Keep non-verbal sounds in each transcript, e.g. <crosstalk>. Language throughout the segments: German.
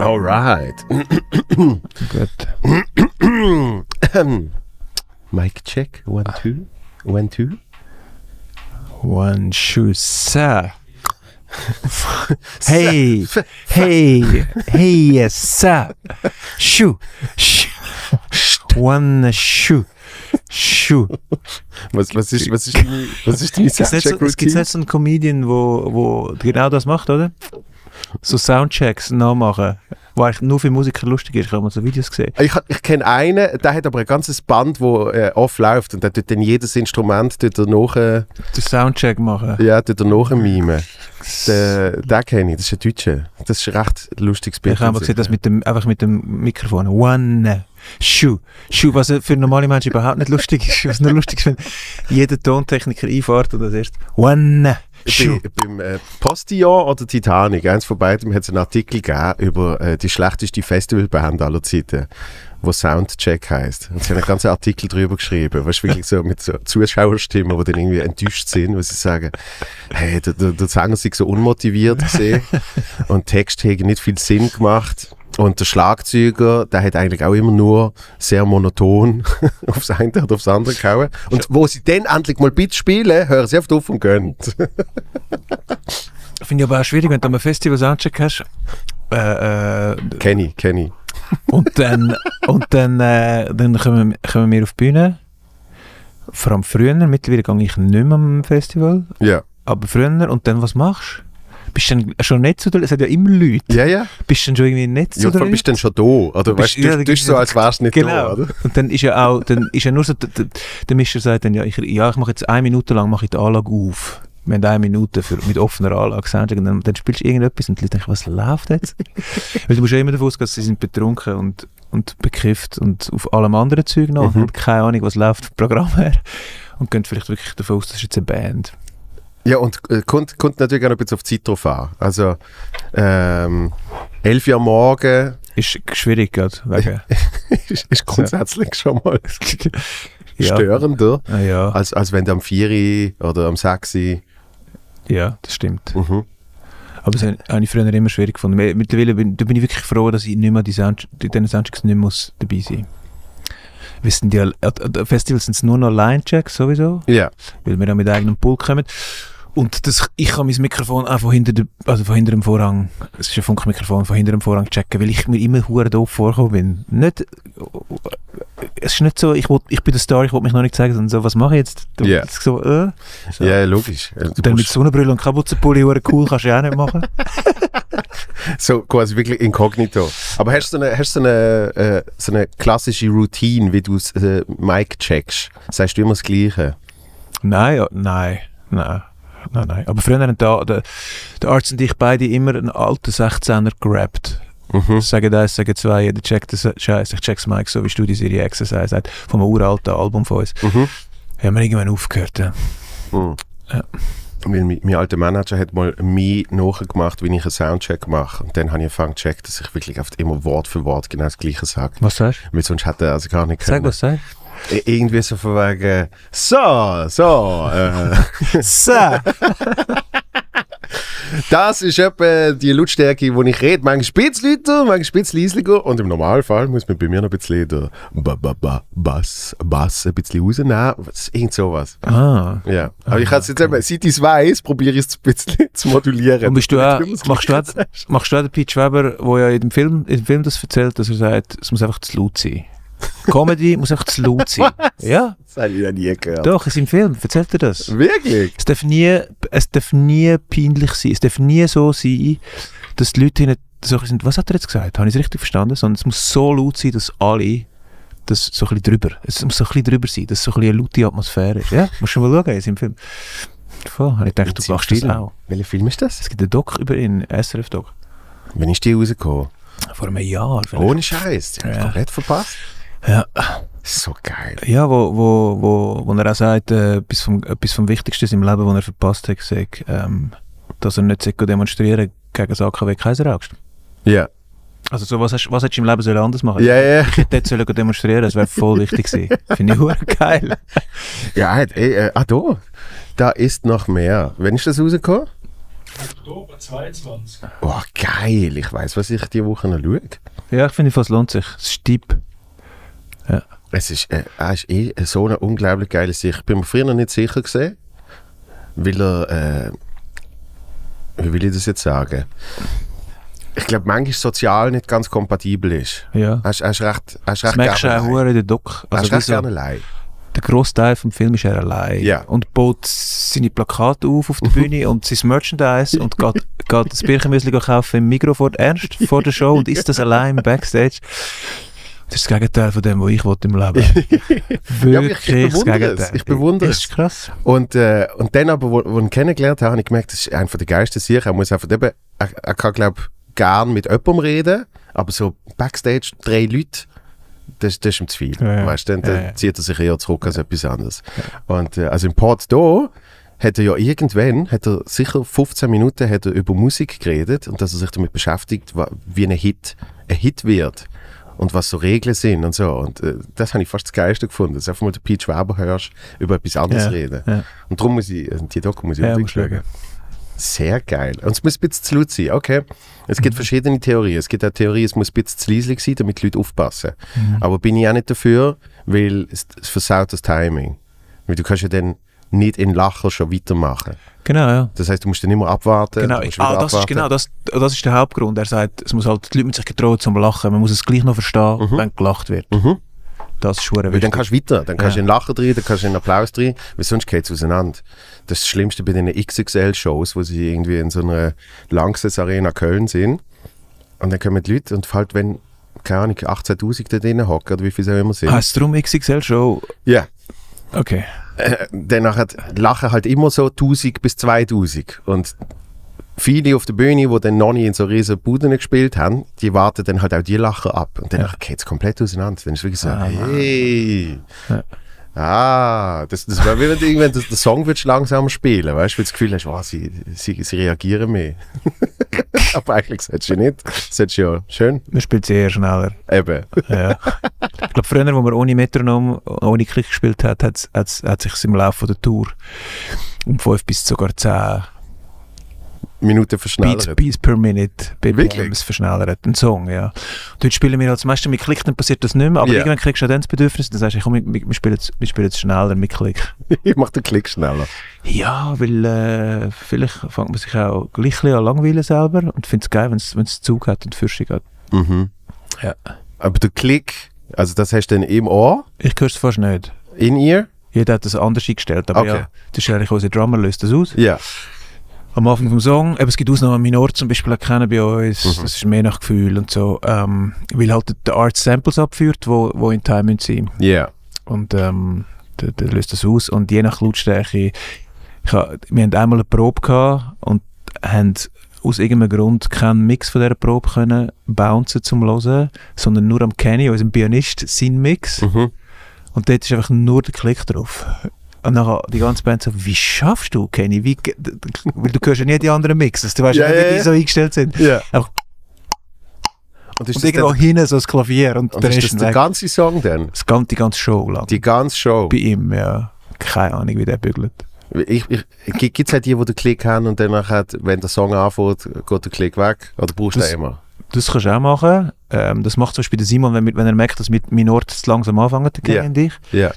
Alright. Gut. <coughs> <coughs> Mic check. One, two. One, two. One shoe, sir. <laughs> Hey, hey, hey, yes, sir. Shoe, shoe. One shoe, shoe. Was, was ist, was ist was ist deine Es gibt nicht so- es gibt Soundcheck-Routine? nicht so einen Comedian, wo, wo genau das macht, oder? So Soundchecks nachmachen, wo eigentlich nur für Musiker lustig ist. Ich habe mal so Videos gesehen. Ich, ich kenne einen, der hat aber ein ganzes Band, wo äh, off läuft und der tut dann jedes Instrument tut er nach, äh, Den Soundcheck machen. ja, tut er nachmimen. Den, den kenne ich, das ist ein Deutscher. Das ist ein recht lustiges Bild. Ich habe gesehen, das mit dem, einfach mit dem Mikrofon. One Shoe. Shoe, was für normale Menschen überhaupt nicht lustig ist. Was nur lustig ist, wenn jeder Tontechniker einfährt und das erst One. Bei, beim äh, Postillon oder Titanic, eins von beidem, hat es einen Artikel gegeben über äh, die schlechteste Festivalband aller Zeiten, wo Soundcheck heisst. Und sie haben einen ganzen Artikel darüber geschrieben, was wirklich so mit so Zuschauerstimmen, die dann irgendwie enttäuscht sind, wo sie sagen, hey, der, der, der Sänger sei so unmotiviert gesehen <laughs> und Text hätte nicht viel Sinn gemacht. Und der Schlagzeuger, der hat eigentlich auch immer nur sehr monoton <laughs> aufs eine oder aufs andere gehauen. Und wo sie dann endlich mal Beats spielen, hören sie oft auf und gehen. <laughs> Finde ich aber auch schwierig, wenn du am Festival Soundcheck hast. Äh, äh, Kenny, Kenny. und dann, und dann, äh, dann kommen, kommen wir auf die Bühne. Vor allem früher, mittlerweile gehe ich nicht mehr am Festival, Ja. aber früher. Und dann, was machst du? Bist du dann schon nicht so, es hat ja immer Leute. Ja, ja. Bist du dann schon irgendwie nicht so Ja, allem bist du dann schon da. Oder bist- weißt du, ja, du tust so, als wärst du nicht Genau. da, oder? Und dann ist ja auch, dann ist ja nur so, der, der, der Mischer sagt dann, ja, ich, ja, ich mache jetzt eine Minute lang mache ich die Anlage auf. Wir haben eine Minute für, mit offener Anlage und dann, dann spielst du irgendetwas und die Leute denken, was läuft jetzt? <laughs> Weil du musst ja immer davon ausgehen, sie sind betrunken und, und bekifft und auf allem anderen Zeug noch und Mhm. haben keine Ahnung, was läuft vom Programm her. Und gehen vielleicht wirklich davon aus, das ist jetzt eine Band. Ja, und äh, kommt, kommt natürlich auch noch ein bisschen auf die Zeit drauf an. Also, ähm, 11 Uhr Morgen Ist schwierig gerade, <laughs> ist, ist grundsätzlich schon mal ja. störender, Ah, ja, als, als wenn du am 4 Uhr oder am 6 Uhr... ja, das stimmt. Mhm. Aber das habe ich früher immer schwierig gefunden. Mi- Mittlerweile bin, da bin ich wirklich froh, dass ich nicht mehr die Sound, die, diesen Soundchecks nicht muss dabei sein Wissen die, an an Festivals sind es nur noch Line-Checks sowieso, Ja, weil wir auch mit eigenem Pult kommen. Und das, ich kann mein Mikrofon auch von hinter, der, also von hinter dem Vorhang, es ist ein Funkmikrofon, von hinter dem Vorhang checken, weil ich mir immer hure doof vorgekommen bin. Nicht, es ist nicht so, ich, will, ich bin der Star, ich will mich noch nicht zeigen, sondern so, was mache ich jetzt? Ja. So, äh, so. ja, logisch. Du Und dann mit Sonnenbrille und Kapuzenpulli, cool, kannst du ja auch nicht machen. <laughs> <laughs> so quasi wirklich inkognito. Aber hast du so eine, hast so eine, äh, so eine klassische Routine, wie du das äh, Mic checkst? Sagst du immer das Gleiche? Nein, nein, nein, nein, nein. Aber früher haben da, der, der Arzt und ich beide immer einen alten 16er gerappt. Mhm. Sagen eins, sagen zwei, jeder checkt das Scheiß, ich check's Mike, so wie Studio Serie Exercise sagt, vom uralten Album von uns. Mhm. Haben wir irgendwann aufgehört. Ja. Mhm. Ja. Weil mein, mein alter Manager hat mal mir nachgemacht, wie ich einen Soundcheck mache. Und dann habe ich angefangen zu checken, dass ich wirklich oft immer Wort für Wort genau das Gleiche sage. Was sagst Weil sonst hätte er also gar nicht du? Sag, können. was sagst Irgendwie so von wegen, so, so, äh? <laughs> So! das ist etwa die Lautstärke, wo ich rede. Manchmal ein bisschen lauter, manchmal ein bisschen. Und im Normalfall muss man bei mir noch ein bisschen den ba, ba, ba, Bass, Bass ein bisschen rausnehmen. Irgend sowas. Ah. Ja. Aber ich habe jetzt eben, seit ich es weiss, probiere ich es ein bisschen <laughs> zu modulieren. Und bist du auch, es machst du auch, machst du auch den Pete Weber, der ja in dem Film, in dem Film das erzählt, dass er sagt, es muss einfach zu laut sein. Comedy muss einfach zu laut sein. <laughs> Ja, Das habe ich ja nie gehört. doch, in seinem Film erzählt er das. Wirklich? Es darf nie, es darf nie peinlich sein. Es darf nie so sein, dass die Leute hinten so sind. Was hat er jetzt gesagt? Habe ich es richtig verstanden? Sondern es muss so laut sein, dass alle das so ein bisschen drüber. Es muss so ein bisschen drüber sein, dass so ein bisschen eine laute Atmosphäre ist. Ja, musst du mal schauen in seinem Film. Voll, ich gedacht, du machst das auch. Welcher Film ist das? Es gibt einen Doc über ihn, SRF-Doc. Wann ist die rausgekommen? Vor einem Jahr vielleicht. Ohne Scheiß. Die habe ich Ja. komplett verpasst. Ja. So geil. Ja, wo, wo, wo, wo er auch sagt, äh, etwas, vom, etwas vom Wichtigsten seinem Leben, was er verpasst hat, gesagt, ähm, dass er nicht sollte demonstrieren gegen das AKW Kaiseraugst. Ja. Also so, was, hast, was hättest du im Leben sollen anders machen Ja, ja. Ich hätte dort sollen demonstrieren das wäre voll wichtig gewesen. <laughs> Finde ich hure geil. Ja, hat, ey, äh, ah, da. Da ist noch mehr. Wann ist das rausgekommen? Oktober 22. Oh, geil. Ich weiß, was ich die Woche noch schaue. Ja, ich finde, es lohnt sich. Es ist deep. Es ist, äh, er ist eh so eine unglaublich geile Sicht. Ich bin mir früher noch nicht sicher gesehen, weil er, äh, wie will ich das jetzt sagen? Ich glaube, manchmal sozial nicht ganz kompatibel ist. Ja. Er ist, er ist recht, ist Das recht merkst du auch in der Doc. Er ist Also so, gerne allein. der grosse Teil vom Film ist er allein. Ja. Und baut seine Plakate auf auf der Bühne und sein Merchandise und geht, <laughs> geht das Birchenmüsli kaufen im Mikrofon ernst vor der Show und isst das allein im Backstage. Das ist das Gegenteil von dem, was ich wollte im Leben. <laughs> Ja, aber ich- Wirklich ich das bewundere es. Ich bewundere Das ist krass. Und, äh, und dann aber, wo, wo ich ihn kennengelernt habe, habe ich gemerkt, das ist einer der geilsten Sachen. Er muss einfach eben, er, er kann, glaube gern mit jemandem reden, aber so Backstage, drei Leute, das, das ist ihm zu viel. Ja, ja. Weißt du, dann, dann Ja, ja. zieht er sich eher zurück als etwas anderes. Und äh, also im Pod da hat er ja irgendwann, hat er sicher 15 Minuten hat er über Musik geredet und dass er sich damit beschäftigt, wie ein Hit ein Hit wird und was so Regeln sind und so. Und äh, das habe ich fast das Geilste gefunden, dass du einfach mal den Pete Weber hörst, über etwas anderes Ja, reden. ja. Und darum muss ich, äh, die Doku muss ich Ja, unbedingt schauen. Sehr geil. Und es muss ein bisschen zu laut sein, okay. Es gibt verschiedene Theorien. Es gibt auch Theorie, es muss ein bisschen zu leislich sein, damit die Leute aufpassen. Aber bin ich auch nicht dafür, weil es, es versaut das Timing. Weil du kannst ja dann nicht in Lacher schon weitermachen. Genau, ja. Das heißt, du musst dann immer abwarten. Genau, ah, das ist abwarten. genau das, das ist der Hauptgrund. Er sagt, es muss halt, die Leute müssen sich getrauen zum Lachen. Man muss es gleich noch verstehen, wenn gelacht wird. Mhm. Das ist schwer Weil wichtig. dann kannst du weiter, dann kannst du Ja. in Lachen drin, dann kannst du in Applaus drin, weil sonst geht es auseinander. Das ist das Schlimmste bei den XXL-Shows, wo sie irgendwie in so einer Langsess Arena Köln sind. Und dann kommen die Leute und halt, wenn, keine Ahnung, 18'000 da drinnen hocken oder wie viele auch immer sind. Heißt es darum XXL-Show? Ja. Okay. Äh, dann lachen halt immer so 1000 bis 2000. Und viele auf der Bühne, die dann noch nie in so riesen Buden gespielt haben, die warten dann halt auch die Lachen ab. Und dann Ja. geht es komplett auseinander. Dann ist es wirklich so, Ah, hey. Ja. Ah, das, das wäre wie wenn du irgendwann den Song würdest langsam spielen, weißt du, weil du das Gefühl hast, wow, sie, sie, sie reagieren mehr. <laughs> Aber eigentlich solltest du nicht. Solltest du ja schön, Man spielt es eher schneller. eben. Ja. ich glaube, früher, wo man ohne Metronom, ohne Klick gespielt hat, hat, hat, hat sich im Laufe der Tour um 5 bis sogar 10 Minuten Beats, verschnellert. Beats per Minute? BPMs verschnellert. Ein Song, ja. Und heute spielen wir als meiste mit Klick, dann passiert das nicht mehr, aber Ja. irgendwann kriegst du auch dann das Bedürfnis, dann sagst du, komm, wir, wir, spielen jetzt, wir spielen jetzt schneller mit Klick. <laughs> ich mach den Klick schneller. Ja, weil äh, vielleicht fängt man sich auch gleich ein bisschen an langweilen selber und findet es geil, wenn es Zug hat und Fürsche geht. Mhm. Ja. Aber der Klick, also das hast du dann im Ohr, Ich höre es fast nicht. in ihr? Jeder hat das anders eingestellt, aber Okay. ja, das ist eigentlich unser Drummer löst das aus. Ja. Am Anfang vom Song, eben, es gibt Ausnahmen, Minor zum Beispiel erkennen bei uns, Mhm. das ist mehr nach Gefühl und so, ähm, weil halt der Art Samples abführt, wo, wo in Time sein Ja. und ähm, der, der löst das aus und je nach Lautstärke, ich ha, wir haben einmal eine Probe gehabt und haben aus irgendeinem Grund keinen Mix von dieser Probe können bouncen zum Hören, sondern nur am Kenny, unserem Pianist, sein Mix. Mhm. Und dort ist einfach nur der Klick drauf. Und nachher die ganze Band so, wie schaffst du, Kenny? Wie, weil du hörst ja nie die anderen Mixes, du weißt Ja, ja, ja, wie die so eingestellt sind. Ja. Und ist Und irgendwo dann, hinten so das Klavier und, und dann ist das der ganze Song dann? das ganze, die ganze Show lang. Die ganze Show? Bei ihm, ja. Keine Ahnung, wie der bügelt. Ich, ich, Gibt es halt die, die den Klick haben und dann nachher, wenn der Song anfängt, geht der Klick weg? Oder brauchst du Das- den immer? Das kannst du auch machen. Ähm, das macht zum Beispiel der Simon, wenn, wenn er merkt, dass mit Minort zu langsam anfangen, der Kenny Ja. und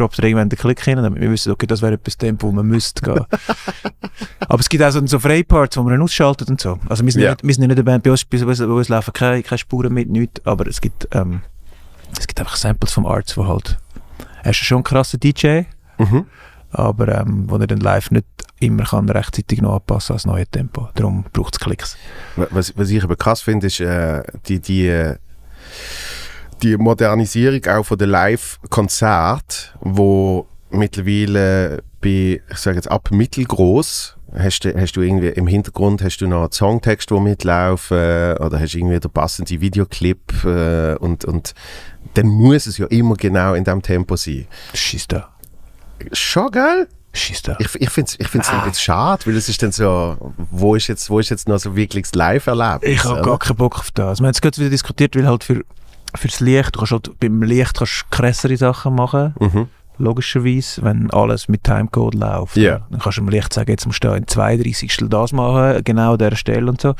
droppt er irgendwann den Klick hin, damit wir wissen, okay, das wäre etwas Tempo, wo man müsste gehen. <laughs> Aber es gibt auch so, so Freiparts, wo man dann ausschaltet und so. Also wir sind, ja. nicht, wir sind nicht eine Band, bei uns, bei uns, bei uns laufen keine, keine Spuren mit, nichts, aber es gibt, ähm, es gibt einfach Samples vom Arts, wo halt, er ist schon ein krasser DJ, Mhm. aber ähm, wo er dann live nicht immer kann rechtzeitig noch anpassen als neue Tempo. Darum braucht es Klicks. Was, was ich aber krass finde, ist äh, die, die, äh, die Modernisierung auch von den Live-Konzert, wo mittlerweile bei, ich sage jetzt ab mittelgroß, hast du, hast du irgendwie im Hintergrund hast du noch einen Songtext, der mitlaufen oder hast irgendwie den passenden Videoclip äh, und, und dann muss es ja immer genau in dem Tempo sein. Schießt da. Schon geil? Schießt da. Ich, ich finde es ich find's Ah. ein bisschen schade, weil es ist dann so, wo ist jetzt, wo ist jetzt noch so wirklich das Live-Erlebnis? Ich habe gar keinen Bock auf das. Wir haben es gerade wieder diskutiert, weil halt für, fürs Licht, du kannst halt, beim Licht kannst du krassere Sachen machen, Mhm. logischerweise, wenn alles mit Timecode läuft. Ja. Dann kannst du im Licht sagen, jetzt musst du in 32. das machen, genau an dieser Stelle und so.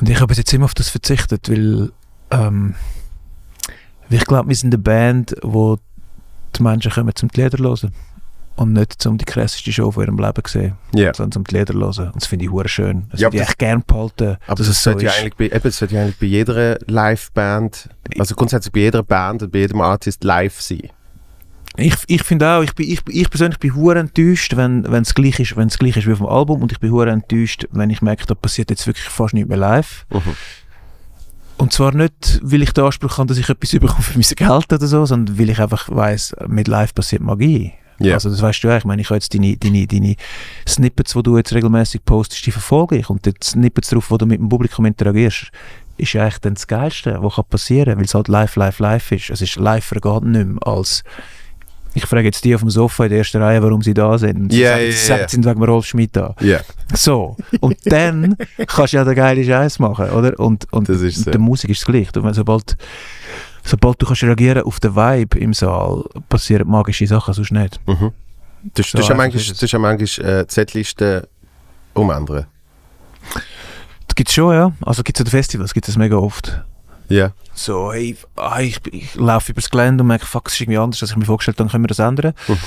Und ich habe jetzt immer auf das verzichtet, weil ähm, ich glaube, wir sind eine Band, wo die Menschen kommen zum Lieder hören und nicht zum die krasseste Show von ihrem Leben sehen, Ja. sondern zum die Lieder hören. Und das finde ich hure schön. Das Ja, würde ich echt gerne behalten, Aber dass das es so sollte ja eigentlich bei, eben, das sollte ja eigentlich bei jeder Live-Band, also grundsätzlich bei jeder Band und bei jedem Artist live sein. Ich, ich finde auch, ich, bin, ich, ich persönlich bin hure enttäuscht, wenn es gleich ist, wenn es gleich ist wie auf dem Album und ich bin hure enttäuscht, wenn ich merke, da passiert jetzt wirklich fast nichts mehr live. Mhm. Und zwar nicht, weil ich den Anspruch habe, dass ich etwas <laughs> bekomme für mein Geld oder so, sondern weil ich einfach weiss, mit live passiert Magie. Ja. Also das weißt du ja, ich meine, ich habe jetzt deine, deine, deine Snippets, die du jetzt regelmäßig postest, die verfolge ich und die Snippets drauf, wo du mit dem Publikum interagierst, ist ja eigentlich dann das Geilste, was kann passieren kann, weil es halt live, live, live ist. Es ist live vergeht nicht mehr als ich frage jetzt die auf dem Sofa in der ersten Reihe, warum sie da sind. Und sie Ja, sagen, ja, sie sie sind wegen Rolf Schmidt da. Ja. So. Und <laughs> dann kannst du ja den geilen Scheiß machen, oder? Und, und Das ist so. der Musik ist es gleich. Du, wenn- sobald, sobald du kannst reagieren auf den Vibe im Saal, passieren magische Sachen, sonst nicht. Mhm. Du, So du hast ja manchmal, ist ja manchmal äh, Z-Listen umändern. Das gibt es schon, ja. Also gibt es an Festivals, gibt es mega oft. Ja. So, hey, ah, ich, ich laufe übers Gelände und merke, fuck, es ist irgendwie anders, als ich mir vorgestellt habe, dann können wir das ändern. Mhm.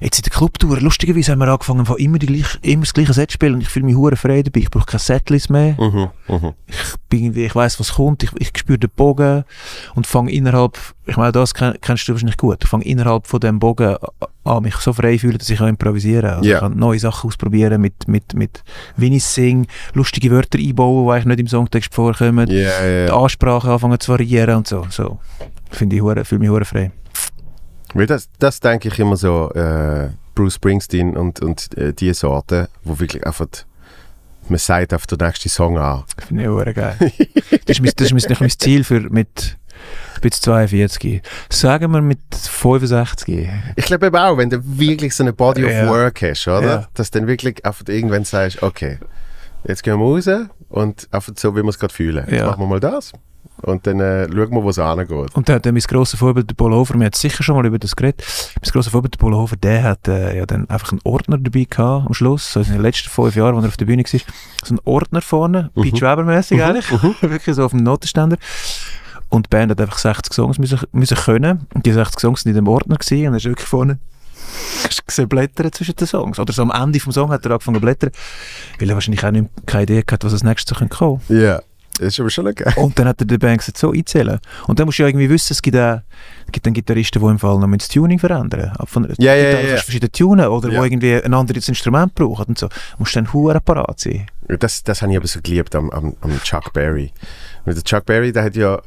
Jetzt in der Clubtour, lustigerweise haben wir angefangen, von immer, die gleich, immer das gleiche Set zu spielen und ich fühle mich hure frei dabei. Ich brauche keine Setlist mehr. Mhm. Mhm. bin irgendwie, ich weiß was kommt, ich, ich spüre den Bogen und fange innerhalb, ich meine, das kenn, kennst du wahrscheinlich gut, ich fange innerhalb von dem Bogen an mich so frei fühlen, dass ich kann improvisieren kann. Also Ja. Ich kann neue Sachen ausprobieren mit, mit, mit wie ich sing, lustige Wörter einbauen, die eigentlich nicht im Songtext vorkommen, Ja, ja, die. Ansprache anfangen zu variieren und so. so. Finde ich, fühle mich hure frei. Weil das, das denke ich immer so, äh, Bruce Springsteen und, und äh, die Sorte, wo wirklich einfach, man sagt auf den nächsten Song an. Finde ich hure geil. das ist mein, das ist mein, mein Ziel für mit, bis 42. Sagen wir mit 65. Ich glaube eben auch, wenn du wirklich so eine Body of Ja. Work hast, oder? Ja. Dass du dann wirklich einfach irgendwann sagst, okay, jetzt gehen wir raus und einfach so, wie wir es gerade fühlen. Jetzt Ja. machen wir mal das und dann äh, schauen wir, wo es angeht. Und dann, dann mein grosser Vorbild, der Paul Hofer, wir haben sicher schon mal über das geredet, mein grosser Vorbild, der Paul Hofer, der hat äh, ja dann einfach einen Ordner dabei gehabt am Schluss, so in den letzten fünf Jahren, als er auf der Bühne war, so einen Ordner vorne, Mhm. Pete Weber-mässig eigentlich, <laughs> wirklich so auf dem Notenständer. Und die Band hat einfach 60 Songs müssen, müssen können. Und die 60 Songs sind in dem Ordner gewesen. Und er ist wirklich vorne <laughs> hast gesehen, blättern zwischen den Songs. Oder so am Ende vom Song hat er angefangen zu blättern, weil er wahrscheinlich auch nicht, keine Idee hatte, was als nächstes kommen könnte. Ja, das ist aber schon geil. Und dann hat er der Band gesagt, so einzählen. Und dann musst du ja irgendwie wissen, es gibt, es gibt dann Gitarristen, die im Fall noch das Tuning verändern. Von, Ja, ja, ja, ja. verschiedene tunen oder Ja. wo irgendwie ein anderes Instrument brauchen und so. musst du dann hure parat sein. Das, das habe ich aber so geliebt am, am, am Chuck Berry. Weil der Chuck Berry, der hat ja,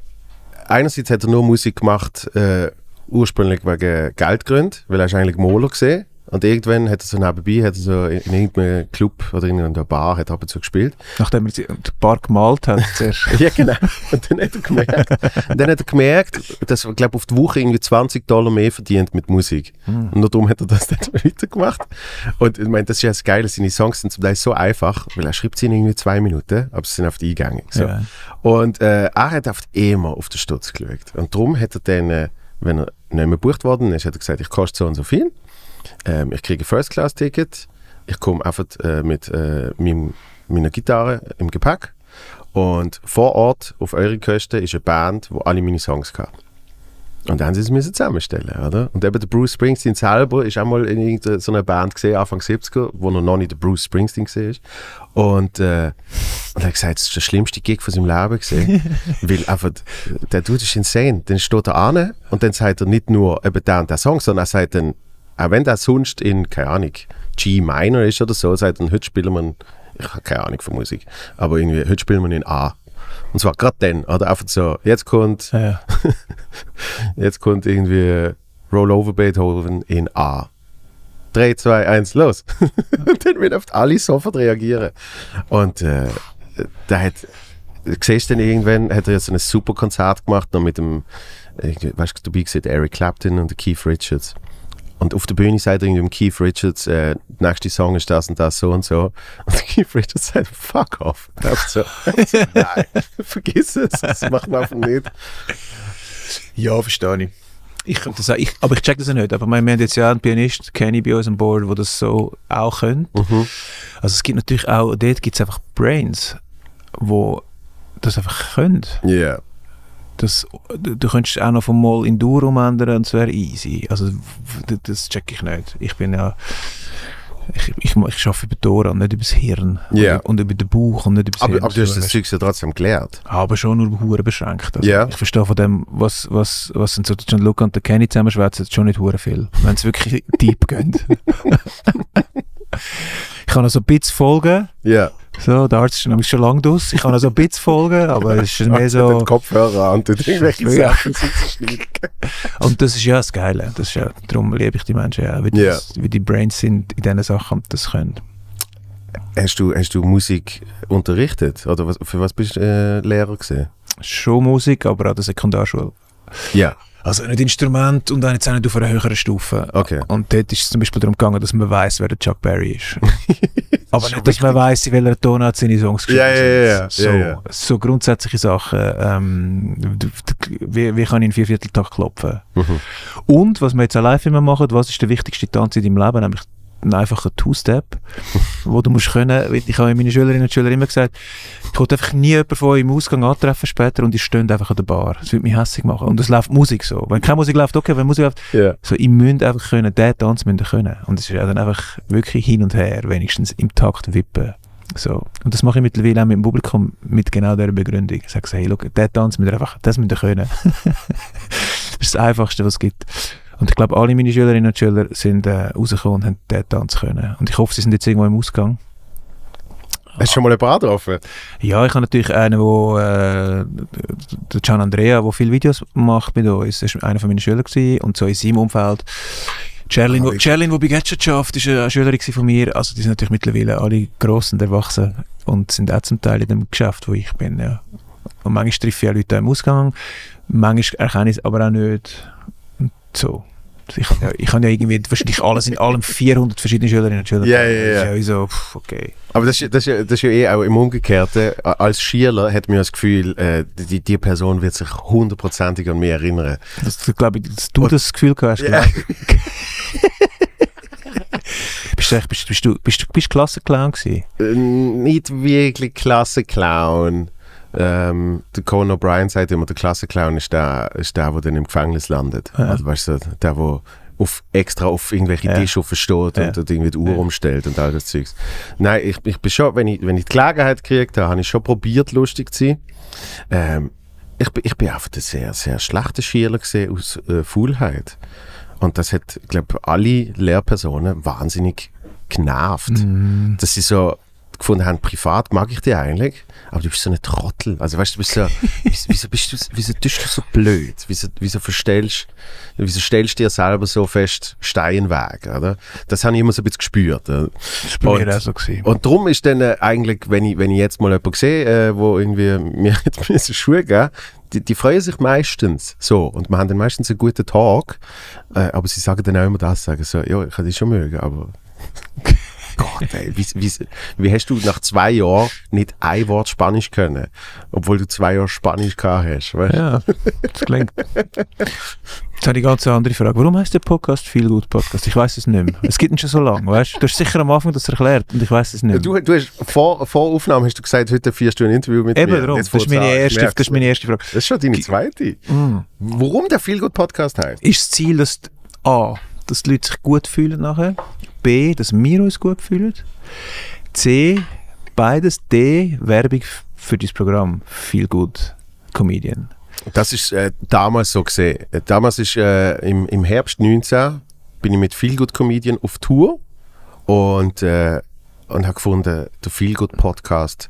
einerseits hat er nur Musik gemacht, äh, ursprünglich wegen Geldgründen, weil er ist eigentlich Maler gesehen. Und irgendwann hat er so nebenbei, hat er so in, in irgendeinem Club oder in einer Bar hat ab und zu gespielt. Nachdem er die- paar gemalt hat, <laughs> zuerst. Ja, genau. Und dann hat er gemerkt, und dann hat er gemerkt dass er, glaube auf die Woche irgendwie 20 Dollar mehr verdient mit Musik. Und nur darum hat er das dann <laughs> weitergemacht. Und ich meine, das ist ja das Geile, seine Songs sind zum Teil so einfach, weil er schreibt sie in irgendwie zwei Minuten, aber sie sind auf die Eingänge. So. Ja. Und äh, er hat oft immer auf den Stutz geschaut. Und darum hat er dann, äh, wenn er nicht mehr gebucht worden ist, hat er gesagt, ich koste so und so viel. Ähm, ich kriege ein First-Class-Ticket. Ich komme einfach äh, mit äh, meinem, meiner Gitarre im Gepäck. Und vor Ort, auf eure Kosten, ist eine Band, wo alle meine Songs kann. Und dann haben sie es müssen zusammenstellen, oder? Und eben der Bruce Springsteen selber ist auch mal in irgendeiner so einer Band gesehen, Anfang 70er, wo noch nicht der Bruce Springsteen war. Und, äh, und er hat gesagt, das ist der schlimmste Gig von seinem Leben gesehen. <laughs> weil einfach, der Dude ist insane. Dann steht er an und dann sagt er nicht nur eben der und der Song, sondern er sagt dann, auch wenn der sonst in, keine Ahnung, G minor ist oder so, sagt er, heute spielen wir, ich habe keine Ahnung von Musik, aber irgendwie, heute spielen wir in A. Und zwar gerade dann, oder einfach so, jetzt kommt, Ja. <laughs> jetzt kommt irgendwie Roll Over Beethoven in A. 3, 2, 1, los. und <laughs> dann wird oft alle sofort reagieren. Und äh, da hat, du siehst dann irgendwann, hat er jetzt ein super Konzert gemacht, noch mit dem, irgendwie, weißt du, dabei gesehen, Eric Clapton und Keith Richards. Und auf der Bühne sagt irgendwie dem Keith Richards, äh, der nächste Song ist das und das, so und so. Und <laughs> Keith Richards sagt, fuck off. <laughs> Also, also, nein, <laughs> vergiss es, das macht man einfach nicht. Ja, verstehe ich. Ich könnte das auch, ich, aber ich check das auch nicht. Aber meine, wir haben jetzt ja einen Pianist, Kenny, bei uns an Board, der das so auch könnte. Mhm. Also es gibt natürlich auch, dort gibt es einfach Brains, wo das einfach können. Ja. Das, du, könntest auch noch vom Moll in Dur umändern und es wäre easy. Also das check ich nicht. Ich bin ja, ich, ich, ich arbeite über die Ohren, nicht über das Hirn. Ja. Und, und über den Bauch und nicht über das Aber, Hirn. aber du hast das Zeug ja trotzdem gelernt. aber schon nur hure beschränkt. Also Ja. Ich verstehe von dem, was, was, was so der John Luke und der Kenny zusammenschwätzen, schon nicht hure viel. Wenn es wirklich <laughs> deep geht. <laughs> ich kann also ein bisschen folgen. Ja. So, der Arzt ist nämlich schon lange draus. Ich kann also ein bisschen folgen, aber es ist mehr <laughs> Den so. Kopfhörer an, tut irgendwelche. Sachen. Und das ist ja das Geile. Das ist ja, darum liebe ich die Menschen ja, wie, die, Ja. wie die Brains sind in diesen Sachen und das können. Hast du, hast du Musik unterrichtet? Oder was, für was bist du äh, Lehrer gewesen? Schon Musik, aber an der Sekundarschule. Ja. Also nicht Instrument und dann jetzt auch nicht auf einer höheren Stufe. Okay. Und dort ist es zum Beispiel darum gegangen, dass man weiß, wer der Chuck Berry ist. <laughs> Aber nicht, dass man weiß, in welcher Tonart seine Songs Ja, ja, ja, ja. So, Ja, ja. so grundsätzliche Sachen. Ähm, wie, wie kann ich in Viervierteltakt klopfen? Mhm. Und, was wir jetzt auch live immer machen, was ist der wichtigste Tanz in deinem Leben? Nämlich ein einfacher Two-Step, <laughs> wo du musst können, ich habe meine Schülerinnen und Schüler immer gesagt, ich wollte einfach nie jemanden von euch im Ausgang antreffen später und ihr steht einfach an der Bar. Das würde mich hässlich machen. Und es läuft Musik so. Wenn keine Musik läuft, okay, wenn Musik läuft, Ja. so, ich müsste einfach können, den Tanz müssen können. Und es ist ja dann einfach wirklich hin und her, wenigstens im Takt wippen. So. Und das mache ich mittlerweile auch mit dem Publikum mit genau dieser Begründung. Ich sage hey, look, den Tanz müsst ihr einfach, das müsst ihr können. <laughs> das ist das Einfachste, was es gibt. Und ich glaube, alle meine Schülerinnen und Schüler sind äh, rausgekommen und haben den Tanz können. Und ich hoffe, sie sind jetzt irgendwo im Ausgang. Hast du schon mal jemanden angetroffen? Ja, ich habe natürlich einen, wo, äh, der Gian Andrea, der viele Videos macht mit uns. War einer von meinen Schülern gewesen. und so in seinem Umfeld. Sherlin, Sherlin, die bei Gadget schafft, ist eine Schülerin von mir. Also die sind natürlich mittlerweile alle gross und erwachsen und sind auch zum Teil in dem Geschäft, wo ich bin. Ja. Und manchmal treffe ich auch Leute im Ausgang, manchmal erkenne ich es aber auch nicht. Und so. Ich habe ja, ich habe ja irgendwie wahrscheinlich alles in allem 400 verschiedene Schülerinnen und Schüler. Ja, ja, ja. Das ist ja wie so, pff, okay. Aber das, ist- das, das ist ja eh auch im Umgekehrten. Als Schüler hat man ja das Gefühl, äh, die, die Person wird sich hundertprozentig an mich erinnern. Das, glaube ich, dass du Und- das Gefühl gehabt hast. Genau. <laughs> bist, du, bist, bist du bist, du- bist du Klassenclown gewesen? Äh, nicht wirklich Klassenclown. Ähm, der Conan O'Brien sagt immer, der Klassenclown ist der, ist der, der dann im Gefängnis landet. Ja. Also weißt du, der, der auf, extra auf irgendwelche Ja. Tische versteht Ja. und, und irgendwie die Uhr Ja. umstellt und all das Zeugs. Nein, ich, ich bin schon, wenn ich, wenn ich die Gelegenheit gekriegt habe, habe ich schon probiert, lustig zu sein. Ähm, ich, bin- ich bin einfach ein sehr, sehr schlechter Schüler gesehen aus äh, Faulheit. Und das hat, glaube alle Lehrpersonen wahnsinnig genervt. Mm. Dass sie so gefunden haben, privat mag ich dich eigentlich, aber du bist so ein Trottel. Also weißt du, du bist so, wieso, bist du, wieso tust du so blöd? Wieso, wieso verstellst, wieso stellst du dir selber so fest Stein weg, oder? Das habe ich immer so ein bisschen gespürt. oder? Das war Und- auch so. Gewesen. Und darum ist dann äh, eigentlich, wenn ich, wenn ich jetzt mal jemanden sehe, äh, wo irgendwie mir <laughs> jetzt müssen Schuhe geben die, die freuen sich meistens so und wir haben dann meistens einen guten Tag, äh, aber sie sagen dann auch immer das, sagen so, ja, ich kann dich schon mögen, aber <laughs> Gott, ey, wie, wie, wie hast du nach zwei Jahren nicht ein Wort Spanisch können, obwohl du zwei Jahre Spanisch gehabt hast, weißt? ja, das klingt. Jetzt habe ich eine ganz andere Frage. Warum heißt der Podcast viel gut Podcast? Ich weiß es nicht mehr. Es gibt ihn schon so lange, weißt du? Du hast sicher am Anfang das erklärt und ich weiß es nicht mehr. Du, du hast vor, vor Aufnahme hast du gesagt, heute du ein Interview mit Eben mir. darum. Jetzt Das ist, meine an, erste, das ist meine erste Frage. Das ist schon deine zweite. Mm. Warum der Feelgood Podcast heißt? Ist das Ziel, dass A, dass die Leute sich gut fühlen nachher, B, dass wir uns gut fühlen, C, beides, D, Werbung für dieses Programm, viel gut Comedian. Das ist äh, damals so gesehen. Damals ist äh, im, im Herbst 19 bin ich mit Feelgood Comedian auf Tour und, äh, und habe gefunden, der Feelgood Podcast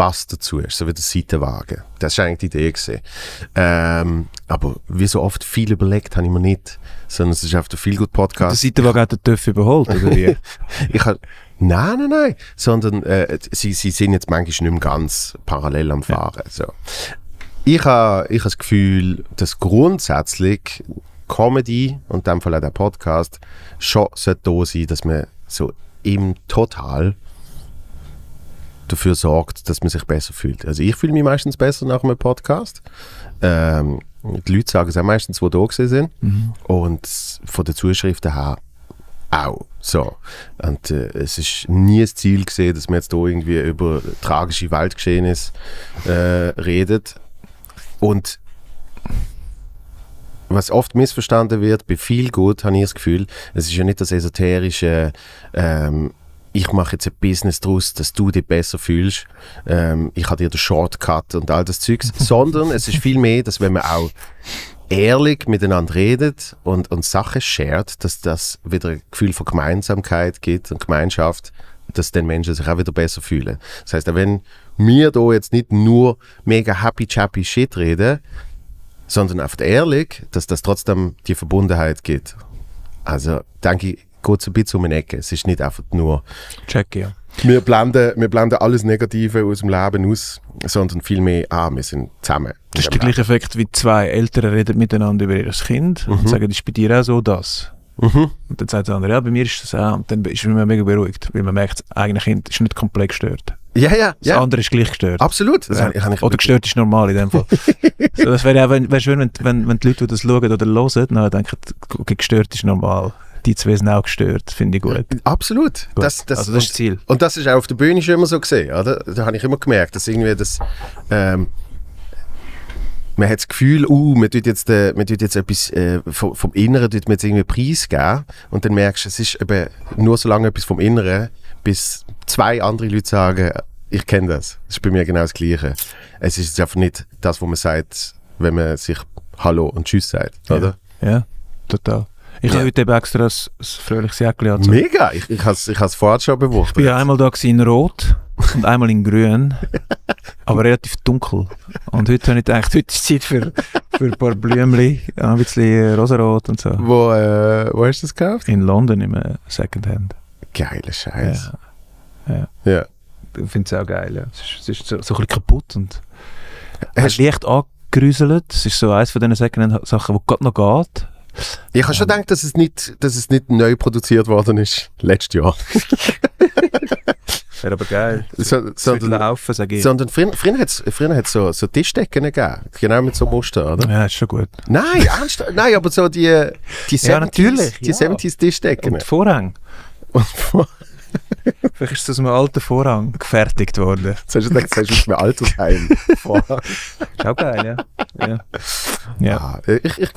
passt dazu. Ist so wie der Seitenwagen. Das war eigentlich die Idee. Gewesen. Ähm, aber wie so oft viel überlegt habe ich mir nicht, sondern es ist auf der Feelgood Der Podcast. Seitenwagen hat den TÜV überholt, oder wie? <laughs> Ich hab, nein, nein, nein, sondern äh, sie, sie sind jetzt manchmal nicht mehr ganz parallel am Fahren. So. Ich habe ich ha das Gefühl, dass grundsätzlich Comedy und in dem Fall auch der Podcast schon sollte da sein, dass man so im Total dafür sorgt, dass man sich besser fühlt. Also ich fühle mich meistens besser nach einem Podcast. Ähm, die Leute sagen es auch meistens, die da sind. Und von den Zuschriften her auch. So. Und äh, es ist nie das Ziel gesehen, dass man jetzt hier irgendwie über tragische Weltgeschehnisse äh, redet. Und was oft missverstanden wird, bei viel gut habe ich das Gefühl, es ist ja nicht das esoterische, ähm, ich mache jetzt ein Business daraus, dass du dich besser fühlst, ähm, ich habe dir den Shortcut und all das Zeugs, <laughs> sondern es ist viel mehr, dass wenn man auch ehrlich miteinander redet und, und Sachen shared, dass das wieder ein Gefühl von Gemeinsamkeit gibt und Gemeinschaft, dass den Menschen sich auch wieder besser fühlen. Das heißt, wenn wir da jetzt nicht nur mega happy chappy shit reden, sondern einfach ehrlich, dass das trotzdem die Verbundenheit gibt. Also denke ich, geht es ein bisschen um eine Ecke. Es ist nicht einfach nur, Check, ja. wir blenden, wir blenden alles Negative aus dem Leben aus, sondern vielmehr, ah, wir sind zusammen. Das ist der gleiche Effekt, wie zwei Eltern reden miteinander über ihr Kind und sagen, das ist bei dir auch so das. Mhm. Und dann sagt der andere, ja, bei mir ist das auch. Und dann ist man mega beruhigt, weil man merkt, das eigene Kind ist nicht komplett gestört. Ja, ja, Das ja. andere ist gleich gestört. Absolut. Ja. Oder gestört ist normal in dem Fall. <laughs> so, das wäre ja wenn, wär schön, wenn, wenn, wenn die Leute, die das schauen oder hören, dann denken, gestört ist normal. Die zwei sind auch gestört, finde ich gut. Absolut. gut. Das, das, also das ist das Ziel. Und das ist auch auf der Bühne schon immer so gesehen, oder? Da habe ich immer gemerkt, dass irgendwie das, ähm, man hat das Gefühl, uh, man tut jetzt, äh, man tut jetzt etwas äh, vom, vom Inneren, tut man jetzt irgendwie Preis geben und dann merkst du, es ist eben nur so lange etwas vom Inneren, bis zwei andere Leute sagen, ich kenne das. Das ist bei mir genau das Gleiche. Es ist einfach nicht das, was man sagt, wenn man sich Hallo und Tschüss sagt, oder? Ja, total. Ich Ja. habe heute eben extra ein, ein fröhliches Jäckchen angezogen. Mega! Ich, ich habe es ich has vorher schon beobachtet. Ich war einmal da in Rot und einmal in Grün, <laughs> aber relativ dunkel. Und heute habe ich gedacht, heute ist Zeit für, für ein paar Blümchen, ein bisschen rosarot und so. Wo, äh, wo hast du das gekauft? In London im Secondhand. Geiler Scheiß. Ja. Ja. Ich finde es auch geil. Ja. Es ist, es ist so, so ein bisschen kaputt und Hast- leicht angerüselt. Es ist so eines von diesen Secondhand-Sachen, die gerade noch geht. Ich habe schon gedacht, dass es, nicht, dass es nicht neu produziert worden ist, letztes Jahr. Wäre aber geil. <laughs> So, sondern laufen, sage ich. sondern früher, früher hat es früher hat's so, so Tischdecken gegeben. Genau mit so Muster, oder? Ja, ist schon gut. Nein, ernst? <laughs> Nein, aber so die, die 70s, Ja, natürlich, die ja. 70s Tischdecken. Und Vorhang. Und <laughs> Vielleicht ist das aus einem alten Vorhang gefertigt worden. Jetzt hast du gedacht, das du aus einem Altersheim. Vorher. Ist auch geil, ja. Ja. <laughs> Ja. Ah, ich ich,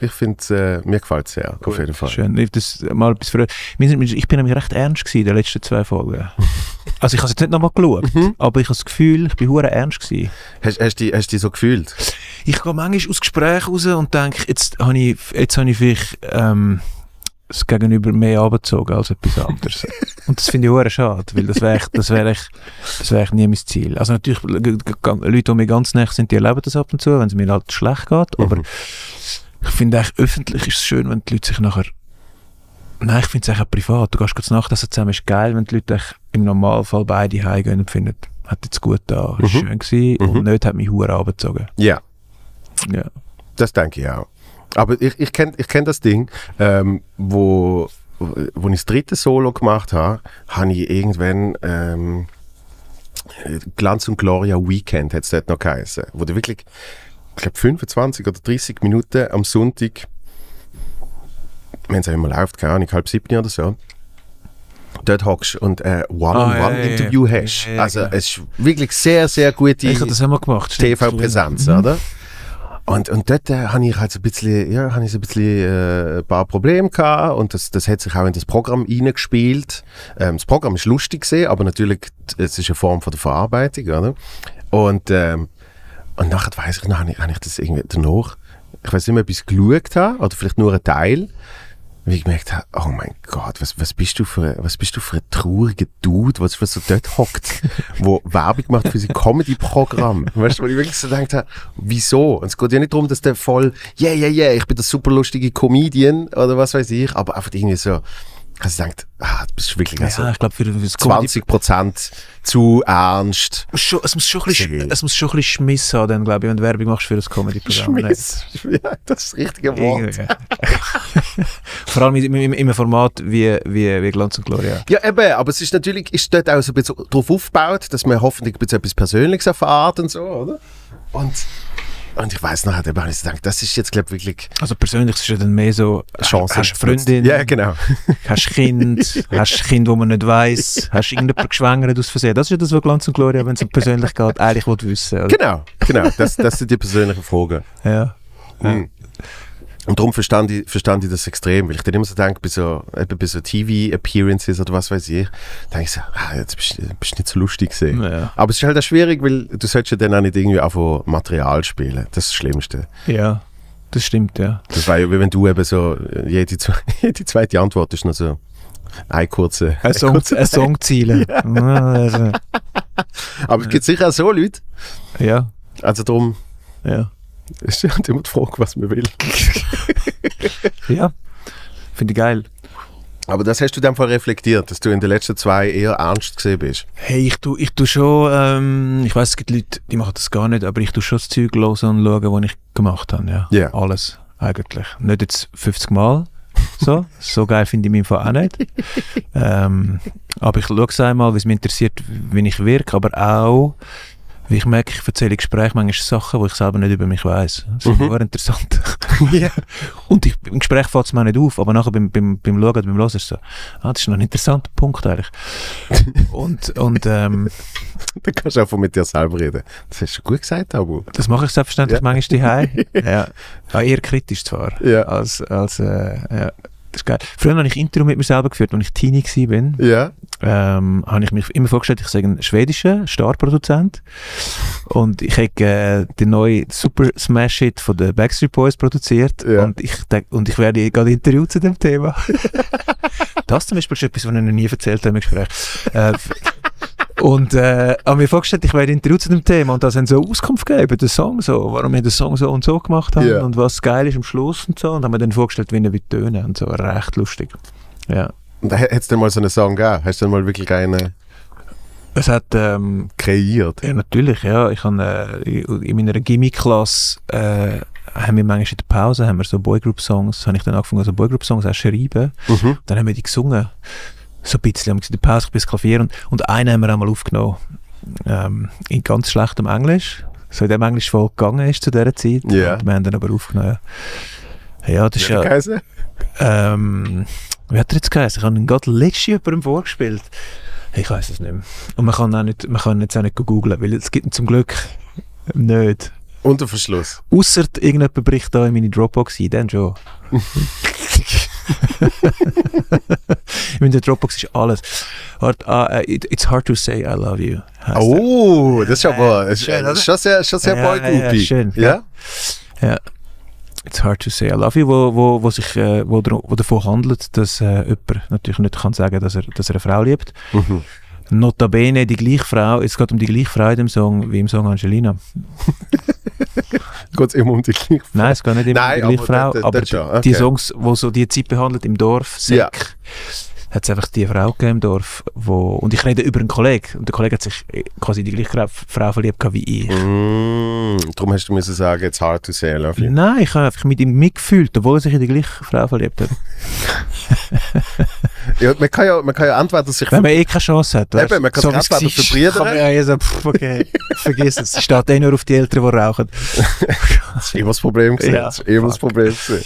ich finde, äh, mir gefällt es sehr, auf jeden Fall. Schön. Ich, das mal etwas früher. Ich bin nämlich recht ernst gewesen in den letzten zwei Folgen. <laughs> Also ich habe es jetzt nicht nochmal geschaut, aber ich habe das Gefühl, ich bin hure ernst gewesen. Hast, hast, du dich- hast du dich so gefühlt? Ich gehe manchmal aus Gesprächen raus und denke, jetzt habe ich, jetzt habe ich vielleicht ähm, das Gegenüber mehr abgezogen als etwas anderes. <laughs> und das finde ich hure schade, weil das wäre das wäre echt- das wäre echt nie mein Ziel. Also natürlich, Leute, die mir ganz nah sind, die erleben das ab und zu, wenn es mir halt schlecht geht, aber Mhm. ich finde eigentlich, öffentlich ist es schön, wenn die Leute sich nachher Nein, ich finde es auch privat. Du gehst kurz nach, dass zusammen ist geil, wenn die Leute im Normalfall beide heimgehen und finden, hat jetzt gut da, Mhm. schön gewesen Mhm. und nicht hat mich hure abgezogen. Ja. Ja. Das denke ich auch. Aber ich, ich kenne ich kenn das Ding, ähm, wo, wo ich das dritte Solo gemacht habe, habe ich irgendwann ähm, Glanz und Gloria Weekend hat es dort noch geheißen. Wo du wirklich, ich glaube 25 oder 30 Minuten am Sonntag, wenn es einmal läuft, keine Ahnung, halb sieben oder so, dort hockst und ein Ah, ja, One-on-One-Interview ja. hast. Also klar. es ist wirklich sehr, sehr gute. TV-Präsenz, oder? Und, und dort äh, habe ich halt so ein bisschen, ja, habe ich so ein bisschen äh, ein paar Probleme gehabt und das, das hat sich auch in das Programm reingespielt. Ähm, das Programm ist lustig gesehen, aber natürlich, es ist eine Form von der Verarbeitung, oder? Und, ähm, und nachher weiss ich noch, habe ich, habe ich das irgendwie danach, ich weiß nicht mehr, ob ich es geschaut habe oder vielleicht nur ein Teil, wie ich gemerkt habe, oh mein Gott, was, was bist du für, ein- was bist du für ein trauriger Dude, was, was so dort hockt, <laughs> wo Werbung macht für sein Comedy-Programm. Weißt du, wo ich wirklich so gedacht habe, wieso? Und es geht ja nicht darum, dass der voll, yeah, yeah, yeah, ich bin der super lustige Comedian oder was weiß ich, aber einfach irgendwie so, Also ich denkt, ah, du bist wirklich also ja, ich glaube, für, für das Comedy- 20% zu ernst. Schon, es, muss schon ein bisschen, es muss schon ein bisschen Schmiss haben, dann, glaube ich, wenn du Werbung machst für das Comedy-Programm. Schmiss. <laughs> Ja, das ist das richtige Wort. <laughs> Vor allem in, in, in einem Format wie, wie, wie Glanz und Gloria. Ja, eben, aber es ist natürlich ist dort auch so ein bisschen darauf aufgebaut, dass man hoffentlich ein bisschen etwas Persönliches erfährt und so, oder? Und, und ich weiß nachher, da habe ich gedacht, das ist jetzt, glaube ich, wirklich Also persönlich ist es ja dann mehr so, Chance. hast du Freundin, Ja, genau. <laughs> hast Kind, hast ein Kind, wo man nicht weiss, hast irgendjemand geschwängert aus Versehen. Das ist ja das, was Glanz und Gloria, wenn es um persönlich geht, eigentlich will wissen. Oder? Genau, genau. Das, das sind die persönlichen Fragen. Ja. Mhm. Und darum verstand ich, verstand ich das extrem, weil ich dann immer so denke, bei so, eben bei so TV-Appearances oder was weiß ich, denke ich so, ah, jetzt bist du nicht so lustig gewesen. Ja. Aber es ist halt auch schwierig, weil du solltest ja dann auch nicht irgendwie einfach Material spielen. Das ist das Schlimmste. ja, das stimmt, ja. Das war ja, wie wenn du eben so, jede, <laughs> jede zweite Antwort ist noch so ein kurze. Ein Song, ein Songziele. <laughs> Ja. Also, Aber es gibt sicher auch so Leute. ja, Also darum ja. Ist halt immer die Frage, was man will. <laughs> Ja, finde ich geil. Aber das hast du dann voll reflektiert, dass du in den letzten zwei eher ernst gesehen bist. Hey, ich tu, ich tu schon, ähm, ich weiß, es gibt Leute, die machen das gar nicht, aber ich tu schon das Zeug hören und schauen, was ich gemacht habe, ja. Ja. Alles, eigentlich. Nicht jetzt 50 Mal, so. <laughs> so geil finde ich mich auch nicht. ähm, aber ich schaue es einmal, weil es mich interessiert, wie ich wirke, aber auch, wie ich merke, ich erzähle in Gesprächen manchmal Sachen, die ich selber nicht über mich weiß. Das ist Mhm. interessant. <laughs> Ja. Und ich, im Gespräch fällt es mir nicht auf, aber nachher beim, beim, beim Schauen, beim Hören ist so, ah, das ist noch ein interessanter Punkt eigentlich. <laughs> und, und ähm, <laughs> Dann kannst du einfach mit dir selber reden. Das hast du gut gesagt, aber. das mache ich selbstverständlich Ja. manchmal daheim. ja. ja, eher kritisch zwar, Ja. als, als äh, ja. Das ist geil. Früher habe ich Interview mit mir selber geführt, als ich Teenie war. Ja. Ähm, habe ich mich immer vorgestellt, ich sei ein schwedischer Starproduzent und ich habe äh, den neuen Super Smash Hit von den Backstreet Boys produziert Ja. und, ich, denk- und ich werde gerade interviewt zu dem Thema. <laughs> das zum Beispiel ist etwas, was ich noch nie erzählt habe im Gespräch. Äh, und äh, habe mir vorgestellt, ich werde interviewt zu dem Thema und da haben so Auskunft gegeben über den Song, so, warum wir den Song so und so gemacht haben Ja. und was geil ist am Schluss und so und haben mir dann vorgestellt, wie er wird tönen und so, recht lustig. Ja. Hättest du denn mal so einen Song gegeben? Hast du denn mal wirklich einen Es hat ähm, kreiert? Ja, natürlich, ja. Ich habe, äh, in meiner Gimmick-Klasse äh, haben wir manchmal in der Pause haben wir so Boygroup-Songs, habe ich dann angefangen, so Boygroup-Songs auch zu schreiben. Mhm. Dann haben wir die gesungen. So ein bisschen, haben der Pause bis Klavier und, und einen haben wir einmal aufgenommen. Ähm, in ganz schlechtem Englisch. So in dem Englisch voll gegangen ist zu dieser Zeit. Ja. Und wir haben dann aber aufgenommen. Ja, ja das ist ja... Ähm, wie hat er jetzt geheißen? Ich habe ihn gerade letztes jemandem vorgespielt. Ich weiß es nicht mehr. Und man kann, auch nicht, man kann jetzt auch nicht googlen, weil es gibt ihn zum Glück nicht. Unter Verschluss. Ausser irgendjemand bricht da in meine Dropbox ein, dann schon. <laughs> <laughs> in meiner Dropbox ist alles. Äh, it, it's hard to say I love you. Oh, das ist aber Ja, das ist, schön, das ist Ja, ja, ja, schön, Ja? It's hard to say I love you, wo, wo, wo, sich, äh, wo, davon handelt, dass äh, jemand natürlich nicht kann sagen, dass er, dass er eine Frau liebt. Mhm. Notabene die gleiche Frau, es geht um die gleiche Frau in dem Song wie im Song Angelina. <laughs> Geht es immer um die gleiche Nein, es geht nicht immer Nein, um die gleiche aber Frau, aber die, okay. die Songs, die so die Zeit behandelt im Dorf, Säck, Ja. hat es einfach die Frau gegeben im Dorf, wo, und ich rede über einen Kollegen, und der Kollege hat sich äh, quasi die gleiche Frau verliebt wie ich. Mm, darum hast du müssen sagen, it's hard to say I love you. Nein, ich habe einfach mit ihm mitgefühlt, obwohl er sich in die gleiche Frau verliebt hat. <laughs> Ja, man, kann ja, man kann ja entweder sich Wenn man eh keine Chance hat. weißt Eben, man kann so war, verbrüdern. kann man Ja, ja, so, pff, okay, <laughs> vergiss es. Es steht eh nur auf die Eltern, die rauchen. <laughs> Das ist immer das Problem gewesen. Ja, Das ist immer das fuck. Problem gewesen.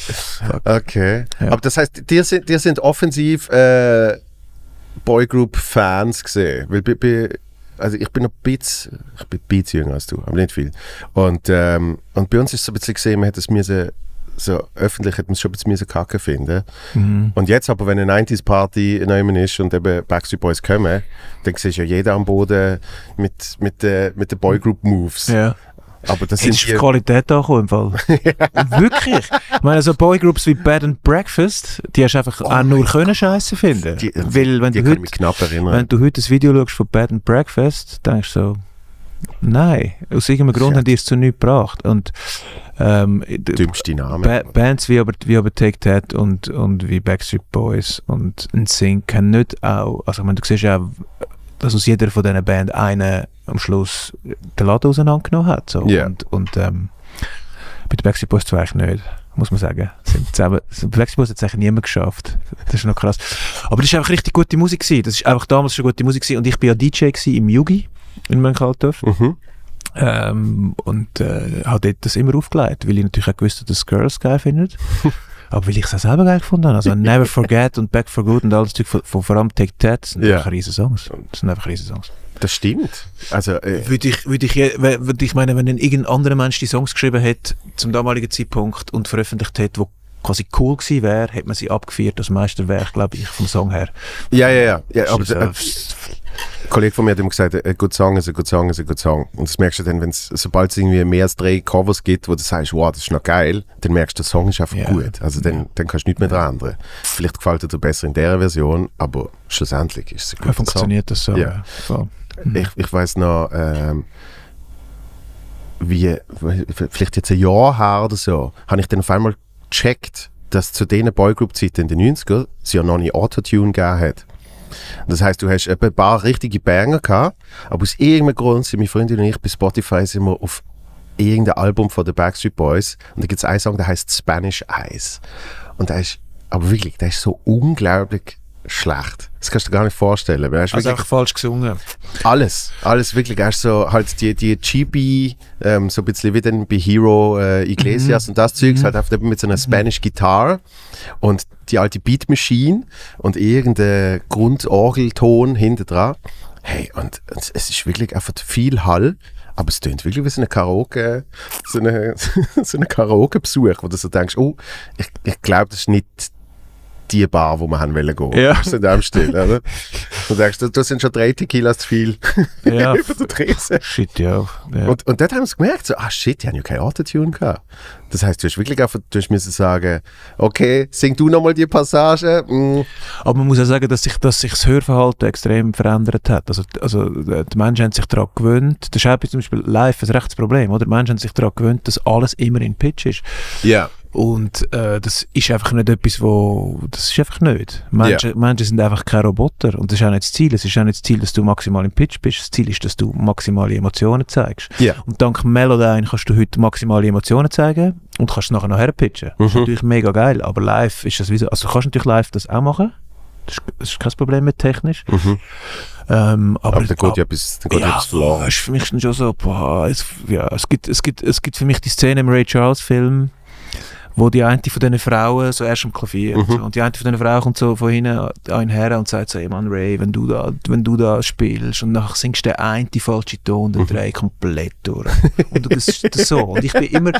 Okay. Ja. Aber das heißt, dir sind, dir sind offensiv äh, Boygroup-Fans gesehen. Weil bei, bei, also ich bin ein bisschen, ich bin ein bisschen jünger als du, aber nicht viel. Und, ähm, und bei uns ist es so ein bisschen gesehen, man hat es müssen, so öffentlich hat man es schon ein bisschen kacke finden. Mhm. Und jetzt aber, wenn eine 90s-Party neu ist und eben Backstreet Boys kommen, dann siehst du ja jeder am Boden mit, mit, den mit den Boygroup-Moves. Ja. Aber das ist die, Qualität angekommen im Fall. <laughs> Wirklich. Ich meine, so Boygroups wie Bed and Breakfast, die hast du einfach auch nur können Scheiße finden. Oh die, Weil wenn die du, heute, mich knapp erinnern. wenn du heute das Video schaust von Bed and Breakfast, denkst du so, Nein, aus irgendeinem Grund Shit. haben die es zu nichts gebracht. Und ähm, Dümmste Name. Ba Bands wie aber, wie aber Take That und, und wie Backstreet Boys und NSYNC haben nicht auch, also ich meine, du siehst ja auch, dass aus jeder von diesen Band eine am Schluss den Laden auseinandergenommen hat. So. Ja. Und, und ähm, bei den Backstreet Boys zwar nicht, muss man sagen. Sind zusammen, bei Backstreet Boys hat es eigentlich niemand geschafft. Das ist noch krass. Aber das war einfach richtig gute Musik. Gewesen. Das ist einfach damals schon gute Musik. Gewesen. Und ich war ja DJ gewesen im Yugi in Mönchaldorf. Mhm. Ähm, und äh, habe dort das immer aufgelegt, weil ich natürlich auch gewusst habe, dass Girls geil finden. <laughs> Aber weil ich es auch selber geil gefunden habe. Also Never Forget und Back for Good und alles Zeug von, von vor allem Take That sind Ja. einfach riesen Songs. Das sind einfach riesen Songs. Das stimmt. Also, äh, Würde ich, würde ich, würde ich meine, wenn ein irgendein anderer Mensch die Songs geschrieben hätte, zum damaligen Zeitpunkt und veröffentlicht hätte, wo quasi cool gewesen wäre, hätte man sie abgeführt als Meisterwerk, glaube ich, vom Song her. ja, ja, ja. ja aber So, äh, ein Kollege von mir hat immer gesagt, a good song is a good song is a good song. Und das merkst du dann, wenn es, sobald es irgendwie mehr als drei Covers gibt, wo du sagst, wow, das ist noch geil, dann merkst du, der Song ist einfach Ja. gut. Also dann, dann kannst du nichts mehr dran ändern. Vielleicht gefällt dir besser in dieser Version, aber schlussendlich ist es ein ja, guter Song. funktioniert das so. Ja. Ja. Voll. Ich, ich weiß noch, ähm, wie, vielleicht jetzt ein Jahr her oder so, habe ich dann auf einmal gecheckt, dass zu diesen Boygroup-Zeiten in den 90er es ja noch nie Autotune gegeben hat. Das heißt, du hast etwa ein paar richtige Banger gehabt, aber aus irgendeinem Grund sind meine Freundin und ich bei Spotify sind wir auf irgendein Album von den Backstreet Boys und da gibt es einen Song, der heißt Spanish Eyes. Und der ist, aber wirklich, der ist so unglaublich schlecht. Das kannst du dir gar nicht vorstellen. er ist Also einfach falsch gesungen. alles, alles wirklich erst so halt die, die GB, ähm, so ein bisschen wie dann bei Hero äh, Iglesias und das Zeugs, halt einfach mit so einer Spanish Guitar und die alte Beat Machine und irgendein Grundorgelton hinter dran. Hey, und es es ist wirklich einfach viel Hall, aber es tönt wirklich wie so eine Karaoke, so eine, <laughs> so eine Karaoke-Besuch, wo du so denkst, oh, ich, ich glaube, das ist nicht die Bar, wo wir haben wollen gehen. Ja. So in dem Stil, oder? <laughs> Du denkst, da, da sind schon drei Tequilas zu viel Ja. <laughs> über der Tresen. Shit, ja. ja. Und, und dort haben sie gemerkt, so, ah shit, die haben ja kein Autotune gehabt. Das heißt, du hast wirklich einfach, du hast müssen sagen, okay, sing du nochmal die Passage. Mm. Aber man muss auch sagen, dass sich, dass sich das Hörverhalten extrem verändert hat. Also, also äh, die Menschen haben sich daran gewöhnt, das ist auch zum Beispiel live ein rechtes Problem, oder? Die Menschen haben sich daran gewöhnt, dass alles immer in Pitch ist. Ja. Und äh, das ist einfach nicht etwas, wo das ist einfach nicht. Menschen, Menschen sind einfach keine Roboter und das ist auch nicht das Ziel. Es ist auch nicht das Ziel, dass du maximal im Pitch bist. Das Ziel ist, dass du maximale Emotionen zeigst. Ja. Und dank Melodyne kannst du heute maximale Emotionen zeigen und kannst es nachher noch herpitchen. Das ist Mhm. natürlich mega geil, aber live ist das wie so, also du kannst natürlich live das auch machen. Das ist, das ist kein Problem mit technisch. Mhm. Ähm, aber, Aber da geht ja etwas, da geht ja etwas verloren. ist für mich dann schon so, boah, es, ja, es, gibt, es, gibt, es gibt für mich die Szene im Ray Charles Film, wo die eine von diesen Frauen so erst am Klavier und, Mhm. so, und die eine von diesen Frauen kommt so von hinten an ihn her und sagt so, hey Mann Ray, wenn du da, wenn du da spielst und nachher singst du den einen die falsche Ton, dann drehe ich komplett durch. und das ist so. Und ich bin immer,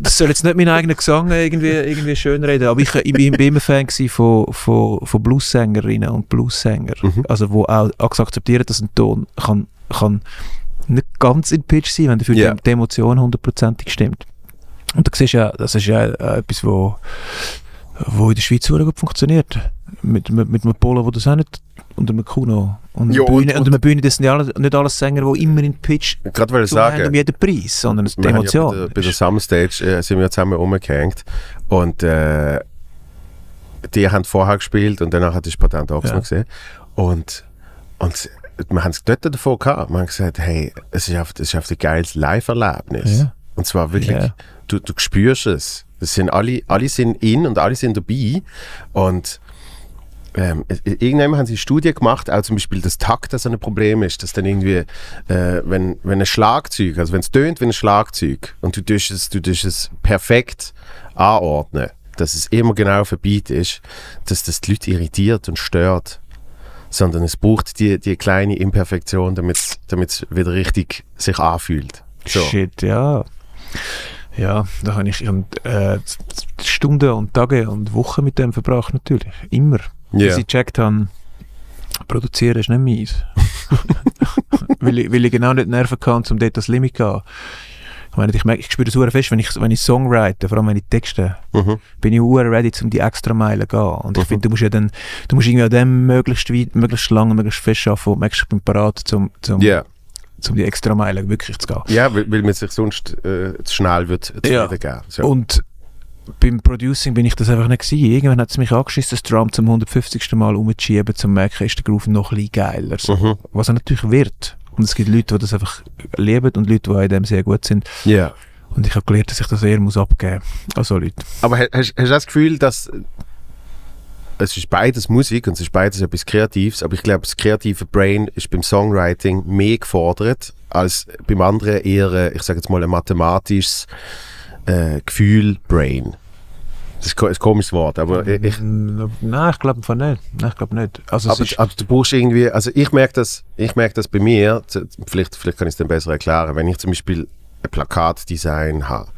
das soll jetzt nicht mein eigener Gesang irgendwie, irgendwie schön reden, aber ich, ich bin immer Fan von, von, von Bluessängerinnen und Bluessänger. Mhm. Also wo auch, auch akzeptieren, dass ein Ton kann, kann nicht ganz in Pitch sein, wenn dafür die, die Emotion hundertprozentig stimmt. Und da siehst du ja, das ist ja äh, etwas, wo, wo in der Schweiz gut funktioniert. Mit, mit, mit einem Polo, wo das auch nicht, und einem Kuno. Und Ja, Bühne, und- und, einer Bühne, das sind ja alle, nicht alles Sänger, die immer in Pitch Gerade haben um sagen, jeden Preis, sondern es ist haben ja Emotion. bei der, bei der Summerstage äh, sind wir zusammen rumgehängt und äh, die haben vorher gespielt und danach hat ich Patent auch Ja. gesehen und, und wir haben es dort davon gehabt. Wir haben gesagt, hey, es ist einfach, es ist einfach ein geiles Live-Erlebnis. Ja. Und zwar wirklich, Ja. du, du spürst es. Das sind alle, alle sind in und alle sind dabei. Und ähm, irgendwann haben sie eine Studie gemacht, auch zum Beispiel das Takt, das ein Problem ist, dass dann irgendwie, äh, wenn, wenn ein Schlagzeug, also wenn es tönt wie ein Schlagzeug und du tust es, du tust es perfekt anordnen, dass es immer genau auf Beat ist, dass das die Leute irritiert und stört. Sondern es braucht die, die kleine Imperfektion, damit es wieder richtig sich anfühlt. So. Shit, ja. Ja, da habe ich äh, Stunden und Tage und Wochen mit dem verbracht, natürlich. Immer. Ja. Bis ich gecheckt habe, produzieren ist nicht meins. <laughs> weil, ich, weil ich genau nicht Nerven kann, um dort das Limit zu gehen. Ich meine, ich, merke, ich spüre das fest, wenn ich, wenn ich Songwrite, vor allem wenn ich Texte, Mhm. bin ich sehr ready, um die extra Meile zu gehen. Und ich Mhm. finde, du musst ja dann, du musst irgendwie an dem möglichst weit, möglichst lange, möglichst fest arbeiten und merkst, ich bin bereit, zum, zum Ja. Um die extra Meile wirklich zu gehen. Ja, weil, weil man sich sonst äh, zu schnell wird Ja. geben. So. Und beim Producing bin ich das einfach nicht gewesen. Irgendwann hat es mich angeschissen, das Drum zum 150. Mal umzuschieben, zum merken, ist der Groove noch ein bisschen geiler. So. Mhm. Was er natürlich wird. Und es gibt Leute, die das einfach lieben und Leute, die in dem sehr gut sind. Ja. Und ich habe gelernt, dass ich das eher muss abgeben muss. Also Leute. Aber ha- hast, hast du das Gefühl, dass es ist beides Musik und es ist beides etwas Kreatives, aber ich glaube, das kreative Brain ist beim Songwriting mehr gefordert als beim anderen eher, äh, ich sage jetzt mal, ein mathematisches äh, Gefühl Brain. Das ist ein komisches Wort, aber ich, Nein, ich glaube von nicht. Nein, ich glaube nicht. Also aber, ist, aber du brauchst irgendwie, also ich merke das, ich merke das bei mir, vielleicht, vielleicht kann ich es dann besser erklären, wenn ich zum Beispiel ein Plakatdesign habe,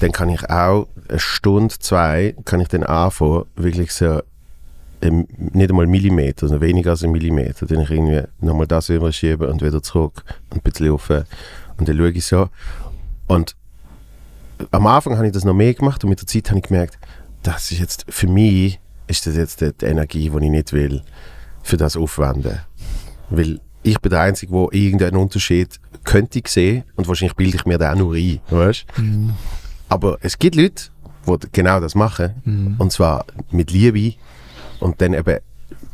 dann kann ich auch eine Stunde, zwei, kann ich dann anfangen, wirklich so nicht einmal Millimeter, sondern weniger als ein Millimeter, dann ich irgendwie nochmal das überschieben und wieder zurück und ein bisschen rauf und dann schaue ich so. Und am Anfang habe ich das noch mehr gemacht und mit der Zeit habe ich gemerkt, das ist jetzt, für mich ist das jetzt die, Energie, die ich nicht will, für das aufwenden. Weil ich bin der Einzige, der irgendeinen Unterschied könnte sehen und wahrscheinlich bilde ich mir den auch nur ein, weißt? Aber es gibt Leute, die genau das machen. Und zwar mit Liebe und dann eben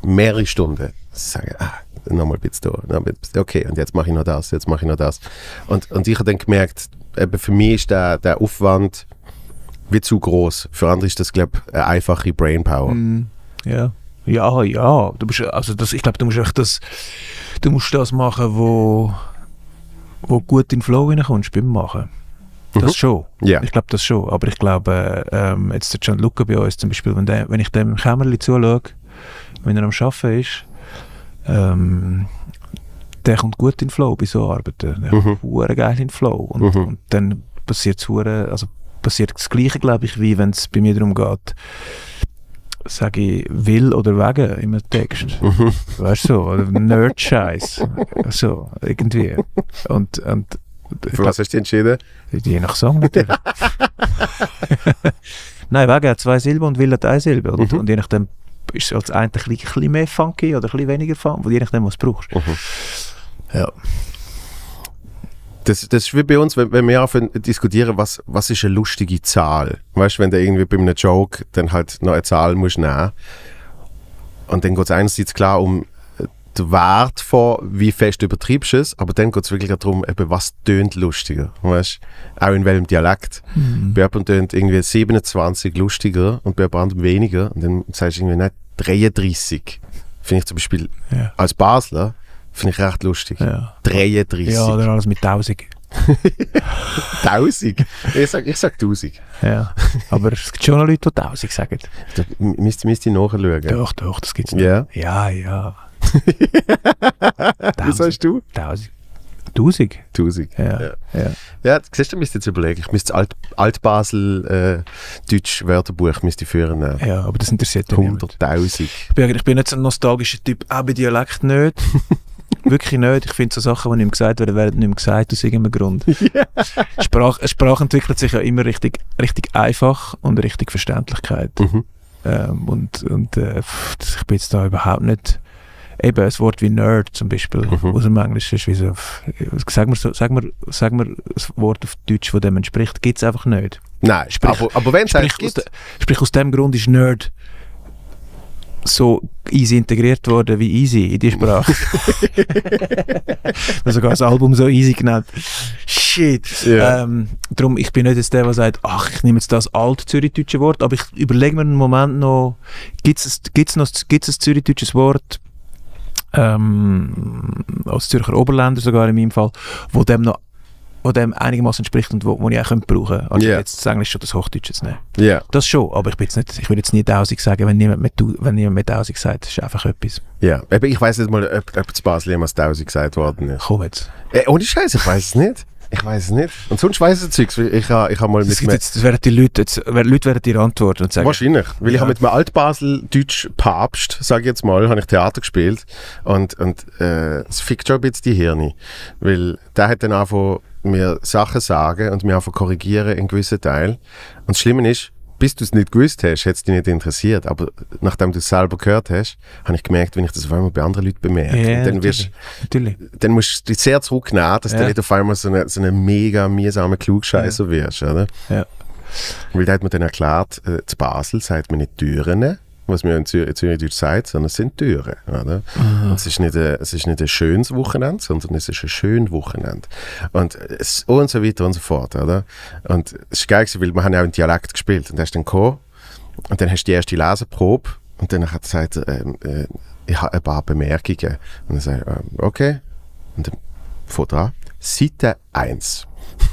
mehrere Stunden sagen, ah, nochmal ein bisschen da, okay, und jetzt mache ich noch das, jetzt mache ich noch das. Und, und ich habe dann gemerkt, eben für mich ist der, der Aufwand wie zu groß. Für andere ist das, glaube ich, eine einfache Brainpower. Mm, ja. Ja, ja. Du musst, also das, ich glaube, du musst echt das, du musst das machen, wo, wo gut in den Flow reinkommst beim Machen. Das Mhm. schon. Ja. Ich glaube das schon. Aber ich glaube, ähm, jetzt der Gianluca bei uns zum Beispiel, wenn, der, wenn ich dem im Kämmerli zuschaue, wenn er am Arbeiten ist, ähm, der kommt gut in den Flow bei so Arbeiten. Der Mhm. kommt geil in den Flow. Und, Mhm. und dann passiert es also passiert das Gleiche, glaube ich, wie wenn es bei mir darum geht, sage ich, will oder wegen im Text. Mhm. Weißt du, so, oder Nerd-Scheiß. So, irgendwie. Und, und Für was hast du entschieden? Je nach Song natürlich. <laughs> Nein, Wege hat zwei Silben und Will hat eine Silbe. Und, Mhm. und je nachdem ist es als eine ein bisschen, mehr funky oder ein bisschen weniger funky, je nachdem, was du brauchst. Ja. Das, das ist wie bei uns, wenn, wenn wir anfangen diskutieren, was, was ist eine lustige Zahl. Weißt du, wenn du irgendwie bei einem Joke dann halt noch eine Zahl musst nehmen Und dann geht es einerseits klar um den Wert von, wie fest übertreibst du es, aber dann geht es wirklich darum, eben, was tönt lustiger. Weißt? Auch in welchem Dialekt. Bei jemandem tönt irgendwie 27 lustiger und bei jemandem weniger. Und dann sagst du irgendwie nicht 33. Finde ich zum Beispiel Ja. als Basler, finde ich recht lustig. Ja. 33. ja, oder alles mit 1000. 1000. <laughs> Ich sag, ich sag 1000. Ja. Aber es gibt schon noch Leute, die 1000 sagen. Da müsst, müsst ihr nachschauen. Doch, doch, das gibt es Ja. Ja, ja. <laughs> Was 1000. sagst du? 1000. 1000? 1000. Ja. Ja. ja. Ja, siehst du, müsst jetzt überlegen. Ich müsste das Alt, Altbasel äh, Deutsch Wörterbuch müsste führen nehmen. Ja, aber das interessiert niemand. 100.000. Ich bin, ich bin nicht so ein nostalgischer Typ, auch bei Dialekt nicht. <laughs> Wirklich nicht. Ich finde so Sachen, die nicht mehr gesagt werden, werden nicht mehr gesagt aus irgendeinem Grund. <laughs> Sprach, Sprache entwickelt sich ja immer richtig, richtig einfach und richtig Verständlichkeit. Mhm. Ähm, und und äh, ich bin jetzt da überhaupt nicht. Eben ein Wort wie Nerd zum Beispiel Mhm. aus dem Englischen ist wie so. pff, Sag mir, so, sag mir, sag mir ein Wort auf Deutsch, das dem entspricht, gibt es einfach nicht. Nein, Sprich- aber, aber wenn es Sprich aus, gibt... de, sprich aus dem Grund ist Nerd so easy integriert worden wie easy in die Sprache. <laughs> Sogar das Album so easy genannt. Shit. Ja. Ähm, darum, ich bin nicht jetzt der, der sagt, ach, ich nehme jetzt das alt-zürichdeutsche Wort, aber ich überlege mir einen Moment noch, gibt es noch gibt's ein zürichdeutsches Wort, ähm, als Zürcher Oberländer sogar in meinem Fall, wo dem noch wo dem einigermaßen entspricht und wo, wo ich auch könnte brauchen könnte. Also Ja. jetzt das Englisch oder das Hochdeutsche zu nehmen. Ja, Das schon, aber ich, bin jetzt nicht, ich will jetzt nie 1000 sagen, wenn niemand mit, du- wenn niemand mit 1000 sagt, das ist einfach etwas. ja. Eben, ich weiß nicht mal, ob, ob zu Basel jemals 1000 gesagt worden ist. Komm jetzt. Äh, ohne Scheiß, ich weiß es nicht. Ich weiß es nicht. Und sonst weiß ich es Zeugs. Ich habe ich ha mal mit jetzt, das werden die Leute, jetzt, Leute werden dir antworten und sagen, Wahrscheinlich. Weil ich Ja. habe mit einem Altbasel-Deutsch-Papst, sage ich jetzt mal, habe ich Theater gespielt. Und, und äh, es fickt schon ein bisschen die Hirne. Weil der hat dann angefangen, mir Sachen sagen und mir einfach korrigieren in gewissen Teilen. Und das Schlimme ist, bis du es nicht gewusst hast, hat es dich nicht interessiert. Aber nachdem du es selber gehört hast, habe ich gemerkt, wenn ich das auf einmal bei anderen Leuten bemerke. Ja, dann, wirst, Natürlich. dann musst du dich sehr zurücknehmen, dass du Ja. nicht auf einmal so eine, so eine mega mühsame Klugscheißer wirst. Oder? Ja. Weil da hat man dann erklärt, äh, zu Basel sagt man nicht Türen, was man in Zürich, Zürichdeutsch sagt, sondern es sind Türen. Oder? Ah. Es ist, nicht ein, es ist nicht ein schönes Wochenende, sondern es ist ein schönes Wochenende. Und, es, und so weiter und so fort. Oder? Und es ist geil, weil wir haben ja auch einen Dialekt gespielt. Und da hast du dann gekommen und dann hast du die erste Leseprobe und dann hat er gesagt, ähm, äh, ich habe ein paar Bemerkungen. Und dann sage ich, ähm, okay. Und dann von da, Seite 1.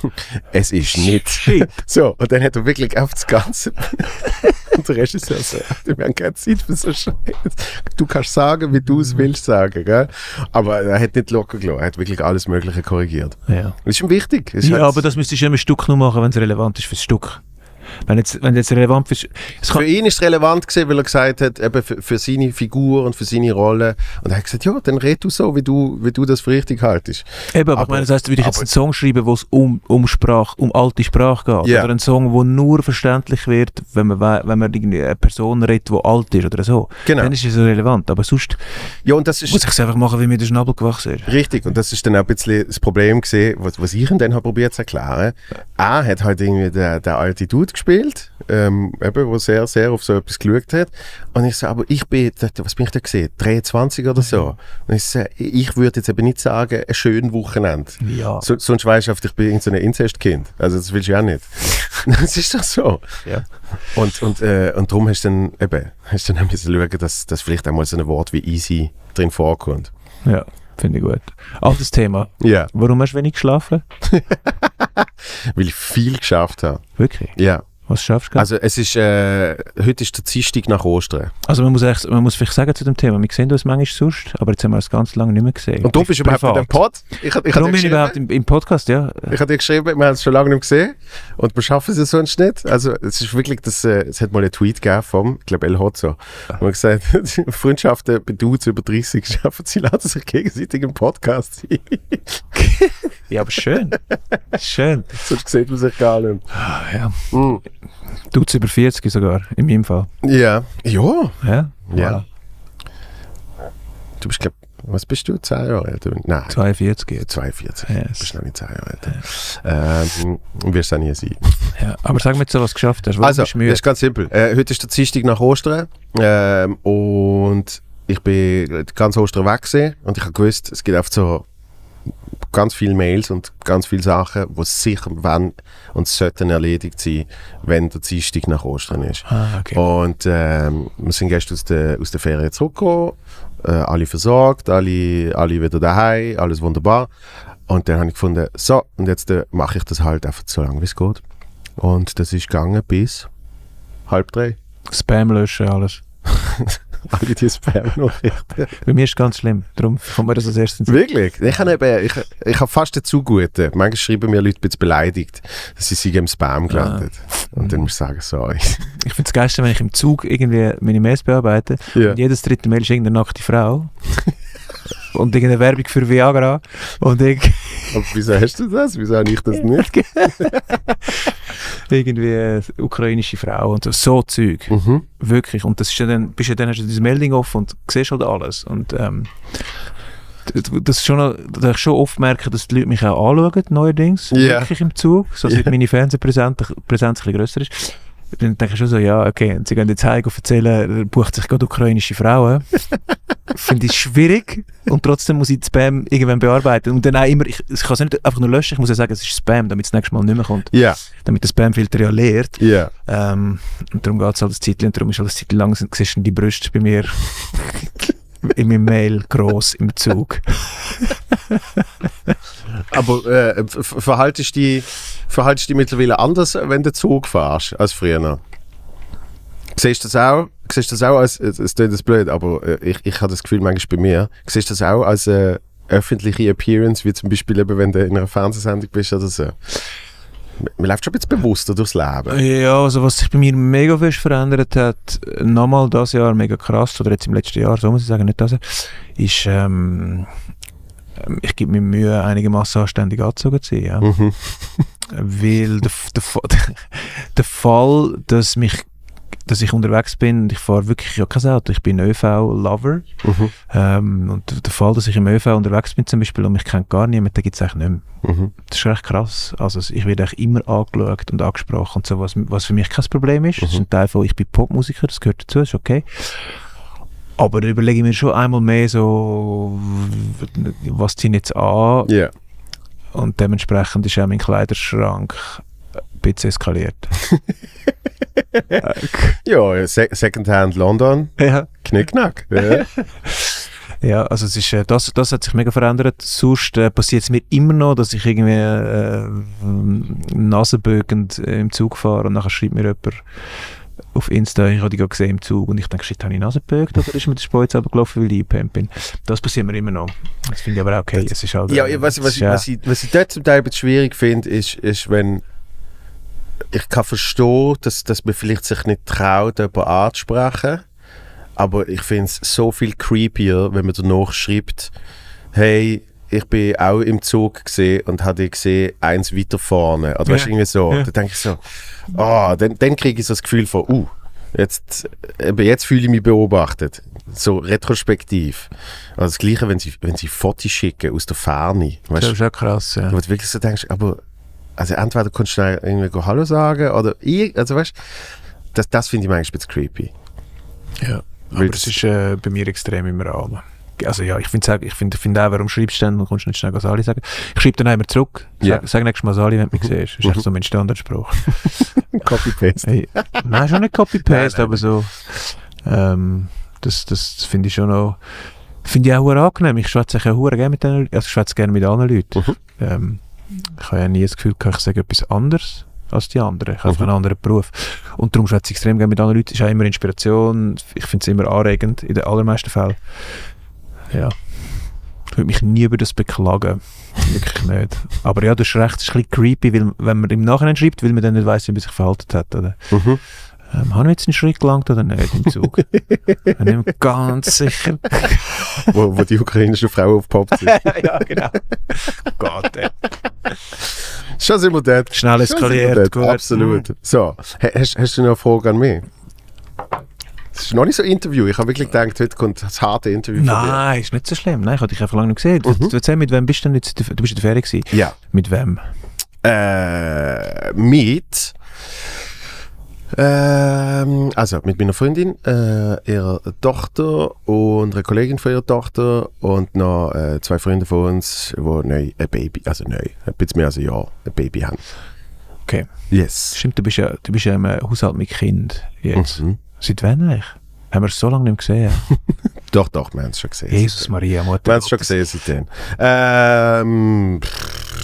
<laughs> es ist nicht. Shit. So, und dann hat er wirklich auf das Ganze. <laughs> und der Regisseur sagt, wir haben keine Zeit für so Scheiß. Du kannst sagen, wie du es willst sagen, gell? Aber er hat nicht locker gelassen, er hat wirklich alles Mögliche korrigiert. Ja. Das ist ihm wichtig. Ist Ja, aber das müsstest du immer Stück nur machen, wenn es relevant ist fürs Stück. Wenn jetzt, wenn jetzt relevant Für kann, ihn ist es relevant gewesen, weil er gesagt hat, eben für, für seine Figur und für seine Rolle. Und er hat gesagt, ja, dann red du so, wie du, wie du das für richtig haltest. eben, aber, aber- ich meine, das heisst, würde ich jetzt aber- einen Song schreiben, wo es um, um Sprache, um alte Sprache geht. Ja. Oder einen Song, der nur verständlich wird, wenn man, wenn man irgendwie eine Person redet, die alt ist oder so. Genau. Dann ist es relevant. Aber sonst Ja, und das ist muss ich es einfach machen, wie mir der Schnabel gewachsen ist. richtig. Und das ist dann auch ein bisschen das Problem gesehen, was, was ich ihm dann habe probiert zu erklären. Er hat halt irgendwie den, den alte Dude gespielt, ähm, eben, wo sehr, sehr auf so etwas geschaut hat. Und ich so, aber ich bin, was bin ich da gesehen? 23 oder so. Und ich so, ich würde jetzt eben nicht sagen, ein schönes Wochenende. Ja. So, sonst weißt du, ich bin so ein Inzestkind. Also das willst du ja nicht. <laughs> das ist doch so. Ja. Und, und, äh, und darum hast du dann eben, hast du dann müssen schauen, dass, dass vielleicht einmal so ein Wort wie easy drin vorkommt. Ja, finde ich gut. Altes Thema. Ja. Warum hast du wenig geschlafen? <laughs> Weil ich viel geschafft habe. Wirklich? Ja. Was schaffst du? Also es ist, äh, heute ist der Dienstag nach Ostern. Also man muss, echt, man muss vielleicht sagen zu dem Thema, wir sehen uns manchmal sonst, aber jetzt haben wir es ganz lange nicht mehr gesehen. Und du bist überhaupt in dem Pod. Ich, ich Warum habe bin ich überhaupt im, im Podcast, ja? ich hab dir geschrieben, wir haben es schon lange nicht gesehen und wir schaffen es sonst nicht. Also es ist wirklich, das, äh, es hat mal einen Tweet gegeben vom, ich glaube El Hotzo, wo er gesagt hat, <laughs> Freundschaften bei Dudes über 30 schaffen, sie laden sich gegenseitig im Podcast. <laughs> Ja, aber schön. schön. sonst sieht man sich gar nicht. Ah, ja. Mm. Du über 40 sogar, in meinem Fall. Ja. Ja. Ja? Ja. Du bist, glaub, was bist du? 10 Jahre älter? Nein. 42 jetzt. 42. Yes. Du bist noch nicht 10 Jahre älter. Ähm, und wirst auch nie sein. Ja. Aber sag mir jetzt was du geschafft hast. Warum Also, bist du das ist ganz simpel. Äh, heute ist der Dienstag nach Ostern ähm, und ich bin ganz Ostern weg gewesen und ich habe gewusst, es gibt einfach so ganz viele Mails und ganz viele Sachen, die sicher wenn und sollten erledigt sein, wenn der Dienstag nach Ostern ist. Ah, okay. Und ähm, wir sind gestern aus der, aus der Ferien zurückgekommen, äh, alle versorgt, alle, alle wieder daheim, alles wunderbar. Und dann habe ich gefunden, so, und jetzt äh, mache ich das halt einfach so lange wie es geht. Und das ist gegangen bis halb drei. Spam löschen, alles. <laughs> <laughs> Alle die Spam-Nachrichten. Bei mir ist es ganz schlimm. Darum kommt mir das als erstes. Wirklich? Ich habe eben, ich, ich habe fast den Zuguten. Manchmal schreiben mir Leute ein bisschen beleidigt, dass sie sich im Spam gelandet. Und dann muss ich sagen, sorry. <laughs> Ich finde es geilste, wenn ich im Zug irgendwie meine Mails bearbeite Ja. und jedes dritte Mail ist irgendeine nackte Frau. <laughs> und irgendeine Werbung für Viagra. Und ich Aber wieso hast du das? Wieso habe ich das <laughs> nicht? irgendwie eine ukrainische Frau und so, so Zeug. Mhm. Wirklich. Und das ist ja dann, bist ja dann hast du diese Meldung offen und siehst halt alles. Und ähm, das ist schon, dass ich schon oft merke, dass die Leute mich auch anschauen, neuerdings, Ja. wirklich im Zug, so seit Ja. meine Fernsehpräsenz Präsenz ein bisschen grösser ist. Dann denke ich schon so, ja, okay, und sie gehen jetzt heim und erzählen, er bucht sich gerade ukrainische Frauen. <laughs> Finde ich schwierig und trotzdem muss ich Spam irgendwann bearbeiten. Und dann auch immer, ich, ich kann es nicht einfach nur löschen, ich muss ja sagen, es ist Spam, damit es nächstes Mal nicht mehr kommt. Ja, Damit der Spamfilter ja leert. ja. Ähm, und darum geht es halt ein Zeitchen und darum ist halt ein Zeitchen lang, siehst du die Brüste bei mir <laughs> in meinem Mail gross im Zug. Aber äh, ver- ver- verhaltest du dich, dich mittlerweile anders, wenn du Zug fährst, als früher? Siehst du das auch? Siehst das auch als, es klingt das blöd, aber äh, ich, ich habe das Gefühl manchmal bei mir, siehst du das auch als äh, öffentliche Appearance, wie zum Beispiel eben, wenn du in einer Fernsehsendung bist oder so? Man läuft schon ein bisschen bewusster durchs Leben. Ja, also was sich bei mir mega fest verändert hat, nochmal das Jahr mega krass, oder jetzt im letzten Jahr, so muss ich sagen, nicht das Jahr, ist, ähm, ich gebe mir Mühe, einigermaßen anständig angezogen zu sein. Ja. Mhm. Weil der, der, <laughs> der Fall, dass mich dass ich unterwegs bin und ich fahre wirklich ja kein Auto, ich bin ÖV-Lover. Mhm. Ähm, und der Fall, dass ich im ÖV unterwegs bin zum Beispiel und mich kennt gar niemand, den gibt es eigentlich nicht mehr. Mhm. Das ist recht krass. Also ich werde eigentlich immer angeschaut und angesprochen und so, was, was für mich kein Problem ist. Das ist ein Teil von, ich bin Popmusiker, das gehört dazu, ist okay. Aber da überlege ich mir schon einmal mehr so, was ziehen jetzt an Ja. und dementsprechend ist auch mein Kleiderschrank bisschen eskaliert. <laughs> Ja, Se Secondhand London, ja. Knickknack. Ja. <laughs> Ja, also es ist, äh, das, das hat sich mega verändert. Sonst äh, passiert es mir immer noch, dass ich irgendwie äh, nasenbögend äh, im Zug fahre und nachher schreibt mir jemand auf Insta, ich habe dich gerade gesehen im Zug und ich denke, shit, habe ich Nase gebögt oder ist mir der selber gelaufen, weil ich eingepennt bin? Das passiert mir immer noch. Das finde ich aber auch okay. es ist halt, Ja, äh, was, was, ich, was, ich, was ich dort zum Teil schwierig finde, ist, ist, wenn ich kann verstehen, dass, dass man vielleicht sich nicht traut, jemanden anzusprechen, aber ich finde es so viel creepier, wenn man danach schreibt, hey, ich bin auch im Zug gesehen und habe gesehen, eins weiter vorne. Oder weißt Ja. irgendwie so. Ja. Da denke ich so, ah, dann, dann kriege ich so das Gefühl von, uh, jetzt, jetzt fühle ich mich beobachtet. So retrospektiv. Also das Gleiche, wenn sie, wenn sie Fotos schicken aus der Ferne. Weißt das ist auch krass. Ja. wo du wirklich so denkst, aber also entweder kannst du schnell irgendwie Hallo sagen oder ich, also weißt das, das finde ich manchmal ein bisschen creepy. Ja, Weil aber das- es ist äh, bei mir extrem im Rahmen. Also ja, ich finde ich find, find auch, warum schreibst du dann, dann kommst du nicht schnell Sali sagen. Ich schreibe dann einmal zurück, sag, Ja. sag nächstes Mal Sali, wenn du mich siehst. Das ist Mhm. echt so mein Standardspruch. <laughs> Copy-Paste. Nein, schon nicht Copy-Paste, aber so, ähm, das, das finde ich schon noch, finde ich auch angenehm. Ich schwätze auch gerne mit denen, also ich gerne mit anderen Leuten. Mhm. Ähm, ich habe ja nie das Gefühl, gehabt, ich sage etwas anderes als die anderen. Ich habe Mhm. einen anderen Beruf. Und darum schwätze ich extrem gerne mit anderen Leuten. Ist auch immer Inspiration. Ich finde es immer anregend, in den allermeisten Fällen. Ja. Ich würde mich nie über das beklagen. Wirklich nicht. Aber ja, du hast recht, es ist ein bisschen creepy, weil, wenn man im Nachhinein schreibt, weil man dann nicht weiss, wie man sich verhalten hat. Oder? Mhm. Ähm, habe ich jetzt einen Schritt gelangt oder nicht im Zug? <laughs> Bin ich mir ganz sicher. <laughs> wo, wo die ukrainische Frau aufpoppt sind. <laughs> ja, genau. Gott, ey. Schon sind wir dort. Schnell wir eskaliert. gut. Absolut. So, ha- hast, hast du noch eine Frage an mich? Es ist noch nicht so ein Interview. Ich habe wirklich gedacht, heute kommt das harte Interview Nein, ist nicht so schlimm. Nein, ich habe dich einfach lange nicht gesehen. Du, Mhm. du erzähl, mit wem bist du denn jetzt? Du bist in der Ferien gewesen. Ja. Mit wem? Äh, mit. Ähm, also mit meiner Freundin, äh, ihrer Tochter und einer Kollegin von ihrer Tochter und noch äh, zwei Freunde von uns, die neu ein Baby, also neu, ein bisschen mehr als ein Jahr, ein Baby haben. Okay. Yes. Stimmt, du bist ja, du bist ja im Haushalt mit Kind jetzt. Mhm. Seit wann eigentlich? Haben wir es so lange nicht gesehen? <laughs> Doch, doch, wir haben es schon gesehen. Jesus Maria, Mutter. Wir haben es schon gesehen seitdem. Ähm,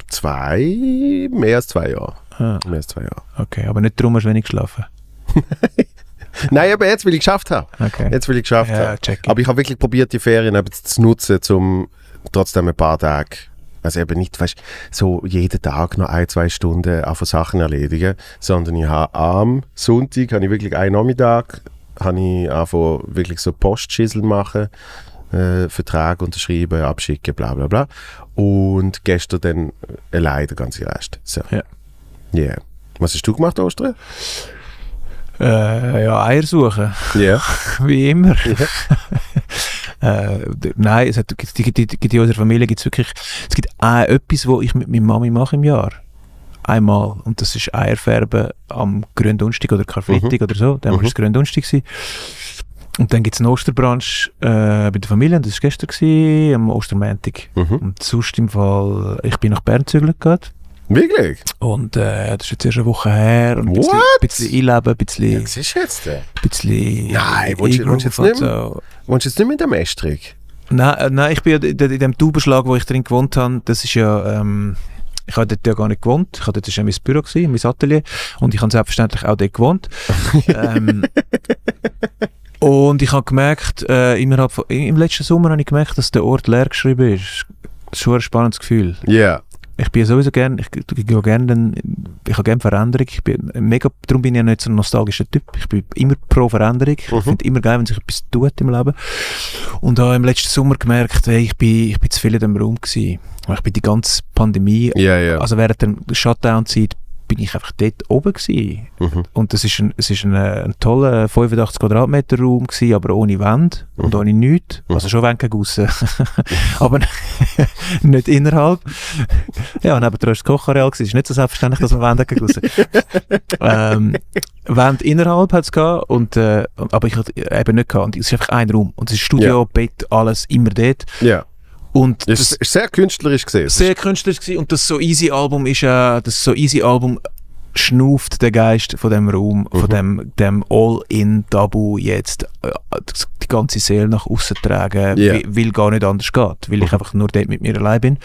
zwei, mehr als zwei Jahre. Ah, Mehr als zwei Jahre. okay, aber nicht darum hast du wenig geschlafen. <laughs> Nein, aber jetzt will ich geschafft haben. Okay. Jetzt will ich geschafft Ja, haben. check. Aber ich habe wirklich probiert, die Ferien eben zu nutzen, um trotzdem ein paar Tage, also eben nicht, weißt, so jeden Tag noch ein, zwei Stunden einfach Sachen erledigen, sondern ich habe am Sonntag, habe ich wirklich einen Nachmittag, habe ich einfach wirklich so Postschissel machen, äh, Vertrag unterschreiben, abschicken, bla bla bla. Und gestern dann allein der ganze Rest. So. Ja. Yeah. Was hast du gemacht, Ostern? Äh, ja, Eier suchen. Ja. <laughs> Wie immer. <laughs> äh, d- nein, es hat, die, die, die, die in unserer Familie gibt es wirklich, es gibt ein, etwas, was ich mit meiner Mami mache im Jahr. Einmal. Und das ist Eierfärben am Gründonnerstag oder Karfreitag oder so. Dann war Mhm. es Gründonnerstag. gewesen. Und dann gibt es einen Osterbranch äh, bei der Familie, das war gestern, gewesen, am Ostermäntig. Mhm. Und sonst im Fall, ich bin nach Bern gerade. Wirklich? Und äh, das ist jetzt erst eine Woche her. Und ein bisschen, einleben, ein bisschen, Was ist jetzt denn? bisschen Nein, willst du- willst du jetzt nicht so. Wohnst du jetzt nicht mit dem Estrig? Nein, äh, nein, ich bin ja in, in dem Taubenschlag, wo ich drin gewohnt habe, das ist ja, ähm, ich habe dort ja gar nicht gewohnt. Ich habe dort das war ja mein Büro, gewesen, mein Atelier. Und ich habe selbstverständlich auch dort gewohnt. <laughs> ähm, und ich habe gemerkt, äh, innerhalb von, im letzten Sommer habe ich gemerkt, dass der Ort leer geschrieben ist. Das ist schon ein spannendes Gefühl. Ja. Ich bin sowieso gern, ich, ich gerne dann ich habe gerne Veränderung. Ich bin mega, darum bin ich ja nicht so ein nostalgischer Typ. Ich bin immer pro Veränderung. Mhm. Ich finde immer geil, wenn sich etwas tut im Leben. Und habe im letzten Sommer gemerkt, hey, ich bin, ich bin zu viel in dem Raum gewesen. Ich bin die ganze Pandemie, Ja, ja. also während der Shutdown-Zeit, bin ich einfach dort oben gewesen. Mhm. Und das ist ein, es ist ein, äh, ein toller 85 Quadratmeter Raum gewesen, aber ohne Wand und Mhm. ohne nichts. Mhm. Also schon Wände gegen <laughs> aber <laughs> nicht innerhalb. Ja, neben der das Kochareal gewesen. Es ist nicht so selbstverständlich, dass man Wände gegen aussen. <laughs> ähm, Wände innerhalb hat es gehabt, und, äh, aber ich hatte eben nicht gehabt. Und es ist einfach ein Raum. Und es ist Studio, Bett, alles immer dort. ja. Und Das ist sehr künstlerisch gesehen. sehr künstlerisch gewesen. und das so easy Album ist äh, das so easy Album schnuft der Geist von dem Raum, von Mhm. dem, dem All-in-Tabu jetzt äh, die ganze Seele nach außen tragen, Ja. weil, weil gar nicht anders geht, weil ich Mhm. einfach nur dort mit mir allein bin.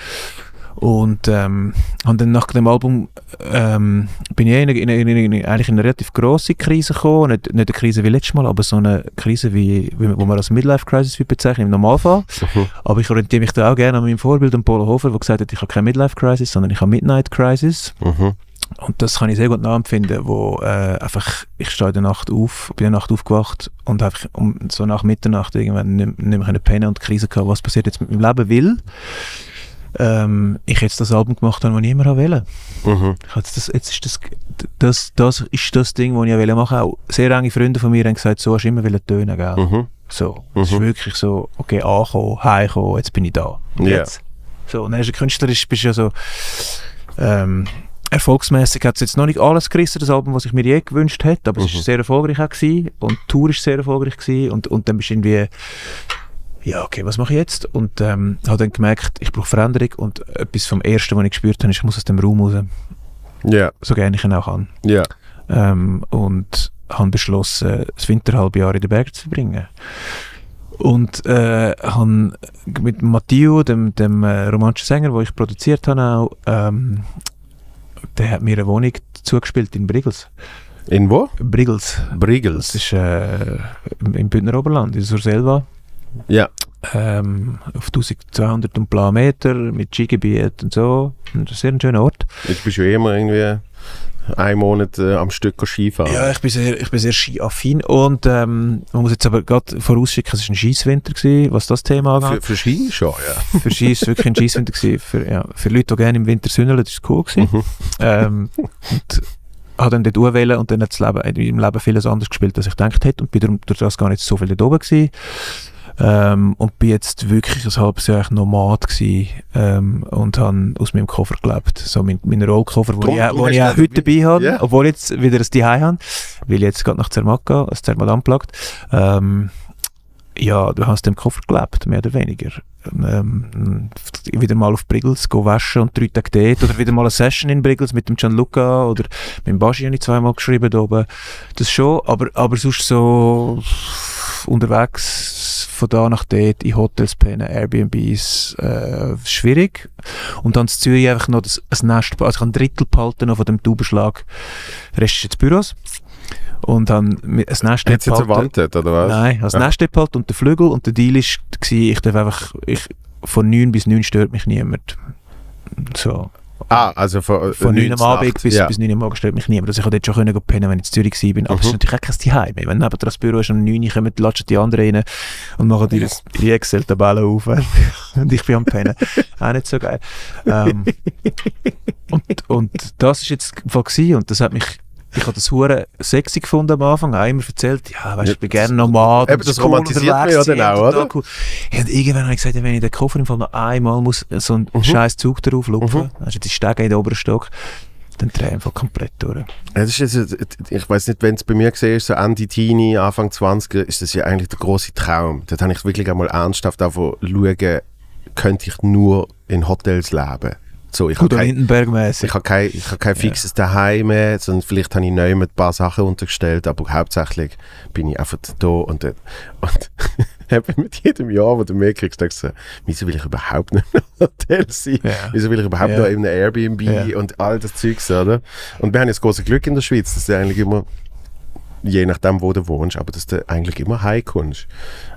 Und ähm, und dann nach dem Album ähm, bin ich in eine, in in eine, eigentlich in eine relativ grosse Krise gekommen. Nicht, nicht eine Krise wie letztes Mal, aber so eine Krise, wie, wie wo man als Midlife-Crisis würde bezeichnen, im Normalfall. Mhm. Aber ich orientiere mich da auch gerne an meinem Vorbild, an Polo Hofer, der gesagt hat, ich habe keine Midlife-Crisis, sondern ich habe Midnight-Crisis. Mhm. Und das kann ich sehr gut nachempfinden, wo äh, einfach, ich stehe in der Nacht auf, bin in der Nacht aufgewacht und einfach um so nach Mitternacht irgendwann nicht, nicht mehr pennen und Krise gehabt, was passiert jetzt mit meinem Leben, weil ähm, ich jetzt das Album gemacht habe, das ich immer wollte. Mhm. Ich Jetzt, das, jetzt ist das, das, das ist das Ding, das ich wollte machen. Auch sehr enge Freunde von mir haben gesagt, so hast du immer tönen, gell? Mhm. So, es ist Mhm. wirklich so, okay, ankommen, heimkommen, jetzt bin ich da. Ja. jetzt. So, und dann ist ein künstlerisch, bist du ja so, ähm, erfolgsmäßig hat es jetzt noch nicht alles gerissen, das Album, was ich mir je gewünscht hätte, aber es Mhm. ist sehr erfolgreich auch gewesen und die Tour ist sehr erfolgreich gewesen und, und dann bist du irgendwie, ja, okay, was mache ich jetzt? Und ähm, habe dann gemerkt, ich brauche Veränderung und etwas vom Ersten, was ich gespürt habe, ist, ich muss aus dem Raum raus, Ja, so gerne ich ihn auch kann. ja. Ähm, und habe beschlossen, das Winterhalbjahr in den Bergen zu verbringen. Und äh, habe mit Matteo, dem, dem äh, romantischen Sänger, den ich produziert habe, auch, ähm, der hat mir eine Wohnung zugespielt in Brigels. In wo? Brigels. Das Briegels. ist äh, im im Bündner Oberland, in Surselva. Ja. Ähm, auf 1200 und bla Meter mit Skigebiet und so. Ein sehr schöner Ort. Jetzt bist du ja immer irgendwie einen Monat äh, am Stück Skifahren. Ja, ich bin sehr, ich bin sehr skiaffin und ähm, man muss jetzt aber gerade vorausschicken, es war ein Scheisswinter, gewesen, was das Thema Für, angeht. für Ski schon, ja. Für Ski ist es wirklich ein Scheisswinter gewesen. Für, ja, für Leute, die gerne im Winter sünneln, das ist cool gewesen. Mhm. ähm, und habe dann dort gewählt und dann hat das Leben, in meinem Leben vieles anders gespielt, als ich gedacht hätte und bin darum durch das gar nicht so viel dort oben gewesen. Ähm, und bin jetzt wirklich ein halbes Jahr Nomad gewesen, ähm, und habe aus meinem Koffer gelebt. So mein, mein Rollkoffer, Drum, ich, wo ich auch den heute dabei habe, Ja. obwohl ich jetzt wieder ein Zuhause habe, weil ich jetzt gerade nach Zermatt gehe, das Zermatt anplagt. Ähm, ja, du hast im Koffer gelebt, mehr oder weniger. Ähm, wieder mal auf Briggles go waschen und drei Tage dort. Oder wieder mal eine Session in Briggles mit dem Gianluca oder mit dem Baschi habe ich zweimal geschrieben da oben. Das schon, aber, aber sonst so unterwegs von da nach dort in Hotels pennen, Airbnbs, äh, schwierig. Und dann in Zürich einfach noch das, ein Nest, also ich habe ein Drittel behalten noch von dem Taubenschlag. Der Rest ist jetzt Büros. Und dann ein Nest Jetzt jetzt behalten. erwartet, oder was? Nein, als Ja. Nest halt und der Flügel und der Deal ist, war, ich darf einfach, ich, von 9 bis 9 stört mich niemand. So, Ah, also von, äh, von 9 am Abend bis, ja. bis 9 am Morgen stört mich niemand. Also ich konnte dort schon können pennen, wenn ich in Zürich war. bin. Aber es Mhm. ist natürlich auch kein Zuhause mehr. Wenn neben das Büro ist um 9 Uhr kommen, latschen die anderen rein und machen ihre, ihre Excel-Tabellen auf. <laughs> und ich bin am pennen. auch nicht so geil. Ähm, und, und das ist jetzt gewesen und das hat mich ich habe das hure sexy gefunden am Anfang, auch immer erzählt, ja, weißt, ich bin gerne Nomad. eben, das cool, romantisiert man unterwegs ja dann auch, oder? Cool. Und irgendwann habe ich gesagt, wenn ich den Koffer im Fall noch einmal muss, so einen Mhm. scheiß Zug darauf lupfen, Mhm. also die Stege in den oberen Stock, dann drehe ich einfach komplett durch. Ja, das ist jetzt, ich weiß nicht, wenn es bei mir gesehen ist, so Ende Teenie, Anfang 20 ist das ja eigentlich der große Traum. Dort habe ich wirklich einmal ernsthaft davon schauen, könnte ich nur in Hotels leben. So, ich habe Gut, kein, Lindenberg-mäßig. ich habe kein, ich habe kein Ja. fixes Daheim mehr, sondern vielleicht habe ich neu mit ein paar Sachen untergestellt, aber hauptsächlich bin ich einfach da und dort. Und <laughs> mit jedem Jahr, wo du mehr kriegst, denkst du, wieso will ich überhaupt nicht einem Hotel sein? Ja. Wieso will ich überhaupt Ja. noch in einem Airbnb Ja. und all das Zeugs, oder? Und wir haben jetzt großes Glück in der Schweiz, dass es eigentlich immer je nachdem, wo du wohnst, aber dass du eigentlich immer heimkommst.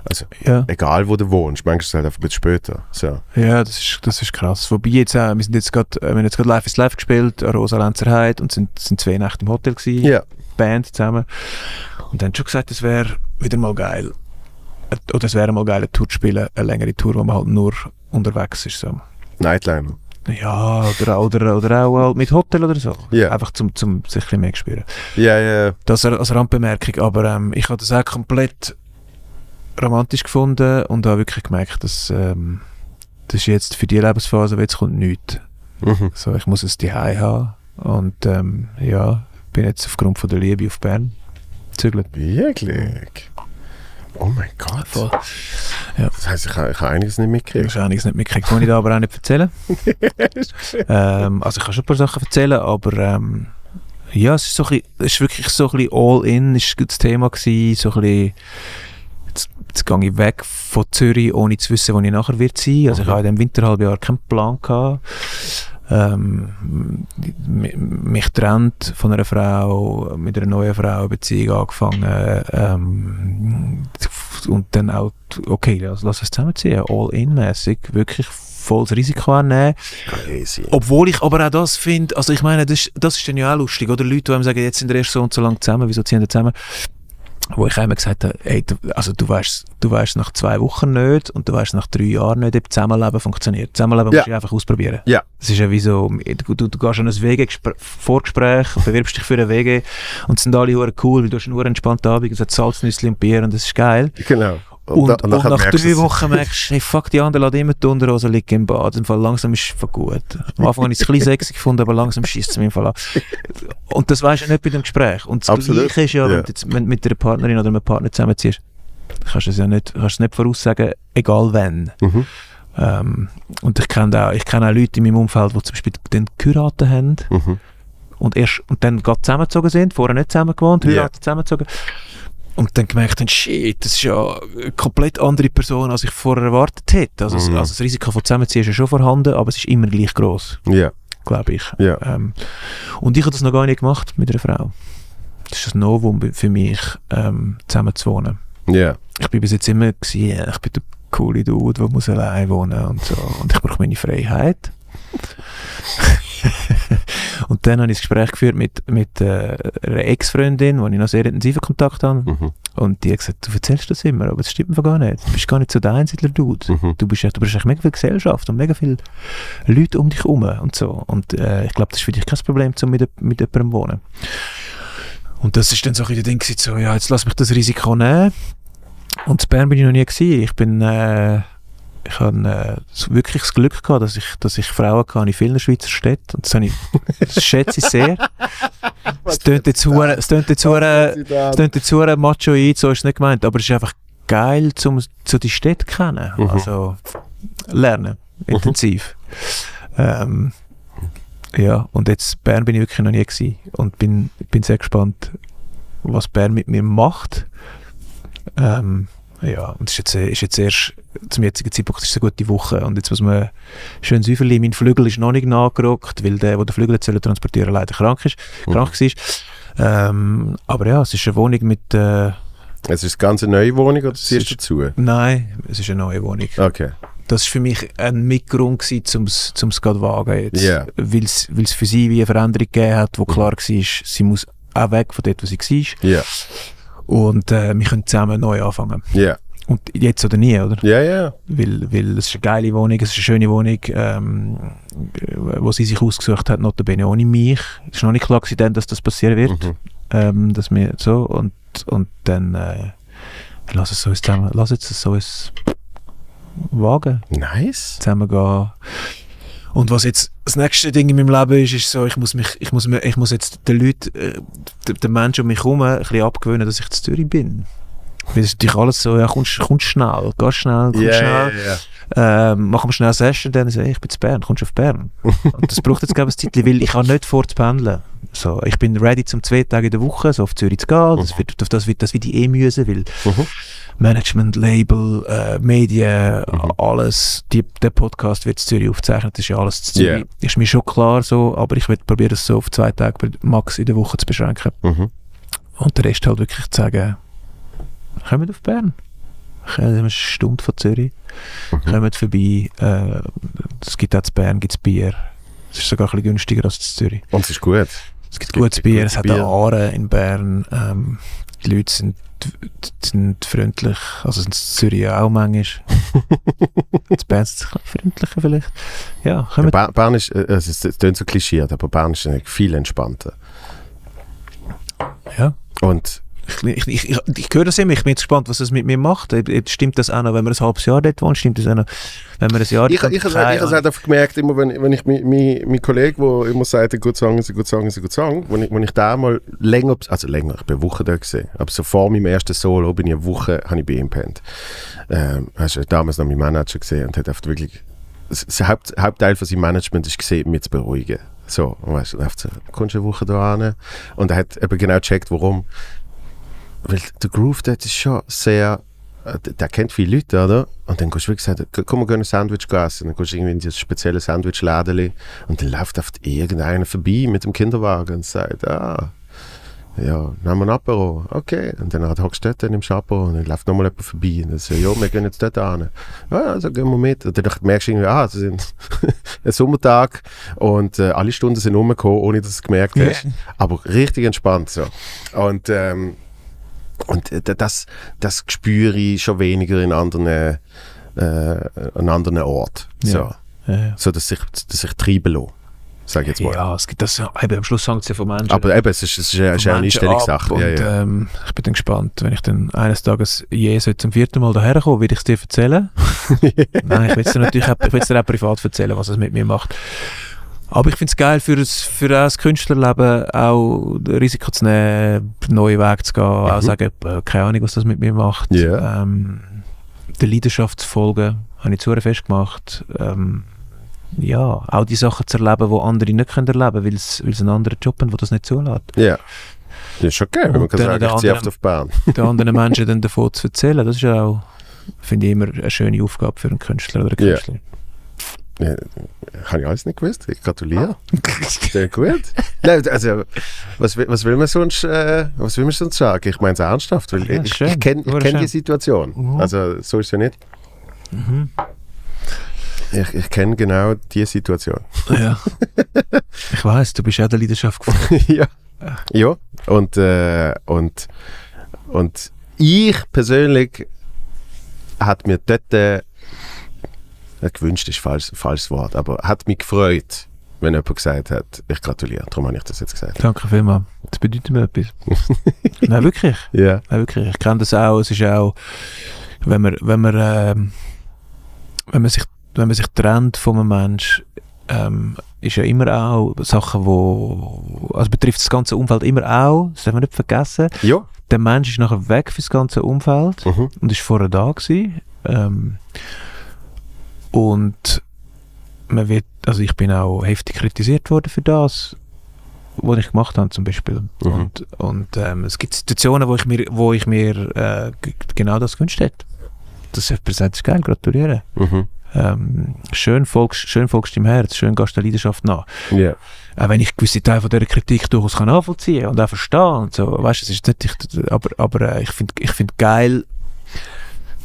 Also, Ja. egal wo du wohnst, manchmal ist es halt einfach ein bisschen später. So. Ja, das ist, das ist krass. Wobei jetzt auch, wir sind jetzt gerade, äh, wir haben jetzt gerade Live is Live gespielt, Rosa Lenzer Heide und sind, sind zwei Nächte im Hotel gewesen, Ja. Band zusammen. Und dann schon gesagt, es wäre wieder mal geil, äh, oder es wäre mal geil, eine Tour zu spielen, eine längere Tour, wo man halt nur unterwegs ist. So. Nightliner. Ja, oder, oder, oder auch halt mit Hotel oder so. Ja. Einfach zum, zum sich ein bisschen mehr spüren. Ja, ja, Das als Randbemerkung, aber ähm, ich habe das auch komplett romantisch gefunden und habe wirklich gemerkt, dass ähm, das ist jetzt für die Lebensphase, jetzt kommt nichts. mhm. So, ich muss es daheim haben und ähm, ja, bin jetzt aufgrund von der Liebe auf Bern gezügelt. Wirklich? Oh mein Gott. Voll. Das heisst, ich habe, ich habe einiges nicht Ich mitgekriegt. habe einiges nicht mitgekriegt, kann ich da aber auch nicht erzählen. <laughs> ähm, also ich kann schon ein paar Sachen erzählen, aber ähm, ja, es ist, so ein bisschen, es ist wirklich so ein bisschen all-in, ist das Thema gewesen, so ein bisschen, jetzt, jetzt gehe ich weg von Zürich, ohne zu wissen, wo ich nachher wird sein. Also ich Mhm. habe in diesem Winterhalbjahr keinen Plan gehabt. Ähm, mi- mich trennt von einer Frau, mit einer neuen Frau eine Beziehung angefangen ähm, und dann auch, okay, lass, lass es zusammenziehen, all-in-mäßig, wirklich volles Risiko annehmen. Crazy. Obwohl ich aber auch das finde, also ich meine, das, das ist dann ja auch lustig, oder? Leute, die einem sagen, jetzt sind wir erst so und so lange zusammen, wieso ziehen wir zusammen? Wo ich immer gesagt habe, ey, du, also du weißt, du weißt nach zwei Wochen nicht und du weißt nach drei Jahren nicht, ob Zusammenleben funktioniert. Zusammenleben Ja. musst du einfach ausprobieren. Ja. Das ist ja wie so, du, du, du gehst an ein WG-Vorgespräch, bewirbst dich für ein WG und es sind alle hure cool, weil du hast einen entspannten Abend, es hat Salznüsse und Bier und das ist geil. Genau. Und, da- und, nachher nach drei. Wochen merkst du, hey, fuck, die anderen lassen immer die Unterhose liegen im Bad. Im Fall langsam ist es gut. Am Anfang habe ich es ein bisschen sexy gefunden, aber langsam schießt es mir im Fall an. Und das weisst du nicht bei dem Gespräch. Und das Absolut. Gleiche ist ja, Ja. wenn du wenn mit einer Partnerin oder einem Partner zusammenziehst, kannst du es ja nicht, kannst nicht voraussagen, egal wann. Mhm. Ähm, und ich kenne auch, ich kenne auch Leute in meinem Umfeld, die zum Beispiel dann geheiratet haben Mhm. und erst und dann gerade zusammengezogen sind, vorher nicht zusammen gewohnt, Ja. heiratet, zusammengezogen. Und dann gemerkt haben, shit, das ist ja eine komplett andere Person, als ich vorher erwartet hätte. Also, Mhm. also das Risiko von Zusammenziehen ist ja schon vorhanden, aber es ist immer gleich groß, Ja. glaube ich. Ja. Ähm, und ich habe das noch gar nicht gemacht mit einer Frau. Das ist ein Novum für mich, ähm, zusammen zu wohnen. Ja. Ich bin bis jetzt immer gewesen, ja, ich bin der coole Dude, der muss allein wohnen und so. Und ich brauche meine Freiheit. Und dann habe ich ein Gespräch geführt mit, mit äh, einer Ex-Freundin, wo ich noch sehr intensiven Kontakt habe. Mhm. Und die hat gesagt, du erzählst das immer, aber das stimmt einfach gar nicht. Du bist gar nicht so der Einsiedler-Dude. Mhm. Du bist, ja- du bist echt mega viel Gesellschaft und mega viele Leute um dich herum und so. Und äh, ich glaube, das ist für dich kein Problem, um mit, mit jemandem zu wohnen. Und das ist dann so ein Ding so, ja, jetzt lass mich das Risiko nehmen. Und in Bern bin ich noch nie gewesen. Ich bin, äh, ich habe äh, wirklich das Glück gehabt, dass ich, dass ich Frauen hatte in vielen Schweizer Städten. Und das, habe ich, das schätze ich sehr. <laughs> Es tönt jetzt hure- es tönt jetzt hure- es klingt jetzt hure machoid, so ist es nicht gemeint, aber es ist einfach geil, um so die Städte kennen. Mhm. Also lernen, intensiv. Ähm, ja, und jetzt Bern bin ich wirklich noch nie gewesen und bin, bin sehr gespannt, was Bern mit mir macht. Ähm, ja, und es ist jetzt, äh, ist jetzt erst, zum jetzigen Zeitpunkt ist es eine gute Woche und jetzt muss man schön Säuferli, mein Flügel ist noch nicht nachgerückt, weil der, der den Flügel jetzt transportieren leider krank ist, Mhm. krank war. Ähm, aber ja, es ist eine Wohnung mit, äh, Es ist eine ganz neue Wohnung oder Es ziehst du ist- dazu? nein, es ist eine neue Wohnung. Okay. Das war für mich ein Mitgrund, um es gerade wagen jetzt. Ja. Weil es für sie wie eine Veränderung gegeben hat, wo klar war, sie muss auch weg von dort, wo sie war. Ja. Und äh, wir können zusammen neu anfangen. Ja. Und jetzt oder nie, oder? Ja, ja. Weil, weil es ist eine geile Wohnung, es ist eine schöne Wohnung, ähm, wo sie sich ausgesucht hat, notabene ohne mich. Es ist noch nicht klar gewesen, dass das passieren wird. Mhm. Ähm, dass wir so und, und dann äh, lass es so zusammen, lass jetzt so uns wagen, Nice. zusammen gehen. Und was jetzt das nächste Ding in meinem Leben ist, ist so, ich muss mich, ich muss ich muss jetzt den Leuten, äh, den Menschen um mich herum ein bisschen abgewöhnen, dass ich zu Zürich bin. Weil es ist natürlich alles so, ja, kommst, kommst schnell, geh schnell, komm Ja, schnell. ja, ja. Ähm, machen wir schnell eine Session, dann sage ich, ich bin zu Bern, kommst du auf Bern? <laughs> Und das braucht jetzt, glaube ich, ein Zeitchen, weil ich kann nicht fortpendeln. So, ich bin ready, zum zwei Tage in der Woche so auf Zürich zu gehen. Das wird, auf das wird das wie eh müssen, weil Mhm. Management, Label, äh, Medien, Mhm. alles, die, der Podcast wird in Zürich aufgezeichnet, das ist ja alles zu Zürich. Yeah. Ist mir schon klar so, aber ich will probieren, es so auf zwei Tage max in der Woche zu beschränken. Mhm. und der Rest halt wirklich zu sagen, kommt auf Bern. Eine Stunde von Zürich. Mhm. Kommt vorbei. Äh, es gibt auch zu Bern gibt's Bier. Es ist sogar ein bisschen günstiger als in Zürich. Und es ist gut. Es gibt gibt gutes Bier, es hat eine Aare in Bern. Ähm, die Leute sind, sind freundlich, also sind in Zürich auch manchmal. <laughs> in Bern sind sie ein freundlicher vielleicht. Ja, Ja, Bern ist, äh, es ist, es klingt so klischiert, aber Bern ist viel entspannter. Ja. Und Ich, ich, ich, ich, höre das immer, ich bin jetzt gespannt, was das mit mir macht. Stimmt das auch noch, wenn man ein halbes Jahr dort wohnt? Stimmt das auch noch, wenn man ein Jahr ich, ich, ich, ich habe es einfach gemerkt, immer wenn, wenn ich mein, mein, mein Kollege, der immer sagt, ein guter Song ist ein guter Song ist ein guter Song, wenn ich, wenn ich da mal länger, also länger, ich bin eine Woche da gesehen, aber so vor meinem ersten Solo bin ich eine Woche, habe ich bei ihm gepennt. Ähm, hast du damals noch meinen Manager gesehen und hat oft wirklich, das Haupt, Hauptteil von seinem Management ist gesehen, mich zu beruhigen. So, weißt du, kommst eine Woche da hin und er hat eben genau gecheckt, warum. Weil der Groove dort ist schon sehr, äh, der kennt viele Leute, oder? Und dann gehst du wirklich sagen, komm, wir gehen ein Sandwich essen. Dann gehst du irgendwie in dieses spezielle Sandwich-Lädeli und dann läuft oft irgendeiner vorbei mit dem Kinderwagen und sagt, ah, ja, nehmen wir ein Apero. Okay. Und dann hockst du dort im Chapeau und dann läuft nochmal jemand vorbei. Und dann sagt, ja, wir gehen jetzt dort hin. Ja, also gehen wir mit. Und dann merkst du irgendwie, ah, es <laughs> ist ein Sommertag und äh, alle Stunden sind rumgekommen, ohne dass du es gemerkt hast. Aber richtig entspannt so. Und, ähm, und äh, das, das spüre ich schon weniger in anderen, äh, an anderen Orten. So. Ja. Ja, so, dass ich, dass ich treiben lasse. Sag jetzt mal. ja, es gibt das, eben, am Schluss hängt es ja von Menschen. Aber eben, es ist, es ist, eine- es ist eine Einstellungssache. Ja, ja. ähm, ich bin dann gespannt, wenn ich dann eines Tages je zum vierten Mal daher kommen, will ich es dir erzählen. <laughs> Nein, ich will es dir natürlich auch, ich dir auch privat erzählen, was es mit mir macht. Aber ich finde es geil, für ein, für das Künstlerleben auch das Risiko zu nehmen, neue Wege zu gehen, auch sagen, äh, keine Ahnung, was das mit mir macht. Ja. Ähm, der Leidenschaft zu folgen, habe ich zu festgemacht. Ähm, ja, auch die Sachen zu erleben, die andere nicht können erleben können, weil sie einen anderen Job haben, der das nicht zulässt. ja. Ja, ist okay, wenn man kann sagen, ich ziehe auf Bern. den anderen <laughs> Menschen dann davon zu erzählen, das ist ja auch, finde ich, immer eine schöne Aufgabe für einen Künstler oder eine. Künstlerin. Ja, habe ich alles nicht gewusst. Ich gratuliere. Sehr gut. Nein, also, was, will- was will man sonst, äh, was will man sonst sagen? Ich meine es ernsthaft, weil Ja, ich, ich kenne kenn die. Situation. Mhm. Also, so ist es ja nicht. Ich, ich kenne genau die Situation. Ja. ich weiß, du bist auch der Leidenschaft gefolgt. <laughs> ja. Ja. Und, äh, und, und ich persönlich hat mir dort, äh, gewünscht ist falsch, falsches Wort, aber hat mich gefreut, wenn jemand gesagt hat, ich gratuliere. Darum habe ich das jetzt gesagt. Danke vielmals. Das bedeutet mir etwas. <laughs> Nein, wirklich. Ja. Nein, wirklich. Ich kenne das auch. Es ist auch, wenn man, wenn man, ähm, wenn man sich, wenn man sich trennt von einem Mensch, ähm, ist ja immer auch Sachen, wo, also betrifft das ganze Umfeld immer auch, das darf man nicht vergessen. Ja. Der Mensch ist nachher weg fürs ganze Umfeld. Mhm. und ist vorher da gewesen. Ähm, und man wird, also ich bin auch heftig kritisiert worden für das, was ich gemacht habe zum Beispiel. Mhm. Und, und ähm, es gibt Situationen, wo ich mir, wo ich mir äh, genau das gewünscht hätte. Das ist präsent ist geil, gratuliere. Mhm. Ähm, schön folgst, schön folgst im Herz, schön gehst der Leidenschaft nach. Ja. Auch wenn ich gewisse Teile von dieser Kritik durchaus kann nachvollziehen und auch verstehen und so, weißt es ist nicht, ich, aber, aber äh, ich finde ich find geil,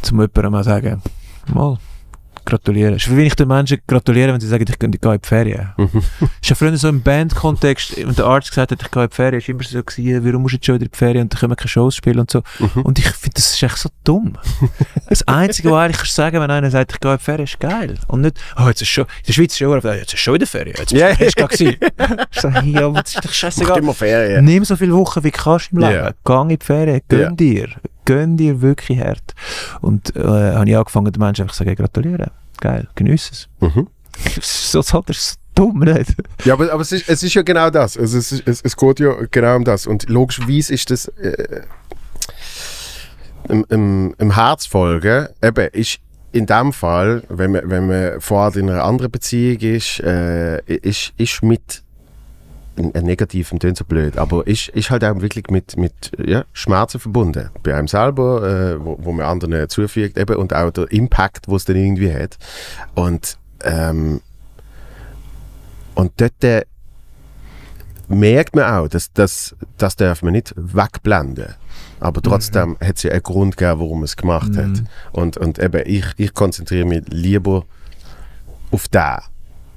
zum jemandem mal sagen, mal, gratulieren. Es ist wie ich den Menschen gratuliere, wenn sie sagen, ich gehe ich in die Ferien. Mhm. ist ja früher so im Bandkontext, wenn der Arzt gesagt hat, ich gehe in die Ferien, ist immer so gewesen, warum musst du jetzt schon wieder in die Ferien und dann können wir keine Shows spielen und so. Mhm. Und ich finde, das ist echt so dumm. <laughs> Das Einzige, was du sagen, wenn einer sagt, ich gehe in die Ferien, ist geil. Und nicht, oh, jetzt ist schon, in der Schweiz ist schon, jetzt ist schon in der Ferien, jetzt Ja. ist es gewesen. Ich sage, ja, aber das ist doch scheißegal. immer Ferien. Nimm so viele Wochen, wie du kannst im Leben. Ja. Gang in die Ferien, gönn Ja. dir. Gönn dir wirklich hart. Und äh, habe ich angefangen, den Menschen einfach zu sagen, gratulieren. Geil, genieße es. Mhm. <laughs> so das ist so dumm, nicht? Ja, aber, aber es, ist, es ist ja genau das. Also es, ist, es, es geht ja genau um das. Und logischerweise ist das äh, im, im, im Herz folgen, eben, ist in dem Fall, wenn man, wenn man vorher in einer anderen Beziehung ist, äh, ist, ist mit negativen tönt so blöd, aber ist, ist halt auch wirklich mit, mit ja, Schmerzen verbunden. Bei einem selber, äh, wo, wo man anderen zufügt, eben, und auch der Impact, wo es dann irgendwie hat. Und, ähm, und dort, äh, merkt man auch, dass das, das darf man nicht wegblenden. Aber trotzdem hat es ja einen Grund gegeben, warum er es gemacht hat. Mhm. Und, und eben, ich, ich konzentriere mich lieber auf den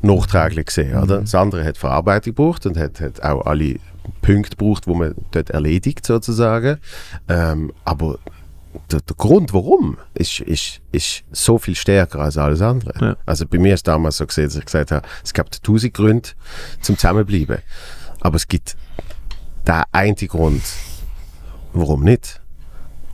nachträglich gesehen. Oder? Das andere hat Verarbeitung gebraucht und hat, hat auch alle Punkte gebraucht, die man dort erledigt sozusagen. Ähm, aber der, der Grund, warum, ist, ist, ist so viel stärker als alles andere. Ja. Also bei mir ist damals so gesehen, dass ich gesagt habe, es gibt tausend Gründe zum Zusammenbleiben. Aber es gibt den einen Grund, warum nicht.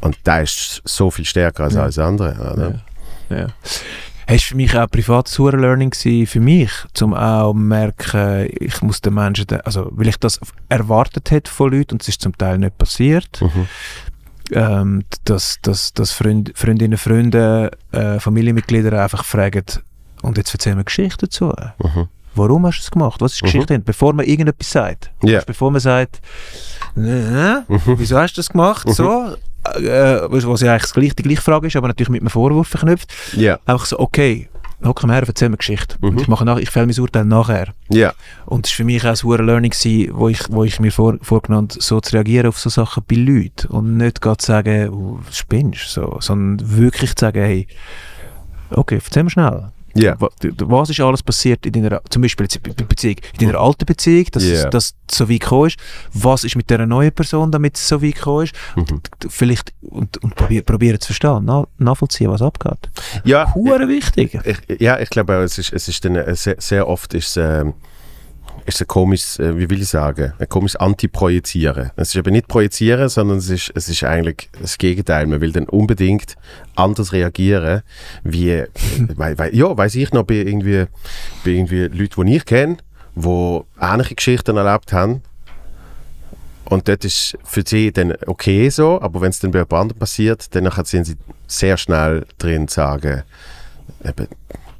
Und der ist so viel stärker als Ja. alles andere. Oder? Ja. Es war für mich auch privat super Learning für mich, um auch zu merken, ich muss den Menschen, also weil ich das erwartet hätte von Leuten und es ist zum Teil nicht passiert, Mhm. ähm, dass, dass, dass Freund, Freundinnen, Freunde, äh, Familienmitglieder einfach fragen, und jetzt erzähl mir Geschichte dazu. Mhm. Warum hast du es gemacht? Was ist die Mhm. Geschichte? Bevor man irgendetwas sagt. Ja. Bevor man sagt, «Äh, Mhm. wieso hast du das gemacht? Mhm. So, äh, was was ja eigentlich das gleiche, die gleiche Frage ist, aber natürlich mit einem Vorwurf verknüpft. Ja. Einfach so, okay, hock mal her, erzähl mir Geschichte. Mhm. Und Ich, mache nach, ich fälle mein Urteil nachher. Ja. Und das war für mich auch ein Learning, gewesen, wo ich, wo ich mir vor, vorgenommen habe, so zu reagieren auf so Sachen bei Leuten. Und nicht gerade zu sagen, oh, spinnst so, sondern wirklich zu sagen, hey, okay, erzähl mir schnell. Du- Was ist alles passiert in deiner, zum Beispiel Beziehung, in deiner alten Beziehung, dass Ja. es dass so weit gekommen ist? Was ist mit dieser neuen Person, damit es so weit gekommen ist? Mhm. Vielleicht, und, und probier, probieren zu verstehen, na, nachvollziehen, was abgeht. Ja, Hure wichtig. ich, ja, ich glaube auch, es ist, es ist dann, äh, sehr, sehr oft ist, ähm, ist ein komisches, äh, wie will ich sagen, ein komisches Anti-Projizieren. Es ist eben nicht Projizieren, sondern es ist, es ist eigentlich das Gegenteil. Man will dann unbedingt anders reagieren, wie, <laughs> weil, weil, ja, weiß ich noch, bei irgendwie, bei irgendwie Leuten, die ich kenne, die ähnliche Geschichten erlebt haben, und dort ist für sie dann okay so, aber wenn es dann bei jemand anderem passiert, dann sind sie sehr schnell drin zu sagen, eben,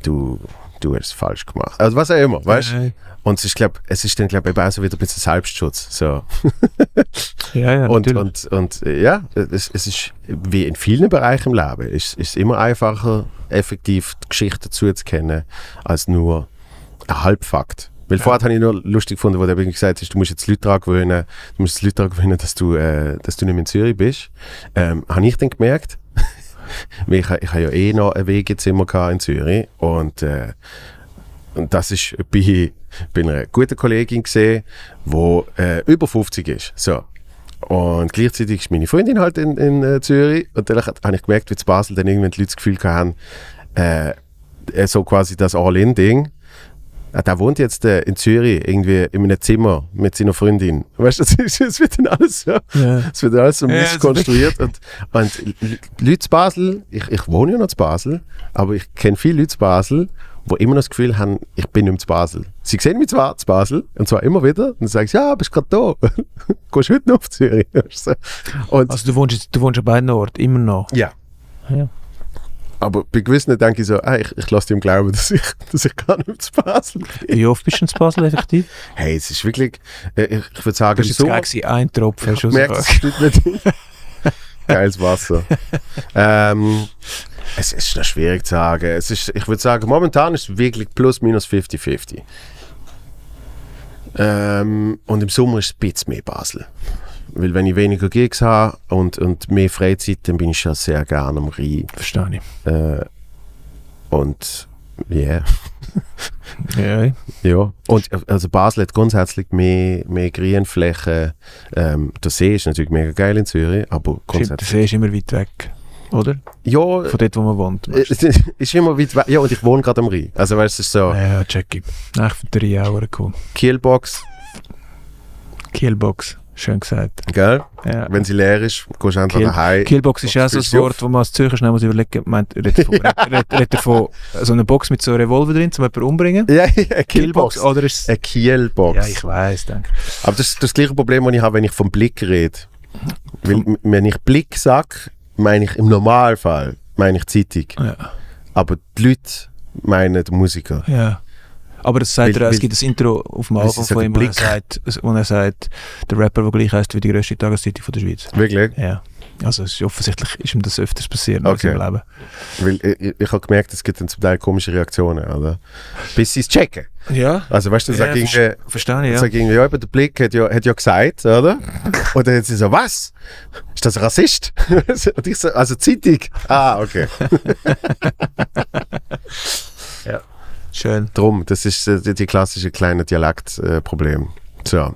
du, du hast es falsch gemacht. Also was auch immer, weißt du? Und es ist, glaub, es ist dann, glaube ich, auch so wieder ein bisschen Selbstschutz. So. <laughs> Ja, ja, und, natürlich. und, und äh, ja, es, es ist wie in vielen Bereichen im Leben, ist, ist es immer einfacher, effektiv die Geschichte zuzukennen, als nur ein Halbfakt. Weil vorher habe ich nur lustig gefunden, wo du gesagt hast, du musst jetzt Leute daran gewöhnen, du musst Leute daran gewöhnen, dass du, äh, dass du nicht mehr in Zürich bist. Ähm, habe ich dann gemerkt, <laughs> ich, ich habe ja eh noch ein Wegezimmer in Zürich und, äh, und das ist bei, bei einer guten Kollegin gesehen, die äh, über 50 ist. So. Und gleichzeitig ist meine Freundin halt in, in äh, Zürich und dann habe ich gemerkt, wie zu Basel dann irgendwann die Leute das Gefühl haben, äh, äh, so quasi das All-In-Ding. Ah, der wohnt jetzt äh, in Zürich irgendwie in einem Zimmer mit seiner Freundin. Weißt du, <laughs> es wird dann alles so, ja. es wird alles so Ja, mies also konstruiert. Und, und Leute zu Basel, ich, ich wohne ja noch zu Basel, aber ich kenne viele Leute zu Basel, die immer noch das Gefühl haben, ich bin nicht mehr zu Basel. Sie sehen mich zwar zu Basel, und zwar immer wieder, und dann sagen sie, ja, bist gerade da. <laughs> Gehst heute noch auf Zürich. <laughs> Und, Also du wohnst, jetzt- du wohnst an beiden Orten, immer noch. ja. Ja. Aber bei gewissen denke ich so, ah, ich, ich lasse dem glauben, <laughs> dass ich, dass ich gar nicht zu Basel bin. Wie oft bist du in Basel effektiv? Hey, es ist wirklich, äh, ich, ich würde sagen, Das Sommer, geil gewesen, ein Tropfen. ich merke, so. es stimmt nicht. Geiles Wasser. ähm, es ist noch schwierig zu sagen. Es ist, ich würde sagen, momentan ist es wirklich plus minus 50-50. Ähm, und im Sommer ist es ein bisschen mehr Basel. Weil wenn ich weniger Gigs habe und, und mehr Freizeit, dann bin ich schon sehr gerne am Rhein. Verstehe ich. Äh, und yeah. <laughs> Ja, Ja, und also Basel hat grundsätzlich mehr, mehr Grünflächen. Ähm, der See ist natürlich mega geil in Zürich, aber stimmt, der grundsätzlich. See ist immer weit weg, oder? Ja, Von dort, wo man wohnt. äh, es ist immer weit weg. Ja, und ich wohne gerade am Rhein. Also weißt du, es ist so Ja, check ich. Nach für drei Jahre cool. Kielbox, Kielbox, schön gesagt. gell? Ja. Wenn sie leer ist, gehst du einfach Kiel- daheim. Kielbox ist ja so ein Wort, wo man als Zürcher schnell muss überlegen muss. Redet von, <laughs> redet, redet er von so einer Box mit so einem Revolver drin, um jemanden umbringen? Ja, <laughs> ja, eine Kielbox. Oder ist. Eine Kielbox. Ja, ich weiß, danke. Aber das ist das gleiche Problem, das ich habe, wenn ich vom Blick rede. Weil, wenn ich Blick sage, meine ich im Normalfall meine ich Zeitung. Ja. Aber die Leute meinen die Musiker. ja. Aber das sagt Weil- er, auch, es weil- gibt ein Intro auf dem weil Album von ihm, wo er, sagt, wo er sagt, der Rapper, der gleich heißt wie die grösste Tageszeitung von der Schweiz. Wirklich? Ja. Also es ist offensichtlich ist ihm das öfters passiert Okay. im Leben. Weil ich, ich, habe gemerkt, es gibt dann zum Teil komische Reaktionen, oder? Bis sie es checken. Ja, Also weißt du, Ja, sag irgendwie, verste- verstehe ich, ja. sag irgendwie, ja, aber der Blick hat ja, hat ja gesagt, oder? <laughs> Und dann hat sie so, was? Ist das Rassist? <laughs> Und ich so, also Zeitung. Ah, okay. <laughs> Schön. Drum, das ist äh, die, die klassische kleine Dialektproblem. Äh, so.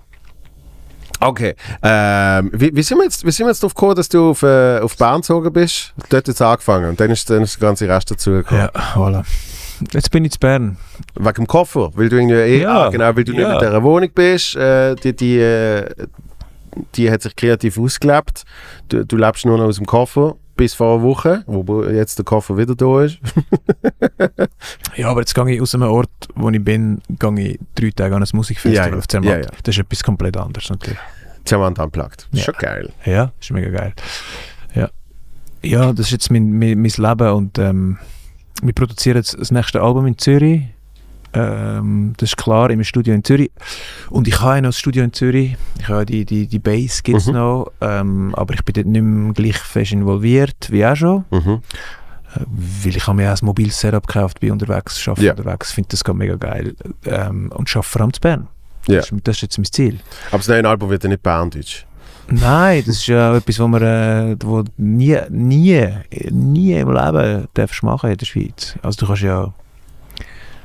Okay. Ähm, wie, wie, sind wir jetzt, wie sind wir jetzt darauf gekommen, dass du auf, äh, auf Bern gezogen bist? Dort jetzt angefangen und dann ist, dann ist der ganze Rest dazugekommen. Ja, voilà. Jetzt bin ich in Bern. Wegen dem Koffer, weil du irgendwie eh, Ja, ah, genau, weil du nicht ja. in dieser Wohnung bist, äh, die, die, äh, die hat sich kreativ ausgelebt. Du, du lebst nur noch aus dem Koffer bis vor einer Woche, wo jetzt der Koffer wieder da ist. <laughs> Ja, aber jetzt gehe ich aus einem Ort, wo ich bin, gehe ich drei Tage an ein Musikfestival Ja, auf Zermatt. Ja, ja. Das ist etwas komplett anderes natürlich. Zerwand unplugged. Ja. Schon geil. Ja, ist mega geil. Ja, ja das ist jetzt mein, mein, mein Leben und ähm, wir produzieren jetzt das nächste Album in Zürich. Ähm, das ist klar, im Studio in Zürich. Und ich habe ja noch das Studio in Zürich. Ich habe die, die, die Bass gibt es Mhm. noch, ähm, aber ich bin dort nicht mehr gleich fest involviert wie auch schon. Mhm. Äh, Weil ich habe mir auch ein mobiles Setup gekauft, bin unterwegs, arbeite Ja. unterwegs, finde das gerade mega geil. Ähm, und arbeite vor allem zu Bern. Ja. Das, ist, das ist jetzt mein Ziel. Aber das neue Album wird ja nicht Berndeutsch. Nein, das ist ja <laughs> etwas, was man äh, wo nie, nie, nie im Leben darfst machen in der Schweiz. Also du kannst ja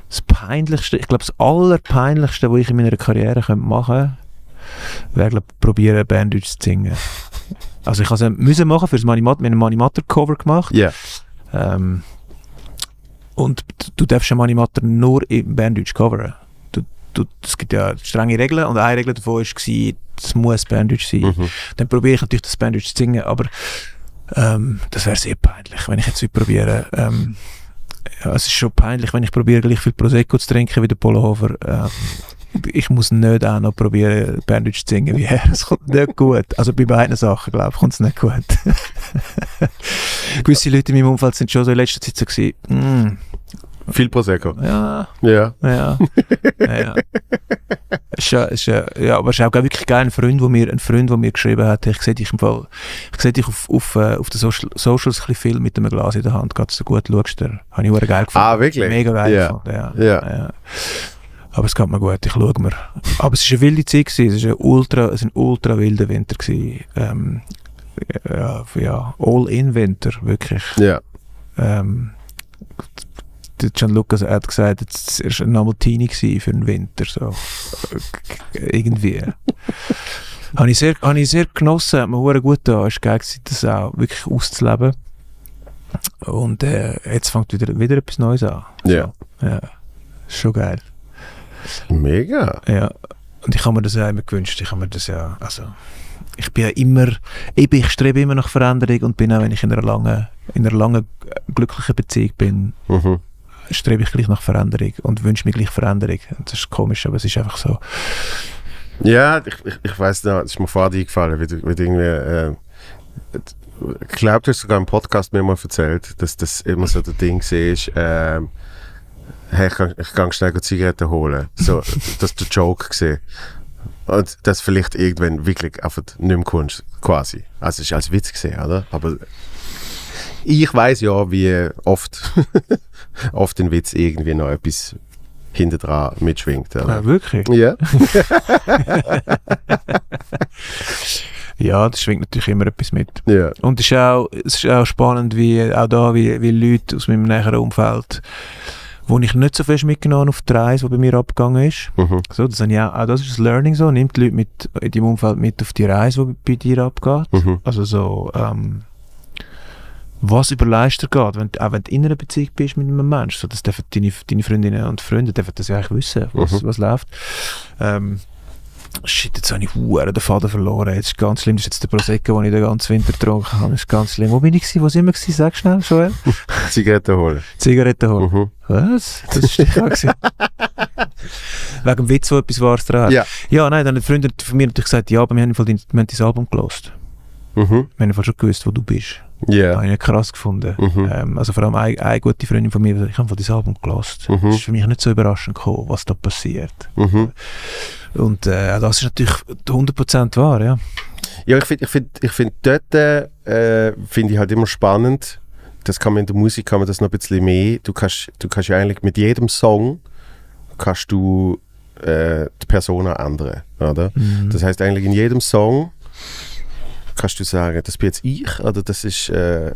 das Peinlichste, ich glaube das Allerpeinlichste, was ich in meiner Karriere könnte machen wäre, glaube ich, probieren, Banddeutsch zu singen. Also ich musste es machen für das Manimat, wir haben ein Manimatter-Cover gemacht. Ja. Ähm, und du- darfst einen Animator nur im Banddeutsch coveren. Du, du, es gibt ja strenge Regeln und eine Regel davon war, es muss Banddeutsch sein. Mhm. Dann probiere ich natürlich das Banddeutsch zu singen, aber ähm, das wäre sehr peinlich, wenn ich jetzt würde probieren. Ähm, ja, es ist schon peinlich, wenn ich probiere, gleich viel Prosecco zu trinken wie der Polohofer. Ähm, ich muss nicht auch noch probieren, Banddeutsch zu singen wie er. Es kommt nicht gut. Also bei beiden Sachen, glaube ich, kommt es nicht gut. Gewisse Leute in meinem Umfeld sind schon so in letzter Zeit so gewesen, «Mm, Viel Prosecco. ja, Ja. ja, ja. <laughs> Ist ja, ist ja, ja, aber es ist auch wirklich geil, ein Freund, wo mir, ein Freund, der mir geschrieben hat, ich sehe dich im Fall, ich sehe dich auf, auf, äh, auf den Social, Socials ein viel mit einem Glas in der Hand, geht so gut, schaust du, habe ich verdammt geil gefunden. Ah, wirklich? Mega geil Ja. gefunden, ja. Ja. ja. Aber es geht mir gut, ich schaue mir. Aber es war eine wilde Zeit, gewesen. es war ein ultra, es war ein ultra wilder Winter. Gewesen. Ähm, ja, ja, All-in-Winter, wirklich. Ja. Ähm, der Gianluca hat gesagt, es war ein Martini gewesen für den Winter. So. Irgendwie. <laughs> habe, ich sehr, habe ich sehr genossen, hat mir gut da. Es war geil, das auch wirklich auszuleben. Und äh, jetzt fängt wieder, wieder etwas Neues an. Ja. Ja, ist schon geil. Mega. Ja. Und ich habe mir das ja immer gewünscht. Ich habe mir das ja, also, ich bin ja immer, eben, ich strebe immer nach Veränderung und bin auch, wenn ich in einer langen, in einer langen glücklichen Beziehung bin, Mhm. Strebe ich gleich nach Veränderung und wünsche mir gleich Veränderung. Das ist komisch, aber es ist einfach so. Ja, ich, ich, ich weiß noch, es ist mir vorher eingefallen, wie du, wie du irgendwie, äh, ich glaube, du hast sogar im Podcast mir mal erzählt, dass das immer so der Ding ist, ähm, hey, ich kann, ich kann schnell Zigaretten holen. So, <laughs> das ist der Joke gesehen. Und das vielleicht irgendwann wirklich einfach nicht mehr kommst, quasi. Also, es ist als Witz gesehen, oder? Aber ich weiß ja, wie oft, <laughs> oft ein Witz irgendwie noch etwas hinter dran mitschwingt. Oder? Ja, wirklich? Ja. <laughs> Ja, das schwingt natürlich immer etwas mit. Ja. Und es ist auch, es ist auch spannend, wie auch da, wie, wie Leute aus meinem näheren Umfeld, wo ich nicht so fest mitgenommen habe auf die Reise, die bei mir abgegangen ist. Mhm. So, das, habe ich auch, auch das ist das Learning so. Nimm die Leute mit, in deinem Umfeld mit auf die Reise, die bei dir abgeht. Mhm. Also so, ähm, was überleist dir geht, wenn, du- auch wenn du in einer Beziehung bist mit einem Menschen. So, das dürfen deine, deine Freundinnen und Freunde dürfen das ja eigentlich wissen, was, Mhm. was läuft. Ähm, shit, jetzt habe ich huere den Faden verloren. Jetzt ist ganz schlimm. Das ist jetzt der Prosecco, den ich den ganzen Winter getrunken habe. Das ist ganz schlimm. Wo bin ich gewesen? Wo sind wir gewesen? Sag schnell, Joel. <laughs> Zigaretten holen. Zigaretten holen. Mhm. Was? Das ist nicht gewesen. <laughs> Wegen dem Witz, wo etwas Wahres dran hat. Ja. Ja, nein, dann haben Freunde von mir natürlich gesagt, ja, aber wir haben, Fall dein, wir haben dein Album gelost. Mhm. Wir haben schon gewusst, wo du bist. Ja. Habe ich nicht krass gefunden. Mhm. Ähm, also vor allem eine, eine gute Freundin von mir, ich habe von dein Album gelost. Mhm. Das ist für mich nicht so überraschend gekommen, was da passiert. Mhm. Und äh, das ist natürlich 100% wahr, ja. Ja, ich finde, ich find, ich find dort äh, finde ich halt immer spannend, das kann man in der Musik kann man das noch ein bisschen mehr, du kannst, du kannst ja eigentlich mit jedem Song kannst du äh, die Persona ändern, oder? Mhm. Das heißt eigentlich in jedem Song kannst du sagen, das bin jetzt ich oder das ist äh,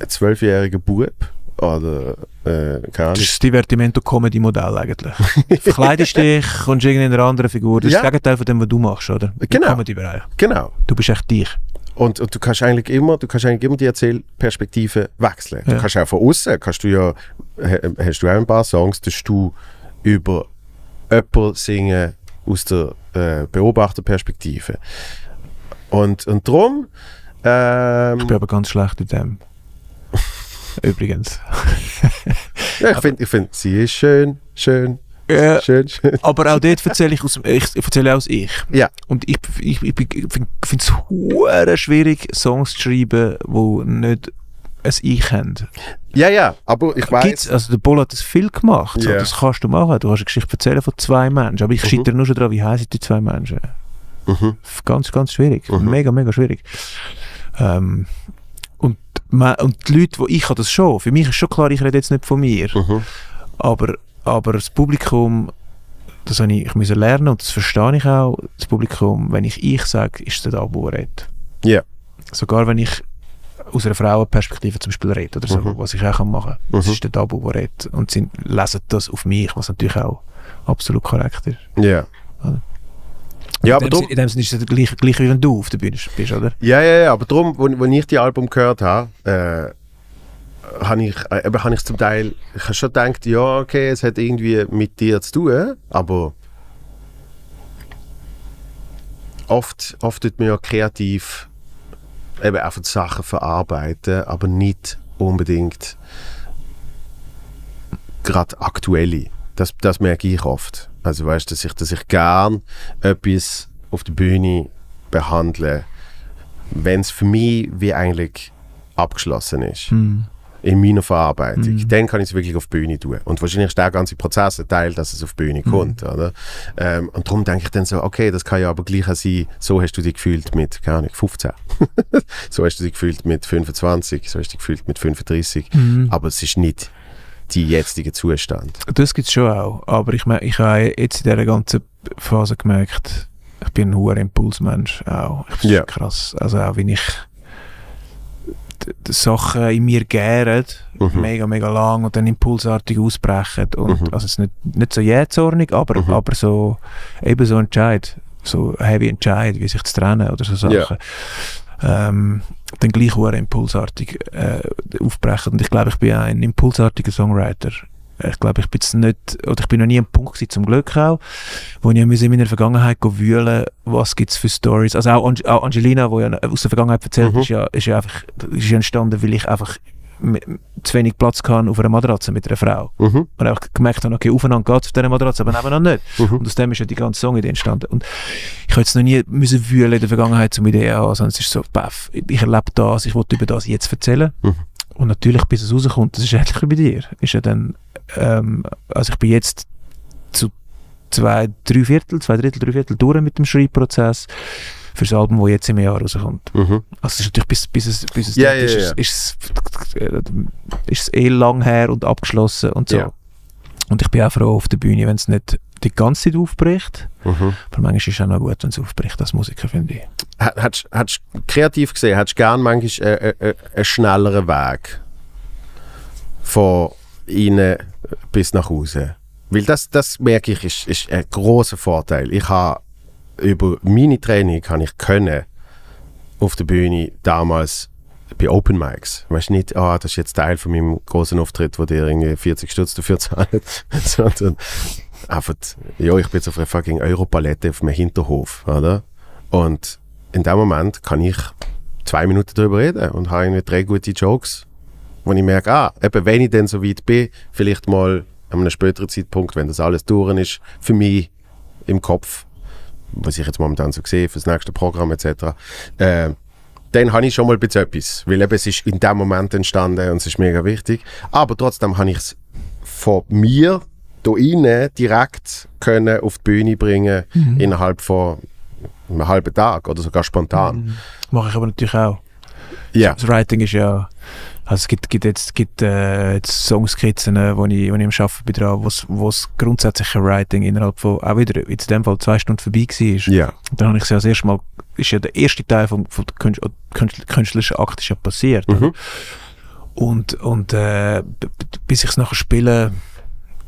ein zwölfjähriger Bub oder äh, keine Das ist das Divertimento-Comedy-Modell eigentlich. <laughs> Verkleidest dich, kommst in eine andere Figur. Das ist Ja. das Gegenteil von dem, was du machst, oder? Im Genau. Comedy-Bereich. Genau. Du bist echt dich. Und, und du kannst eigentlich immer, du kannst eigentlich immer die Erzählperspektive wechseln. Du Ja. kannst auch von außen, kannst du ja, ha- hast du auch ein paar Songs, dass du über jemanden singen aus der äh, Beobachterperspektive. Und, und darum, ähm, Ich bin aber ganz schlecht in dem. <laughs> Übrigens. ja, ich finde, ich find, sie ist schön, schön, Ja, schön, schön. aber auch dort erzähle ich aus, ich erzähle aus ich. Ja. Und ich, ich, ich, ich finde es schwierig, Songs zu schreiben, die nicht ein Ich haben. Ja, ja, aber ich Gibt's, weiß. also der Paul hat das viel gemacht. So. Das kannst du machen. Du kannst eine Geschichte erzählen von zwei Menschen. Aber ich Mhm. scheitere nur schon daran, wie heißen die zwei Menschen. Mhm. Ganz, ganz schwierig. Mhm. Mega, mega schwierig. Ähm, und, ma- und die Leute, die ich habe das schon. Für mich ist schon klar, ich rede jetzt nicht von mir. Mhm. Aber, aber das Publikum, das habe ich, ich müssen lernen und das verstehe ich auch. Das Publikum, wenn ich ich sage, ist es der wo er redet. Ja. Sogar wenn ich aus einer Frauenperspektive zum Beispiel rede oder so, Mhm. was ich auch machen kann. Das Mhm. ist der Tabu, der redet. Und sie lesen das auf mich, was natürlich auch absolut korrekt ist. Ja. Oder? Ja, aber in, dem, drum, Sinn- in dem Sinne ist es gleich, gleich wie wenn du auf der Bühne bist, oder? Ja, ja, ja, aber darum, als ich die Album gehört habe, äh, habe ich, äh, eben, habe ich zum Teil, ich habe schon gedacht, ja, okay, es hat irgendwie mit dir zu tun, aber oft, oft tut man ja kreativ eben einfach die Sachen verarbeiten, aber nicht unbedingt gerade aktuelle. Das, das merke ich oft. Also weißt dass ich, dass ich gern etwas auf der Bühne behandle, wenn es für mich wie eigentlich abgeschlossen ist Hm. in meiner Verarbeitung, Mhm. dann kann ich es wirklich auf die Bühne tun. Und wahrscheinlich ist der ganze Prozess ein Teil, dass es auf die Bühne kommt. Oder? Ähm, und darum denke ich dann so, okay, das kann ja aber gleich auch sein, so hast du dich gefühlt mit, keine Ahnung, 15. <laughs> so hast du dich gefühlt mit 25, so hast du dich gefühlt mit 35. Mhm. Aber es ist nicht der jetzige Zustand. Das gibt es schon auch. Aber ich, ich habe jetzt in dieser ganzen Phase gemerkt, ich bin ein hoher Impulsmensch auch. Ich Ja. krass. Also auch wenn ich d- d- Sachen in mir gären, Mhm. mega, mega lang und dann impulsartig ausbrechen. Und, Mhm. Also es ist nicht, nicht so jähzornig, aber, Mhm. aber so eben so Entscheid. So heavy Entscheid, wie sich zu trennen oder so. Sachen. Ähm, dann gleich hure impulsartig äh, aufbrechen. Und ich glaube, ich bin auch ein impulsartiger Songwriter. Ich glaube, ich bin jetzt nicht, oder ich bin noch nie am Punkt gewesen, zum Glück auch, wo ich in meiner Vergangenheit wühlen, was gibt es für Stories. Also auch, auch Angelina, die ja aus der Vergangenheit erzählt, Mhm. ist, ja, ist ja einfach ist ja entstanden, weil ich einfach mit, zu wenig Platz kann auf einer Matratze mit einer Frau. Mhm. Und auch gemerkt habe, okay, aufeinander geht es auf dieser Matratze, aber nebeneinander nicht. Mhm. Und aus dem ist ja die ganze Songidee entstanden. Und ich habe jetzt noch nie müssen wühlen in der Vergangenheit zum Idee haben, sondern es ist so, baff, ich erlebe das, ich wollte über das jetzt erzählen. Mhm. Und natürlich, bis es rauskommt, das ist ähnlich wie bei dir, ist ja dann, ähm, also ich bin jetzt zu zwei, drei Viertel, zwei Drittel, drei Viertel durch mit dem Schreibprozess für das Album, das jetzt im Jahr rauskommt. Mhm. Also es ist natürlich bis, bis es, bis es dort ja, ist, ja. ist, ist, es- äh, ist es eh lang her und abgeschlossen und so. Und ich bin auch froh auf der Bühne, wenn es nicht die ganze Zeit aufbricht. Mhm. Aber manchmal ist es auch noch gut, wenn es aufbricht als Musiker, finde ich. Hättest du kreativ gesehen, hättest du gern manchmal äh, äh, äh, einen schnelleren Weg von innen bis nach Hause? Weil das, das merke ich, ist, ist ein großer Vorteil. Ich habe über meine Training kann ich können auf der Bühne damals bei Open Mics. Weißt nicht, ah, das ist jetzt Teil von meinem großen Auftritt, wo dir irgendwie 40 Stutz dafür <laughs> zahlen, sondern einfach, ja, ich bin jetzt auf einer fucking Europalette auf meinem Hinterhof, oder? Und in dem Moment kann ich zwei Minuten darüber reden und habe irgendwie drei gute Jokes, wo ich merke, ah, eben wenn ich dann so weit bin, vielleicht mal an einem späteren Zeitpunkt, wenn das alles durch ist, für mich im Kopf, was ich jetzt momentan so sehe, für das nächste Programm etc., äh, dann habe ich schon mal ein bisschen etwas, weil eben es ist in dem Moment entstanden und es ist mega wichtig. Aber trotzdem habe ich es von mir hier innen direkt können auf die Bühne bringen, innerhalb von einem halben Tag oder sogar spontan. Mhm. Mache ich aber natürlich auch. Ja. Das Writing ist ja. Also es gibt, gibt jetzt, gibt, äh, jetzt Songskizzen, äh, wo ich, wo ich am Arbeiten bin wo's, wo's grundsätzliche Writing innerhalb von, auch wieder, in dem Fall zwei Stunden vorbei war. Ja. Dann habe ich sie als erstes Mal, ist ja der erste Teil vom, vom Künst, Künstler, künstlerischen Akt ist ja passiert. Mhm. Und, und äh, bis ich es nachher spiele,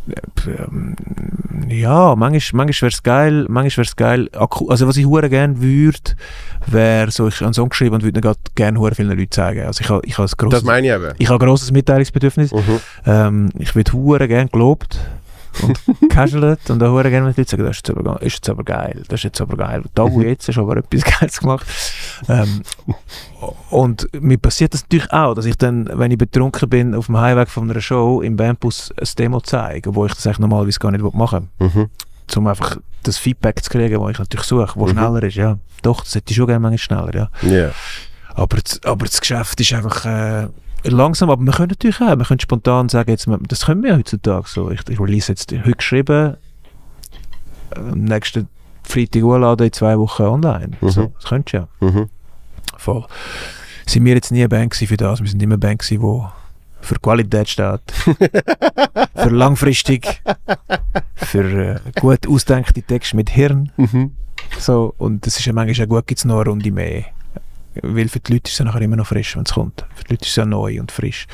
äh, ähm, ja, manchmal, manchmal wäre es geil, manchmal wäre es geil, also was ich hure gerne würde, wäre so, ich habe einen Song geschrieben und würde ihn gerne hure vielen Leuten zeigen. Also ich habe, ich habe ein Das grosses, meine ich eben. ich habe ein grosses Mitteilungsbedürfnis. Mhm. Ähm, ich würde hure gerne gelobt und <laughs> casualet und auch hure gerne mit Leuten sagen, das ist jetzt, aber, ist jetzt aber geil, das ist jetzt aber geil. Da wo jetzt hast du aber etwas <laughs> Geiles gemacht. Ähm, und mir passiert das natürlich auch, dass ich dann, wenn ich betrunken bin, auf dem Heimweg von einer Show im Bandbus ein Demo zeige, wo ich das eigentlich normalerweise gar nicht machen will, Mhm. um einfach das Feedback zu kriegen, das ich natürlich suche, wo Mhm. schneller ist. Ja, doch, das hätte ich schon gerne manchmal schneller, ja. Ja. Aber, das- aber das Geschäft ist einfach äh, langsam. Aber wir können natürlich auch, wir können spontan sagen, jetzt, das können wir heutzutage so. Ich, ich release jetzt heute geschrieben, äh, am nächsten Freitag hochladen, in zwei Wochen online. Mhm. So, das könntest du ja. Mhm. Voll. Sind wir jetzt nie eine gewesen für das? Wir sind immer eine gewesen, die für Qualität steht. <laughs> für langfristig. Für äh, gut ausdenkte Texte mit Hirn. Mhm. So, und das ist ja manchmal auch gut, gibt es noch eine Runde mehr. Weil für die Leute ist es ja nachher immer noch frisch, wenn es kommt. Für die Leute ist es ja neu und frisch.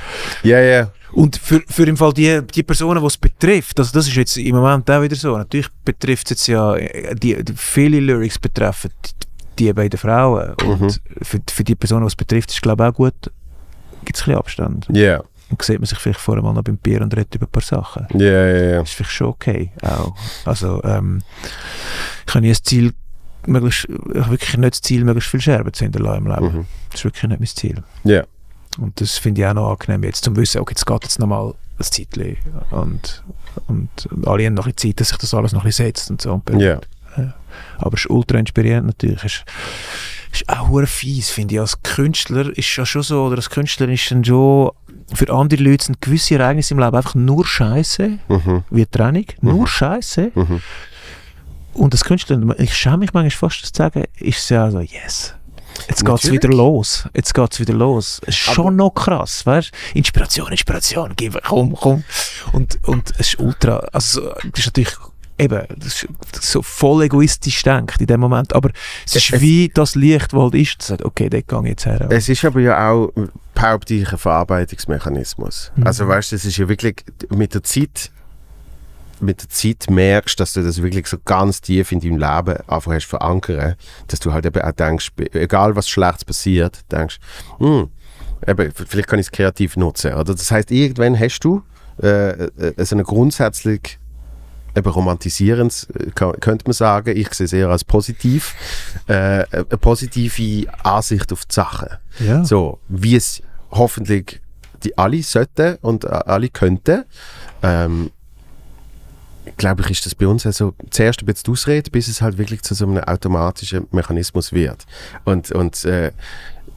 Ja, ja. Und für, für im Fall die, die Personen, die es betrifft, also das ist jetzt im Moment auch wieder so. Natürlich betrifft es jetzt ja, äh, die, die, viele Lyrics betreffen die, die beiden Frauen. Und Mhm. für, für die Personen, die es betrifft, ist glaube ich auch gut, gibt es ein bisschen Abstand. Ja. Und sieht man sich vielleicht vorher mal noch beim Bier und redet über ein paar Sachen. Ja, ja, ja. Das ist vielleicht schon okay. Auch. Also, ähm, ich habe nie das Ziel, möglichst, ich habe wirklich nicht das Ziel, möglichst viel Scherben zu hinterlassen im Leben. Mhm. Das ist wirklich nicht mein Ziel. Ja. Und das finde ich auch noch angenehm, jetzt zum Wissen, okay, jetzt geht jetzt nochmal ein Zeitchen. Und, und alle haben noch ein Zeit, dass sich das alles noch ein bisschen setzt und so. Und Ja. aber es ist ultra inspirierend natürlich. Es ist, ist auch fies, finde ich. Als Künstler ist ja schon so, oder als Künstler ist dann schon, für andere Leute sind gewisse Ereignisse im Leben einfach nur Scheiße, Mhm. wie Trennung, nur Scheiße. Mhm. Und als Künstler, ich schäme mich manchmal fast zu sagen, ist es ja so, yes. Jetzt geht's Natürlich. wieder los. Jetzt geht's wieder los. Es ist schon noch krass, weißt Inspiration, Inspiration, gib, komm, komm. Und, und es ist ultra, also, das ist natürlich eben, das ist so voll egoistisch denkt in dem Moment. Aber es ist Es- wie das Licht, das halt ist, das sagt, okay, dort gehe ich jetzt her. Es ist aber ja auch, behaupte ich, ein Verarbeitungsmechanismus. Mhm. Also weißt du, es ist ja wirklich mit der Zeit, mit der Zeit merkst, dass du das wirklich so ganz tief in deinem Leben einfach hast verankern, dass du halt eben auch denkst, egal was Schlechtes passiert, denkst, hm, eben, vielleicht kann ich es kreativ nutzen. Oder? Das heißt, irgendwann hast du äh, äh, so eine grundsätzlich eben romantisierend, äh, könnte man sagen, ich sehe es eher als positiv, äh, eine positive Ansicht auf die Sachen. ja. So, wie es hoffentlich die alle sollten und äh, alle könnten. Ähm, glaube ich, ist das bei uns also zuerst ein bisschen Ausrede, bis es halt wirklich zu so einem automatischen Mechanismus wird. Und, und äh,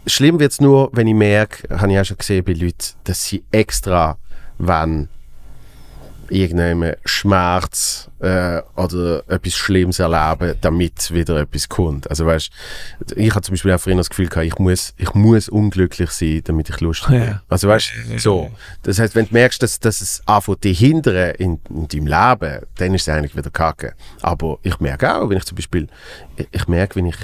schlimm wird es nur, wenn ich merke, habe ich auch schon gesehen bei Leuten, dass sie extra, wenn irgendeinem Schmerz äh, oder etwas Schlimmes erleben, damit wieder etwas kommt. Also weißt, ich habe zum Beispiel auch früher das Gefühl gehabt, ich muss, ich muss unglücklich sein, damit ich lustig bin. Ja. Also weißt, so. Das heißt, wenn du merkst, dass, dass es anfängt dich hindern in, in deinem Leben, dann ist es eigentlich wieder kacke. Aber ich merke auch, wenn ich zum Beispiel, ich, ich merke, wenn ich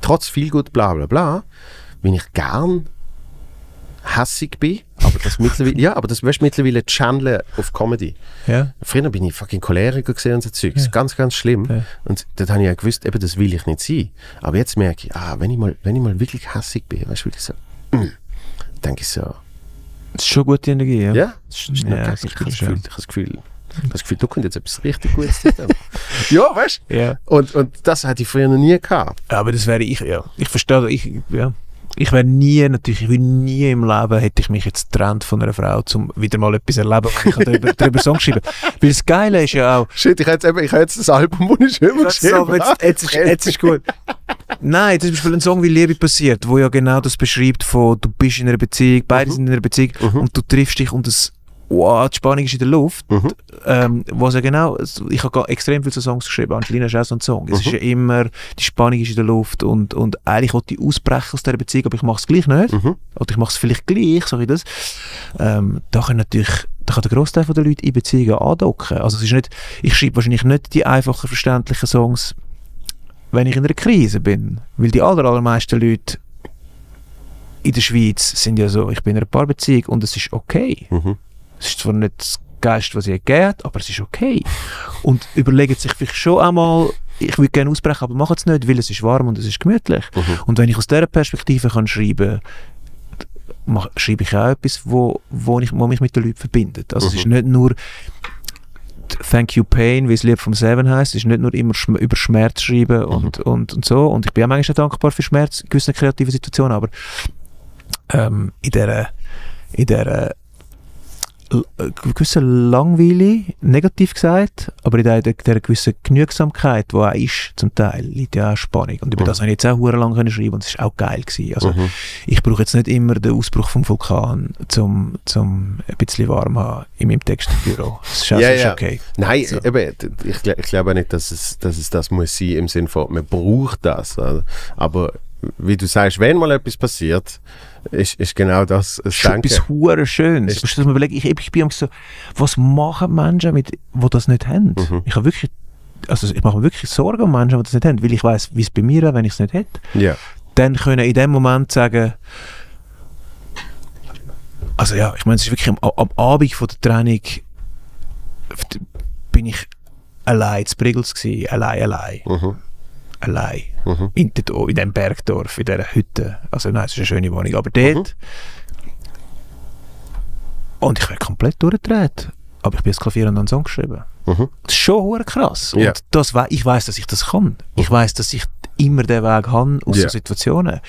trotz viel gut bla bla bla, wenn ich gern hässig bin, aber das mittlerweile, ja, aber das weißt, mittlerweile channeln auf Comedy. ja. Früher bin ich fucking Choleriker gesehen und so Zeugs. Ja. Ganz, ganz schlimm. Ja. Und dort habe ich ja gewusst, eben, das will ich nicht sein. Aber jetzt merke ich, ah, wenn ich mal, wenn ich mal wirklich hässig bin, weißt du, wirklich so, mm, denke ich so, Das ist schon gute Energie, ja. ja, das ist, das ist Ja, noch geil. das ich habe das. Gefühl, ich habe das Gefühl, ich habe das Gefühl, du könntest jetzt etwas richtig Gutes <laughs> tun. ja, weißt du? Ja. Und, und das hatte ich früher noch nie gehabt. Aber das wäre ich, ja. Ich verstehe, ich, ja. Ich wäre nie, natürlich, ich nie im Leben, hätte ich mich jetzt getrennt von einer Frau, um wieder mal etwas erleben, wo ich darüber, <laughs> darüber Songs schreiben Weil das Geile ist ja auch, Shit, ich habe jetzt, eben, ich habe jetzt das Album, das ich immer geschrieben so, jetzt, jetzt, ist, jetzt ist gut. Nein, zum Beispiel ein Song wie Liebe passiert, wo ja genau das beschreibt von du bist in einer Beziehung, beide Mhm. sind in einer Beziehung Mhm. und du triffst dich und es wow, die Spannung ist in der Luft. Mhm. Ähm, was ja genau, ich habe extrem viele so Songs geschrieben, Angelina ist auch so ein Song. Es Mhm. ist ja immer, die Spannung ist in der Luft und, und eigentlich wollte ich ausbrechen aus dieser Beziehung, aber ich mache es gleich nicht. Mhm. Oder ich mache es vielleicht gleich, sage ich das. Ähm, da kann natürlich, da kann der Großteil der Leute in Beziehungen andocken. Also es ist nicht, ich schreibe wahrscheinlich nicht die einfachen, verständlichen Songs, wenn ich in einer Krise bin. Weil die aller, allermeisten Leute in der Schweiz sind ja so, ich bin in einer Paarbeziehung und es ist okay. Mhm. Es ist zwar nicht das Geist, was ihr geht, aber es ist okay. Und überlegen sich vielleicht schon einmal, ich würde gerne ausbrechen, aber machen es nicht, weil es ist warm und es ist gemütlich. Mhm. Und wenn ich aus dieser Perspektive kann schreiben mach, schreibe ich auch etwas, wo, wo, ich, wo mich mit den Leuten verbindet. Also es Mhm. ist nicht nur Thank You Pain, wie es Lied vom Seven heißt, es ist nicht nur immer schm über Schmerz schreiben und, und, und so. Und ich bin auch manchmal dankbar für Schmerz in gewissen kreativen Situationen, aber ähm, in dieser in dieser äh, gewissen Langweile, negativ gesagt, aber in dieser, dieser gewissen Genügsamkeit, die auch ist, zum Teil, liegt ja auch Spannung. Und über Mhm. das habe ich jetzt auch lang können schreiben und es ist auch geil gewesen. Also, Mhm. ich brauche jetzt nicht immer den Ausbruch vom Vulkan, zum, zum ein bisschen warm haben in meinem Textbüro. Das ist, also Ja, ja. okay. Nein, So. eben, ich, ich glaube auch nicht, dass es, dass es das muss sein im Sinne von, man braucht das. oder? Aber wie du sagst, wenn mal etwas passiert, ist, ist genau das das Denken. etwas hure Schönes. Ist- dir mal überlegen, ich, ich bin so, was machen Menschen, mit, die das nicht haben? Mhm. Ich habe wirklich, also ich mache mir wirklich Sorgen um Menschen, die das nicht haben, weil ich weiß, wie es bei mir wäre, wenn ich es nicht hätte. Ja. Dann können in dem Moment sagen, also ja, ich meine, es ist wirklich am, am Abend von der Trennung f- bin ich allein zu Briggles gewesen, allein, allein, Mhm. allein Mhm. in, dem Bergdorf, in dieser Hütte. Also nein, es ist eine schöne Wohnung, aber dort. Und ich wäre komplett durchgedreht. Aber ich bin das Klavier und einen Song geschrieben. Mhm. Das ist schon krass. Ja. Und das, ich weiß, dass ich das kann. Ich weiß, dass ich immer den Weg habe aus so Situationen.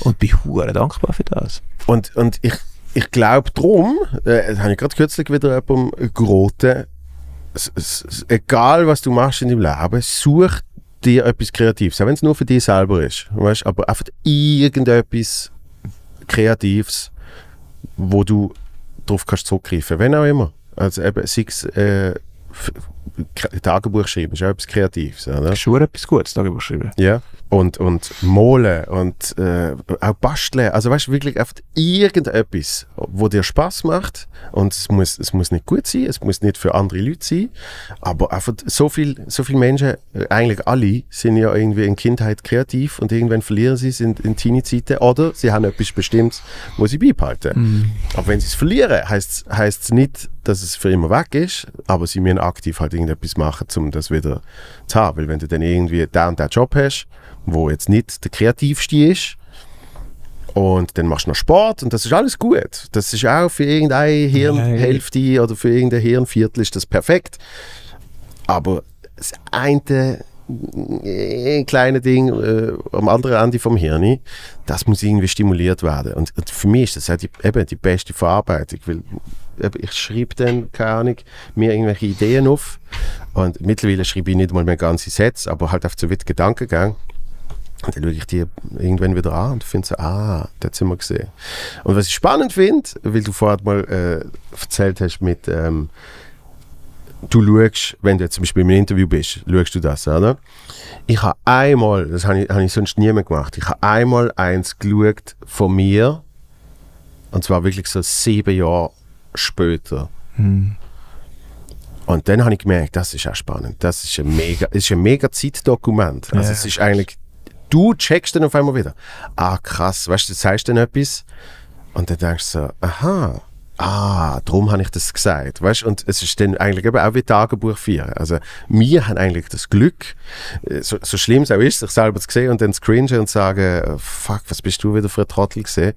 Und bin hure dankbar für das. Und, und ich, ich glaube drum, äh, habe ich gerade kürzlich wieder jemandem geraten, egal was du machst in deinem Leben, such dir etwas Kreatives, auch wenn es nur für dich selber ist, weißt, aber einfach irgendetwas Kreatives, wo du drauf kannst zurückgreifen, wenn auch immer. Also eben, sei es äh, Tagebuch schreiben, ist auch etwas Kreatives, oder? Das ist schon etwas Gutes, Tagebuch schreiben. Ja. Und, und malen und äh, auch basteln. Also weißt du, wirklich einfach irgendetwas, wo dir Spaß macht. Und es muss, es muss nicht gut sein, es muss nicht für andere Leute sein. Aber einfach so viel, so viele Menschen, äh, eigentlich alle, sind ja irgendwie in Kindheit kreativ und irgendwann verlieren sie es in, in Teenie-Zeiten oder sie haben etwas Bestimmtes, wo sie beibehalten. Aber wenn sie es verlieren, heißt es nicht, dass es für immer weg ist, aber sie müssen aktiv halt irgendetwas machen, um das wieder zu haben. Weil wenn du dann irgendwie da und den Job hast, wo jetzt nicht der kreativste ist, und dann machst du noch Sport und das ist alles gut. Das ist auch für irgendeine Hirnhälfte oder für irgendein Hirnviertel ist das perfekt. Aber das eine äh, kleine Ding äh, am anderen Ende vom Hirn, das muss irgendwie stimuliert werden. Und, und für mich ist das auch die, eben die beste Verarbeitung, weil eben, ich schreibe dann, keine Ahnung, mir irgendwelche Ideen auf und mittlerweile schreibe ich nicht mal mehr ganze Sätze, aber halt auf so weit Gedankengang. Und dann schaue ich die irgendwann wieder an und finde so, ah, das haben wir gesehen. Und was ich spannend finde, weil du vorher mal äh, erzählt hast mit, ähm, du schaust, wenn du jetzt zum Beispiel im Interview bist, schaust du das, oder? Ich habe einmal, das habe ich, habe ich sonst nie mehr gemacht, ich habe einmal eins geschaut von mir, und zwar wirklich so sieben Jahre später. Und dann habe ich gemerkt, das ist auch spannend. Das ist ein mega, ist ein mega Zeitdokument. Also Ja. es ist eigentlich, du checkst dann auf einmal wieder. Ah, krass, weißt du, du sagst dann etwas und dann denkst du so, aha, ah, darum habe ich das gesagt. Weißt und es ist dann eigentlich eben auch wie Tagebuch führen. Also wir haben eigentlich das Glück, äh, so, so schlimm es auch ist, sich selber zu sehen und dann zu cringen und zu sagen, fuck, was bist du wieder für ein Trottel gesehen,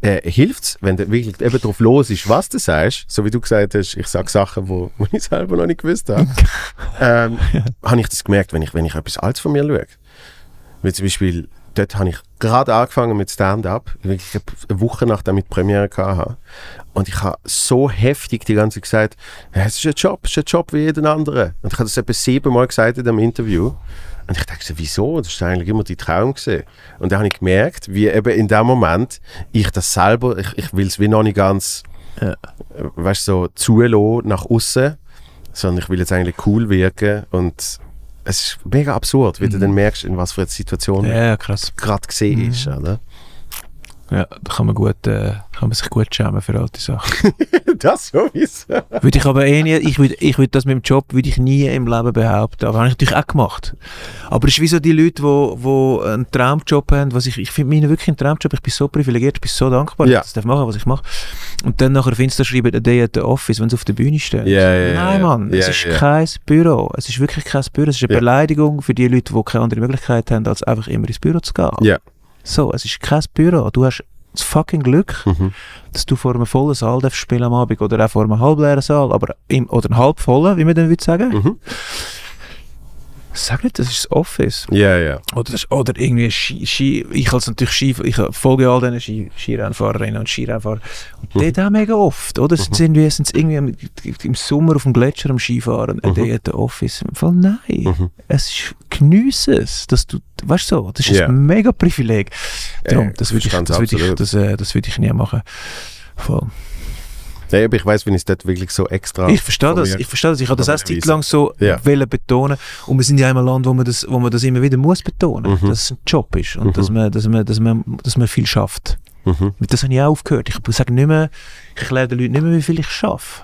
äh, hilft's, wenn du wirklich eben drauf los ist, was du sagst, so wie du gesagt hast, ich sage Sachen, wo, wo ich selber noch nicht gewusst habe, <laughs> ähm, habe ich das gemerkt, wenn ich, wenn ich etwas Altes von mir schaue. Wie zum Beispiel, dort habe ich gerade angefangen mit Stand-up, wirklich eine Woche nachdem ich die Premiere hatte. Und ich habe so heftig die ganze Zeit gesagt, es ist ein Job, es ist ein Job wie jeden anderen. Und ich habe das etwa siebenmal gesagt in dem Interview. Und ich dachte, so, wieso? Das ist eigentlich immer die Traum gewesen. Und dann habe ich gemerkt, wie eben in dem Moment ich das selber, ich, ich will es wie noch nicht ganz Ja. Äh, Weißt du, so zulassen nach außen, sondern ich will jetzt eigentlich cool wirken und es ist mega absurd, wie du Mhm. dann merkst, in was für einer Situation Ja, ja, krass. gerade gesehen Mhm. ist, oder? Ja, da kann man, gut, äh, kann man sich gut schämen für alte Sachen. <laughs> das sowieso. würde ich aber eh nie, ich würde ich würd das mit dem Job würde ich nie im Leben behaupten. Aber habe ich natürlich auch gemacht. Aber es ist wie so die Leute, die wo, wo einen Traumjob haben, was ich, ich finde meinen wirklich einen Traumjob, ich bin so privilegiert, ich bin so dankbar, Ja. dass ich das machen was ich mache. Und dann nachher auf Insta schreiben, day at the office, wenn sie auf der Bühne stehen. Ja, ja, ja, Nein, ja. Mann, es Ja, ist ja. kein Büro. Es ist wirklich kein Büro. Es ist eine Ja. Beleidigung für die Leute, die keine andere Möglichkeit haben, als einfach immer ins Büro zu gehen. So, es ist kein Büro. Du hast das fucking Glück, Mhm. dass du vor einem vollen Saal darfst spielen am Abend oder auch vor einem halbleeren Saal, aber im, oder einem halbvollen, wie man dann würde sagen. Mhm. Sag nicht, das ist das Office. Ja, ja. Oder, das- oder irgendwie Ski, Ski, ich als natürlich Ski, ich folge all diesen Ski, Skirennfahrerinnen und Skirennfahrer. Und Mhm. dort auch mega oft, oder? Sind sie irgendwie, sind irgendwie im Sommer auf dem Gletscher am Skifahren, Mhm. mhm. der at the Office. Im Fall nein. Mhm. Es ist, geniesse es, dass du, weißt du so, das ist Ja. ein mega Privileg. Darum, das würde ich, das würde ich, das, äh, das würde ich nie machen. Voll. Ja, aber ich weiß, wenn ich es dort wirklich so extra. Ich verstehe das, ich verstehe das. Ich habe das eine Zeit lang so Ja. wollen betonen. Und wir sind ja in einem Land, wo man das, wo man das immer wieder muss betonen, Mhm. dass es ein Job ist und Mhm. dass, man, dass, man, dass, man, dass man viel schafft. Mhm. Das habe ich auch aufgehört. Ich sage nicht mehr, ich erkläre den Leuten nicht mehr, wie viel ich schaffe.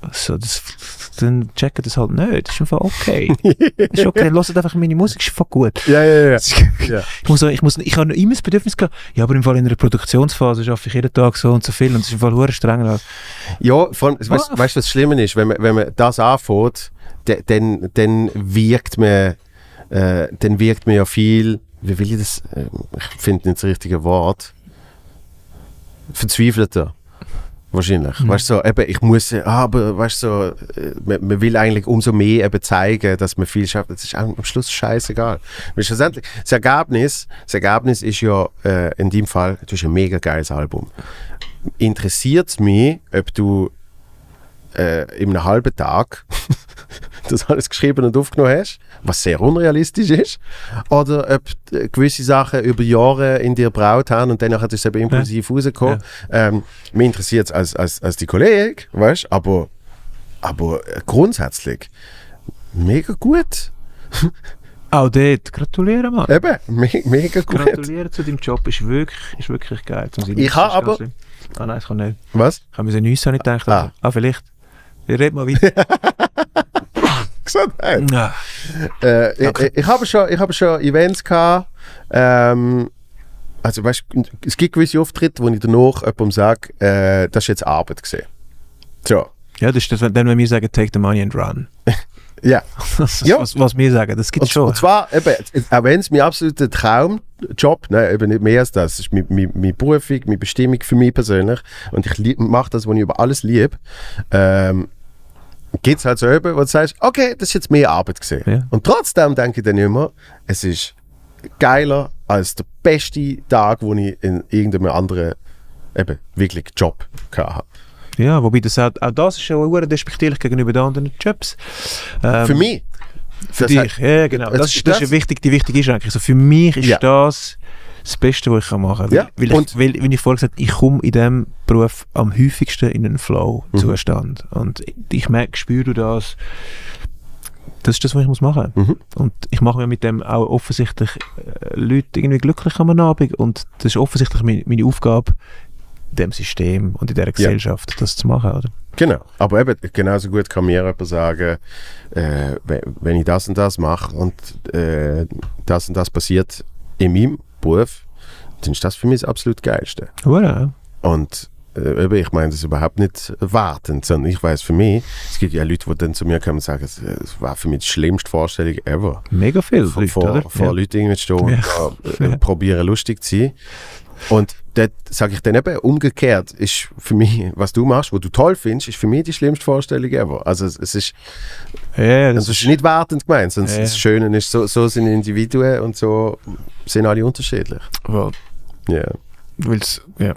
Also das, dann checken das halt nicht. Das ist einfach okay. ist okay. Hört einfach meine Musik, ist einfach gut. Ja, ja, ja. ja. Ich, muss, ich, muss, ich habe noch immer das Bedürfnis gehabt, ja, aber im Fall in einer Produktionsphase schaffe ich jeden Tag so und so viel und es ist im Fall hure streng. Ja, vor allem, weißt Ah. du, was das Schlimme ist? Wenn man, wenn man das anfängt, dann, dann wirkt man, äh, dann wirkt man ja viel, wie will ich das, äh, ich finde nicht das richtige Wort, verzweifelter. Wahrscheinlich. Mhm. Weißt du, so, eben, ich muss, äh, ah, aber weißt du, so, äh, man, man will eigentlich umso mehr eben zeigen, dass man viel schafft. Das ist am am Schluss scheißegal. Weil schlussendlich, das Ergebnis, das Ergebnis ist ja äh, in dem Fall, du hast ein mega geiles Album. Interessiert es mich, ob du äh, in einem halben Tag <laughs> das alles geschrieben und aufgenommen hast, was sehr unrealistisch ist, oder ob gewisse Sachen über Jahre in dir braut haben und dann ist es eben impulsiv rausgekommen. Ähm, mich interessiert es als, als, als die Kollege, weißt du, aber, aber grundsätzlich mega gut. <laughs> Auch dort, gratulieren, Mann. Eben, me mega gut. Gratulieren zu deinem Job ist wirklich, ist wirklich geil. Ich habe aber- Ah nein, ich kann nicht. Was? Ich habe mir so nichts ich gedacht. Ah. Ah, vielleicht. Ich rede mal weiter. <laughs> Gesundheit. Äh, ich, ich, ich habe schon, ich habe schon Events gehabt. Ähm, also weißt, es gibt gewisse Auftritte, wo ich danach jemandem sage, äh, das ist jetzt Arbeit gesehen. So, ja, das ist das, wenn dann, wenn wir sagen, take the money and run. <laughs> ja. <laughs> Das ist Ja. was, was wir sagen, das gibt es schon. und zwar, eben, auch wenn es mein absoluter Traumjob, nein, eben nicht mehr als das, es ist meine, meine, meine Berufung, meine Bestimmung für mich persönlich und ich mache das, was ich über alles liebe, ähm, geht es halt so eben, wo du sagst, okay, das ist jetzt mehr Arbeit gesehen. Ja. Und trotzdem denke ich dann immer, es ist geiler als der beste Tag, wo ich in irgendeinem anderen eben wirklich Job hatte. Ja, wobei das auch, auch das ist schon hure despektierlich gegenüber den anderen Jobs. Ähm, Für mich. Für Das dich, heißt- ja genau. Es Das, ist das ist das- wichtig, die wichtige Einschränkung. Also für mich ist Ja. das das Beste, was ich machen kann. Ja, Weil, und- ich, weil, wie ich vorher gesagt habe, ich komme in diesem Beruf am häufigsten in einen Mhm. Flow-Zustand. Und ich merke, spüre du das, das ist das, was ich muss machen Mhm. Und ich mache mir mit dem auch offensichtlich äh, Leute irgendwie glücklich am Abend. Und das ist offensichtlich meine, meine Aufgabe, in diesem System und in dieser Gesellschaft das zu machen. Oder? Genau, aber eben genauso gut kann mir jemand sagen, äh, we- wenn ich das und das mache und äh, das und das passiert in meinem Beruf, dann ist das für mich das absolut Geilste. Voilà. Und äh, ich meine das überhaupt nicht wartend, sondern ich weiß für mich, es gibt ja Leute, die dann zu mir kommen und sagen, es, es war für mich die schlimmste Vorstellung ever. Mega viel. Vor, Leute, vor, vor Ja. Leuten irgendwie stehen und Ja. da, äh, Ja. probieren lustig zu sein. Und dort sage ich dann eben, umgekehrt ist für mich, was du machst, was du toll findest, ist für mich die schlimmste Vorstellung ever. Also es, es ist, Ja, ja, das das ist nicht wertend gemeint, sondern Ja. das Schöne ist, so, so sind Individuen und so sind alle unterschiedlich. Well, Ja. weil's, ja.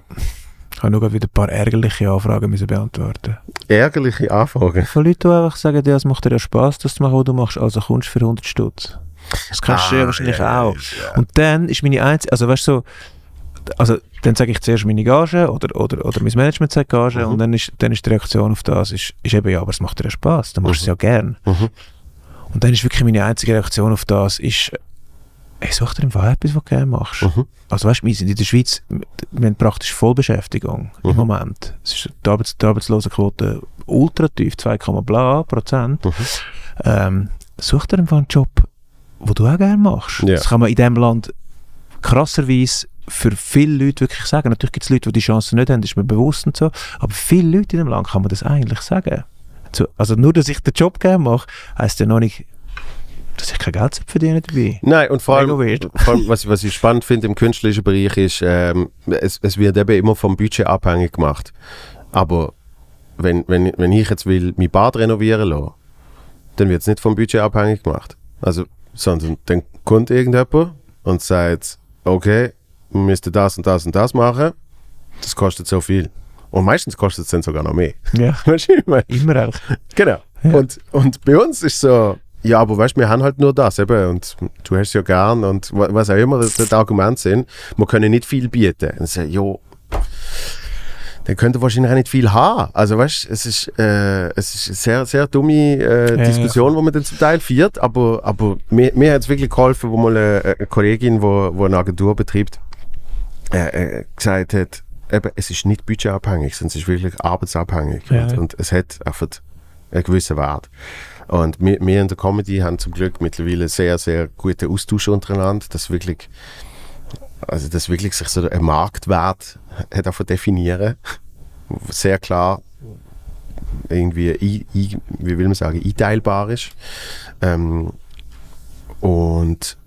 Ich habe nur wieder ein paar ärgerliche Anfragen müssen beantworten. Ärgerliche Anfragen. Von Leuten, die einfach sagen, ja, es macht dir ja Spaß, das zu machen, was du machst, also kommst du für 100 Stutz. Das kennst du ja Ah, wahrscheinlich ja, auch. ja. Und dann ist meine einzige, also weißt du, so, also dann sage ich zuerst meine Gage oder, oder, oder mein Management sagt Gage Mhm. und dann ist, dann ist die Reaktion auf das, ist, ist eben, ja, aber es macht dir ja Spass, dann machst du es ja gern. Mhm. Und dann ist wirklich meine einzige Reaktion auf das, ist, hey, such dir einfach etwas, was du gerne machst. Mhm. Also weißt du, wir sind in der Schweiz, wir haben praktisch Vollbeschäftigung im Mhm. Moment. Es ist die, Arbeits die Arbeitslosenquote ultra tief, 2, bla Prozent. Mhm. Ähm, such dir einfach einen Job, den du auch gerne machst. Ja. Das kann man in diesem Land krasserweise für viele Leute wirklich sagen. Natürlich gibt es Leute, die die Chance nicht haben, das ist mir bewusst und so. Aber viele Leute in dem Land kann man das eigentlich sagen. So, also nur, dass ich den Job gerne mache, heisst ja noch nicht, dass ich kein Geld verdiene dabei. Nein, und vor allem, vor allem was, was ich spannend finde im künstlerischen Bereich ist, ähm, es, es wird eben immer vom Budget abhängig gemacht. Aber wenn, wenn, wenn ich jetzt will, mein Bad renovieren lassen, dann wird es nicht vom Budget abhängig gemacht. Also, sondern dann kommt irgendjemand und sagt, okay, wir müssten das und das und das machen, das kostet so viel. Und meistens kostet es dann sogar noch mehr. Ja, <laughs> Weißt du, ich meine? immer eigentlich. Genau. Ja. Und, und bei uns ist so, ja, aber weißt du, wir haben halt nur das eben und du hast es ja gern und wa- was auch immer das, das Argument sind, wir können nicht viel bieten. Und so, ja, dann könnt ihr wahrscheinlich auch nicht viel haben. Also weißt du, es ist, äh, es ist eine sehr, sehr dumme äh, Ja, Diskussion, die man dann zum Teil führt, aber, aber mir, mir hat es wirklich geholfen, wo mal eine, eine Kollegin, wo, wo eine Agentur betreibt, äh, äh, gesagt hat, eben, es ist nicht budgetabhängig, sondern es ist wirklich arbeitsabhängig. Ja, und, und es hat einfach einen gewissen Wert. Und wir, wir in der Comedy haben zum Glück mittlerweile sehr, sehr guten Austausch untereinander, dass wirklich, also dass wirklich sich so ein Marktwert hat davon definieren, sehr klar irgendwie, ein, ein, wie will man sagen, einteilbar ist. Ähm, und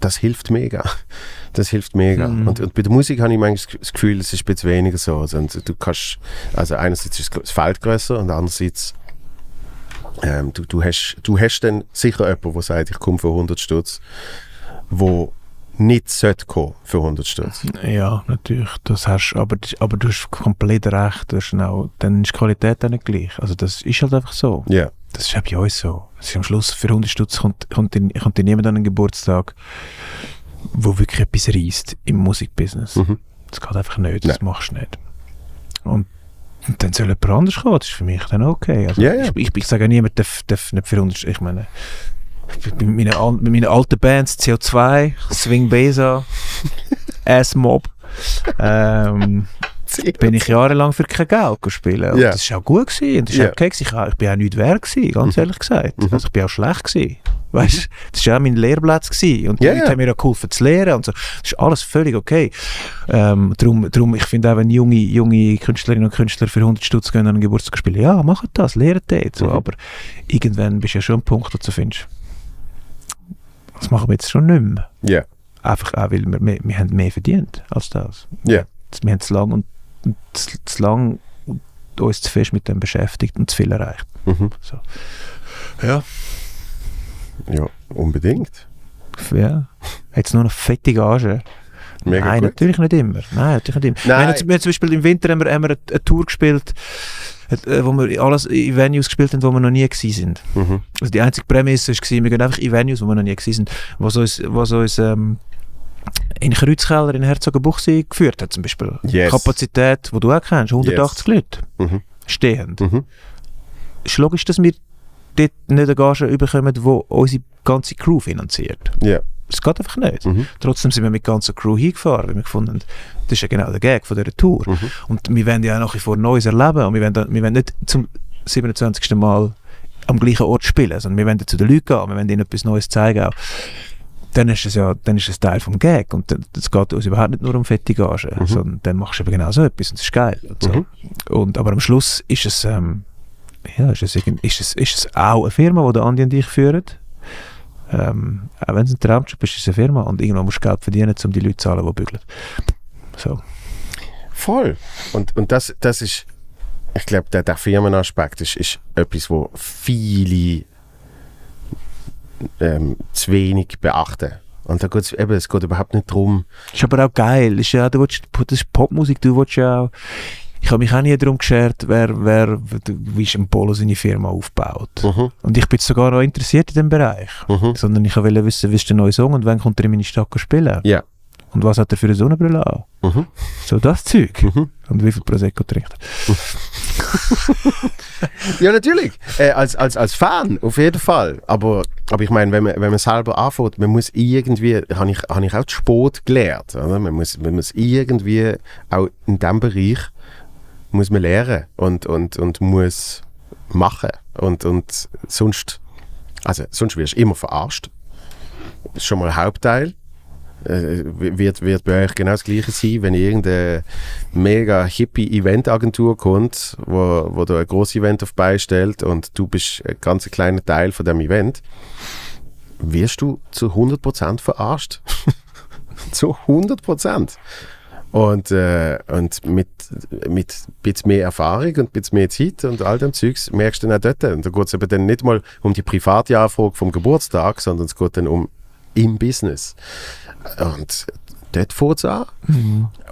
das hilft mega. Das hilft mega. Mhm. Und, und bei der Musik habe ich manchmal das Gefühl, es ist ein bisschen weniger so. Also, du kannst, also einerseits ist das Feld größer und andererseits ähm, du, du, hast, du hast dann sicher jemanden, der sagt, ich komme für 100 Stutz, wo nicht sollte kommen für 100 Stutz. Ja, natürlich. Das hast, aber, aber du hast komplett recht. Du hast auch, dann ist die Qualität auch nicht gleich. Also das ist halt einfach so. Ja. Das ist auch bei uns so. Ist am Schluss für 100 Stutz kommt, kommt, dir- kommt dir niemand an einen Geburtstag, wo wirklich etwas reißt im Musikbusiness. Mhm. Das geht einfach nicht. Das Nein. machst du nicht. Und, und dann soll jemand anders kommen. Das ist für mich dann okay. Also Ja, ja. Ich, ich, ich sage niemand darf, darf nicht für 100 Ich meine, mit meinen, mit meinen alten Bands, CO2, Swing Besa, S-Mob, <laughs> ähm, bin ich jahrelang für kein Geld spielen. Und Ja. das war auch gut. Gewesen. Und das Ja. war okay. gewesen. Ich, ich bin auch nicht wert, gewesen, ganz Mhm. ehrlich gesagt. Mhm. Also ich bin auch schlecht. Gewesen. Weißt, das war auch mein Lehrplatz. Gewesen. Und die Ja, Leute ja. haben mir auch geholfen zu lernen. Und so. Das ist alles völlig okay. Ähm, darum, darum, ich finde auch, wenn junge, junge Künstlerinnen und Künstler für 100 Stutz gehen an einen Geburtstag spielen, ja, macht das, lehrt dort. So. Mhm. Aber irgendwann bist du ja schon am Punkt, wo du findest, das machen wir jetzt schon nicht mehr. Ja. Einfach auch, weil wir, wir, wir haben mehr verdient als das. Ja. Wir haben zu lang und, und zu, zu lang uns zu fest mit dem beschäftigt und zu viel erreicht. Mhm. So. Ja. Ja, unbedingt. Ja. Jetzt nur noch fette Gage. Mega Nein, gut. natürlich nicht immer. Nein, natürlich nicht immer. Nein. Wir, haben, zum- Beispiel im Winter haben wir, haben wir eine, eine Tour gespielt, äh, wo wir alles in Venues gespielt haben, wo wir noch nie gewesen sind. Mhm. Also die einzige Prämisse war, wir gehen einfach in Venues, wo wir noch nie gewesen sind, was uns, was uns ähm, in Kreuzkeller in Herzogenbuchsee geführt hat zum Beispiel. Yes. Kapazität, die du auch kennst, 180 Leute Mhm. stehend. Mhm. ist logisch, dass wir dort nicht eine Gage überkommen, die unsere ganze Crew finanziert. Ja. Das geht einfach nicht. Mhm. Trotzdem sind wir mit der ganzen Crew hingefahren, weil wir gefunden haben, das ist ja genau der Gag von dieser Tour. Mhm. Und wir wollen ja nach wie vor Neues erleben und wir wollen, wir wollen nicht zum 27. Mal am gleichen Ort spielen, sondern wir wollen zu den Leuten gehen, wir wollen ihnen etwas Neues zeigen auch. Dann ist es ja dann ist es Teil vom Gag und es geht uns überhaupt nicht nur um fette Gage, Mhm. sondern dann machst du eben genau so etwas und das ist geil. Und so. Mhm. Und, aber am Schluss ist es, ähm, ja, ist, es irgend- ist, es, ist es auch eine Firma, die Andi und ich führen. Ähm, auch wenn es ein Traumjob ist, ist es eine Firma und irgendwann musst du Geld verdienen, um die Leute zu zahlen, die bügeln. So. Voll. Und, und das, das ist, ich glaube, der, der Firmenaspekt ist, ist etwas, wo viele ähm, zu wenig beachten. Und da geht's eben, es geht überhaupt nicht darum, Ist aber auch geil. Ist ja, du willst, das ist Popmusik, du willst ja auch. Ich habe mich auch nie darum geschert, wer, wer, wie ist ein Polo seine Firma aufbaut. mhm, Und ich bin sogar noch interessiert in dem Bereich. mhm, Sondern ich wollte wissen, wie ist der neue Song und wann kommt er in meine Stadt spielen. Ja. Und was hat er für eine Sonnenbrille an? Mhm. So das Zeug. Mhm. Und wie viel Prosecco trinkt er? <laughs> Ja, natürlich. Äh, als, als, als Fan, auf jeden Fall. Aber, aber ich meine, wenn man, wenn man selber anfängt, man muss irgendwie, habe ich, hab ich auch Sport gelernt. Oder? Man, muss, man muss irgendwie auch in diesem Bereich muss man lernen und, und, und muss machen. Und, und sonst, also sonst wirst du immer verarscht. Das ist schon mal ein Hauptteil. Äh, wird, wird bei euch genau das Gleiche sein, wenn irgendeine mega hippie Eventagentur kommt, wo, wo da ein grosses Event auf stellt und du bist ein ganz kleiner Teil von dem Event, wirst du zu 100% verarscht. <laughs> zu 100%. Und, äh, und mit, mit ein bisschen mehr Erfahrung und ein bisschen mehr Zeit und all dem Zeugs merkst du dann auch dort. Und da geht es eben dann nicht mal um die private Anfrage vom Geburtstag, sondern es geht dann um im Business. Und dort fängt es an.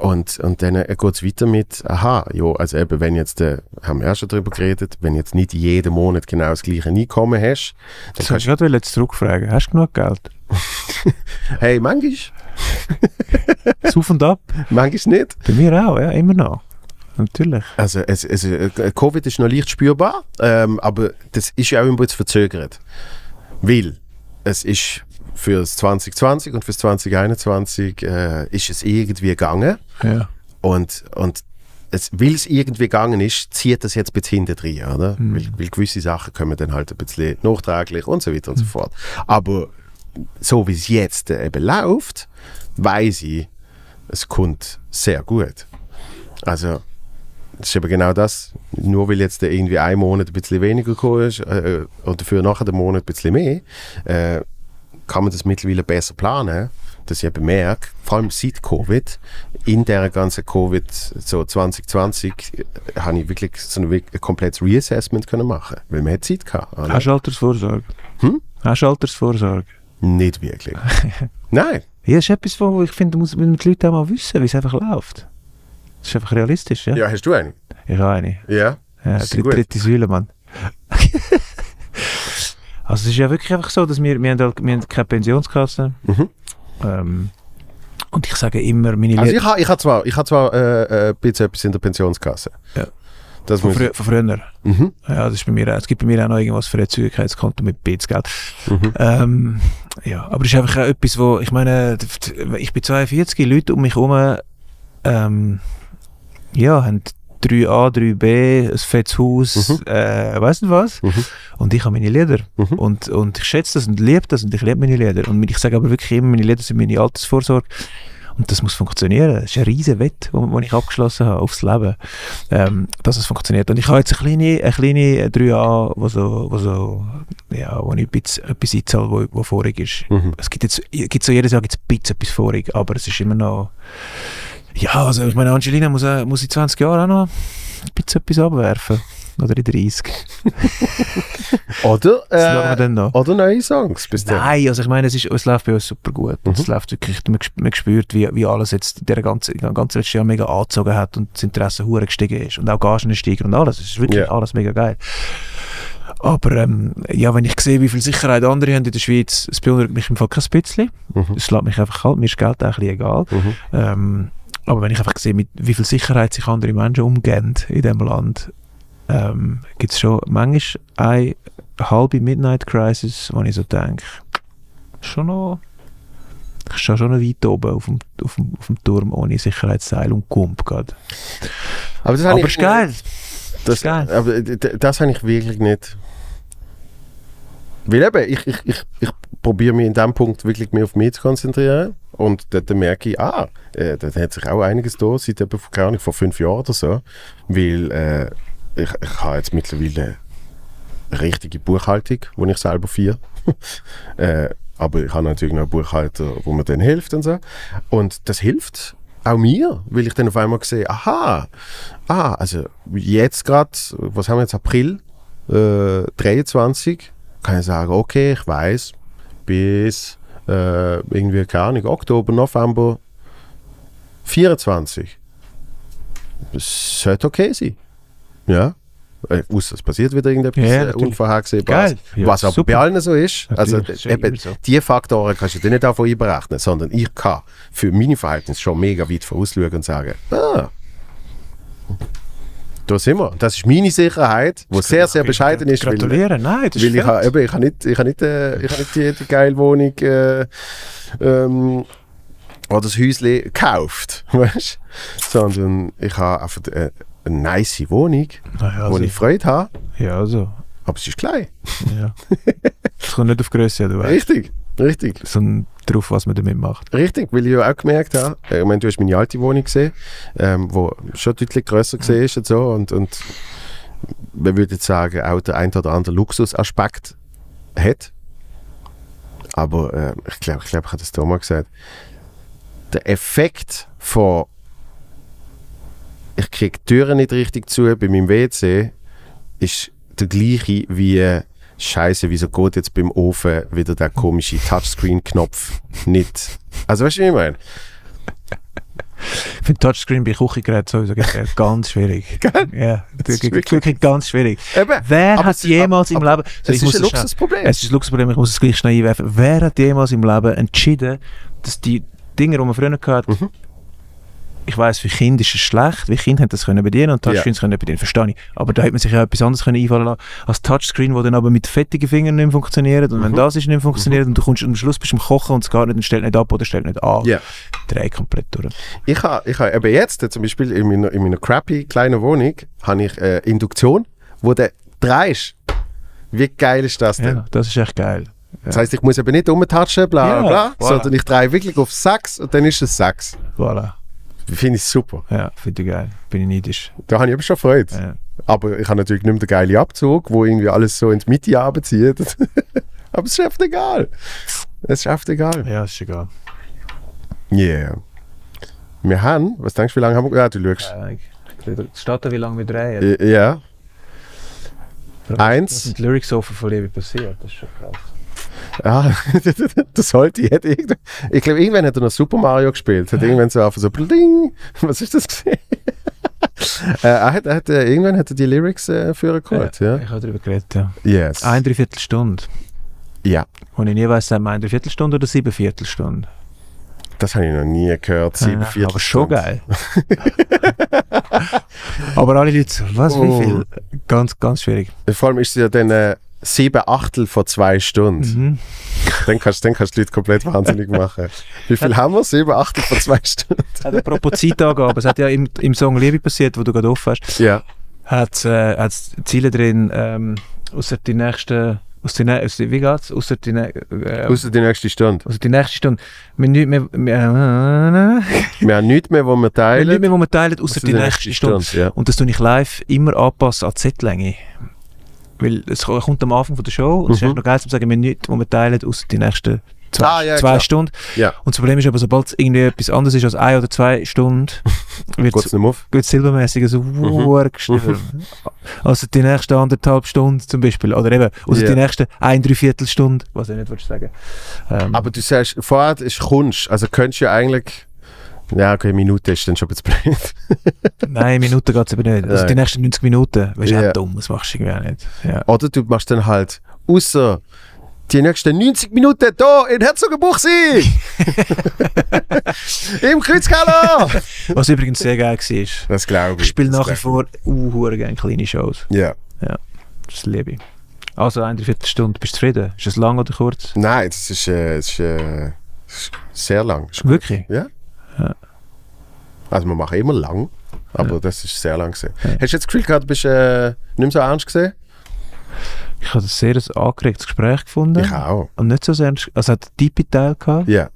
Und, und dann geht es weiter mit, aha, ja, also eben, wenn jetzt, äh, haben wir ja schon darüber geredet, wenn jetzt nicht jeden Monat genau das gleiche Einkommen hast, dann Das kannst du gerade jetzt zurückfragen. Hast du genug Geld? <laughs> hey, manchmal, Auf und ab? manchmal nicht. Bei mir auch, ja, immer noch. Natürlich. Also, es, es, äh, Covid ist noch leicht spürbar, ähm, aber das ist ja auch ein bisschen verzögert. Weil es ist für das 2020 und für das 2021 äh, ist es irgendwie gegangen. Ja. Und, und es, weil es irgendwie gegangen ist, zieht das jetzt ein bisschen hinten drin, oder? Mhm. Weil, weil gewisse Sachen kommen dann halt ein bisschen nachträglich und so weiter und so fort. Aber so wie es jetzt äh, eben läuft, weiß ich, es kommt sehr gut. Also, das ist eben genau das. Nur weil jetzt irgendwie ein Monat ein bisschen weniger gekommen ist äh, und dafür nachher den Monat ein bisschen mehr, äh, kann man das mittlerweile besser planen. Dass ich eben merke, vor allem seit Covid, in der ganzen Covid so 2020, äh, habe ich wirklich so ein, ein komplettes Reassessment können machen, weil man hat Zeit gehabt. oder? Hast du Altersvorsorge? Hm? Hast du Altersvorsorge? Nicht wirklich. <laughs> Nein. Ja, das ist etwas, wo ich finde, muss man die Leute auch mal wissen, wie es einfach läuft. Das ist einfach realistisch, ja? Ja, hast du eine? Ich habe eine. Ja. Ja, dritte, dritte Säule, Mann. <laughs> also es ist ja wirklich einfach so, dass wir, wir, haben, halt, wir haben keine Pensionskasse. Mhm. Ähm, und ich sage immer, meine Also Lehrer... ich habe ich ha zwar, ich ha zwar äh, äh, ein bisschen etwas in der Pensionskasse. Ja. Das Von, frü von früher. Mhm. Ja, das ist bei mir, es gibt bei mir auch noch irgendwas für ein Zugehörigkeitskonto mit Bitsgeld. Mhm. Ähm, ja, aber es ist einfach auch etwas, wo, ich meine, ich bin 42, Leute um mich herum, ähm, ja, haben 3a, 3b, ein fettes Haus, Mhm. äh, weißt du was? Mhm. Und ich habe meine Lieder. Mhm. Und, und ich schätze das und liebe das und ich liebe meine Lieder. Und ich sage aber wirklich immer, meine Lieder sind meine Altersvorsorge. Und das muss funktionieren. Das ist ein riesen Wett, wo ich abgeschlossen habe aufs Leben, ähm, dass es funktioniert. Und ich habe jetzt eine kleine, eine kleine 3a, wo so, wo so, ja, wo ich ein bisschen etwas einzahle, wo, wo vorig ist. Mhm. Es gibt jetzt, gibt so jedes Jahr gibt's ein bisschen etwas vorig, aber es ist immer noch, ja, also ich meine, Angelina muss, auch- muss in 20 Jahren auch noch ein bisschen etwas abwerfen. Oder in 30. <laughs> Oder, äh, oder neue Songs. Bis dann. Nein, also ich meine, es, ist, es läuft bei uns super gut. Mhm. Es läuft wirklich, man, man spürt, wie, wie alles jetzt der ganzen, in ganzen letzten Jahr mega angezogen hat und das Interesse hure gestiegen ist und auch Gagen steigen und alles. Es ist wirklich Ja. alles mega geil. Aber ähm, ja, wenn ich sehe, wie viel Sicherheit andere haben in der Schweiz, es beunruhigt mich im Fall kein bisschen. Mhm. Es lässt mich einfach kalt, mir ist Geld auch ein bisschen egal. Mhm. Ähm, aber wenn ich einfach sehe, mit wie viel Sicherheit sich andere Menschen umgehen in diesem Land, ähm, gibt es schon manchmal eine halbe Midnight Crisis, wo ich so denke, schon noch, ich stehe schon noch weit oben auf dem, auf dem, auf dem Turm ohne Sicherheitsseil und Kump gerade. Aber das Aber ist geil. Das, geil. aber d- das habe ich wirklich nicht. Weil eben, ich, ich, ich, ich probiere mich in dem Punkt wirklich mehr auf mich zu konzentrieren. Und dort merke ich, ah, äh, da hat sich auch einiges da, seit etwa, keine Ahnung, vor fünf Jahren oder so. Weil äh, ich, ich habe jetzt mittlerweile eine richtige Buchhaltung, die ich selber führe. <laughs> äh, aber ich habe natürlich noch einen Buchhalter, wo mir dann hilft und so. Und das hilft auch mir, weil ich dann auf einmal sehe, aha, ah, also jetzt gerade, was haben wir jetzt, April äh, 23, kann ich sagen, okay, ich weiß, bis äh, irgendwie, keine Ahnung, Oktober, November 24. Das sollte okay sein. Ja. Äh, Außer es passiert wieder irgendetwas Ja, äh, natürlich. Unvorhersehbares. Ja, Was aber super. bei allen so ist. Also Natürlich, ja eben, so. die Faktoren kannst du dir nicht davon einberechnen, sondern ich kann für meine Verhältnisse schon mega weit vorausschauen und sagen, ah, da sind wir. Das ist meine Sicherheit, die sehr, sehr bescheiden ist. Gratulieren, nein, das ist weil ich, habe, eben, ich habe nicht, ich habe nicht, äh, ich habe nicht die, die geile Wohnung äh, ähm, oder das Häuschen gekauft, <laughs> weißt? sondern ich habe einfach äh, eine nice Wohnung, Naja, wo also, ich Freude habe, ja, also, aber es ist klein. ja. <laughs> Das kommt nicht auf Größe, du weißt. Richtig, richtig. Sondern darauf, was man damit macht. Richtig, weil ich ja auch gemerkt habe, äh, ich meine, du hast meine alte Wohnung gesehen, ähm, wo schon deutlich grösser gesehen ist und so und, und man würde jetzt sagen, auch der ein oder andere Luxusaspekt hat. Aber äh, ich glaube, ich, glaub, ich habe das da mal gesagt. Der Effekt von ich kriege die Türen nicht richtig zu bei meinem WC ist der gleiche wie Scheiße, wieso geht jetzt beim Ofen wieder der komische Touchscreen-Knopf nicht? Also weißt du, wie ich meine? Ich finde Touchscreen bei Küchengeräten sowieso ganz schwierig. <laughs> Ja, ist wirklich, wirklich- ganz schwierig. Eben, Wer aber hat es- jemals im aber- Leben... So, Es ist ein Luxusproblem. Es ist ein Luxusproblem, ich muss es gleich schnell einwerfen. Wer hat jemals im Leben entschieden, dass die Dinge, die man früher hatte, Mhm. Ich weiß, für Kinder ist es schlecht, weil Kinder haben das können bedienen und Touchscreens können bedienen, verstehe ich. Aber da hätte man sich ja etwas anderes können einfallen lassen als Touchscreen, wo dann aber mit fettigen Fingern nicht funktioniert und wenn Mhm. das ist nicht funktioniert und du kommst am Schluss bist du am Kochen und es geht nicht und stellt nicht ab oder stellt nicht an, Ja. drei komplett durch. Ich habe ich ha eben jetzt, zum Beispiel in meiner, in meiner crappy kleinen Wohnung, habe ich äh, Induktion, wo der drehst. Wie geil ist das denn? Ja, das ist echt geil. Das heisst, ich muss eben nicht umtatschen, bla bla Ja, bla, voilà. sondern ich drehe wirklich auf Sachs und dann ist es Sachs. Voilà. Finde ich super. Ja, finde ich geil. Bin ich neidisch. Da habe ich eben schon Freude. Ja. Aber ich habe natürlich nicht mehr den geilen Abzug, wo irgendwie alles so in die Mitte abzieht. <laughs> Aber es ist einfach egal. Es ist einfach egal. ja, ist egal. Yeah. Wir haben, was denkst du, wie lange haben wir? Ja, du schaust. Es steht da, wie lange wir drehen. Ja. Eins. mit Lyrics offen von Liebe passiert, das ist schon krass. Ah, <laughs> das sollte ich. hätte Ich glaube, irgendwann hat er noch Super Mario gespielt. Hat irgendwann so einfach so Bling. Was ist das gesehen? <laughs> äh, er hat, er hat, äh, irgendwann hat er die Lyrics äh, für geholt. Ja. Ich habe darüber geredet, ja. Yes. Ein Dreiviertelstunde. Ja, Und ich nie weiss, sagen wir eine Dreiviertelstunde oder sieben Viertelstunde. das habe ich noch nie gehört. Sieben, Ja, vier aber schon geil. <laughs> aber alle Leute so, was, Oh. wie viel? Ganz, ganz schwierig. Vor allem ist es ja dann äh, sieben Achtel von zwei Stunden. Mhm. Dann, kannst, dann kannst du die Leute komplett wahnsinnig machen. Wie viel haben wir? Sieben Achtel von zwei Stunden? Hat apropos Zeitangabe, es hat ja im, im Song Liebe passiert, wo du gerade offen hast, Ja. hat äh, hat's Ziele drin, ähm, außer die nächsten, aus die, nä- aus die, wie geht's? Außer die, äh, Außer die nächste Stunde. also die nächste Stunde. Wir nicht mehr, wir, äh, Wir haben nichts mehr, wo wir wir teilen. nicht mehr, wo wir teilen, außer Ausser die nächste Stunde. ja. Und das tue ich live immer anpassen an die Setlänge. Weil es ko- kommt am Anfang von der Show und es ist Mhm. echt noch geil zu sagen, wir nichts, wo wir teilen, außer die nächsten zwei, Ah, ja, zwei klar. Stunden. Ja. Und das Problem ist aber, sobald es irgendwie etwas anderes ist als ein oder zwei Stunden, <laughs> wird es silbermäßig so Mhm. mhm. Also die nächsten anderthalb Stunden zum Beispiel. Oder eben, also Ja. die nächsten ein, dreiviertel Stunde, was ich nicht sagen. Ähm, Aber du sagst, vorher ist Kunst. Also könntest du ja eigentlich. Ja, okay, eine Minute ist dann schon ein bisschen blöd. <laughs> nein, Minuten geht es eben nicht. Also Nein. die nächsten 90 Minuten, weißt du, Ja. auch dumm, das machst du irgendwie auch nicht. Ja. Oder du machst dann halt, außer die nächsten 90 Minuten da in Herzogenbuchsee! <laughs> Im Kreuzkeller! Was übrigens sehr geil war. Das glaube ich. Ich spiele nach wie vor uh, gerne kleine Shows. ich. Ja. Das liebe ich. Also eine Viertelstunde, bist du zufrieden? Ist das lang oder kurz? Nein, das ist, äh, das ist, äh, sehr lang. Wirklich? Ja. Ja. Also wir machen immer lang, aber das ist sehr lang gewesen. Ja. Hast du jetzt das Gefühl gehabt, du bist äh, nicht mehr so ernst gesehen? Ich habe ein sehr angeregtes Gespräch gefunden. Ich auch. Und nicht so sehr, ernst- also hat einen tiefen Teil gehabt, Ja,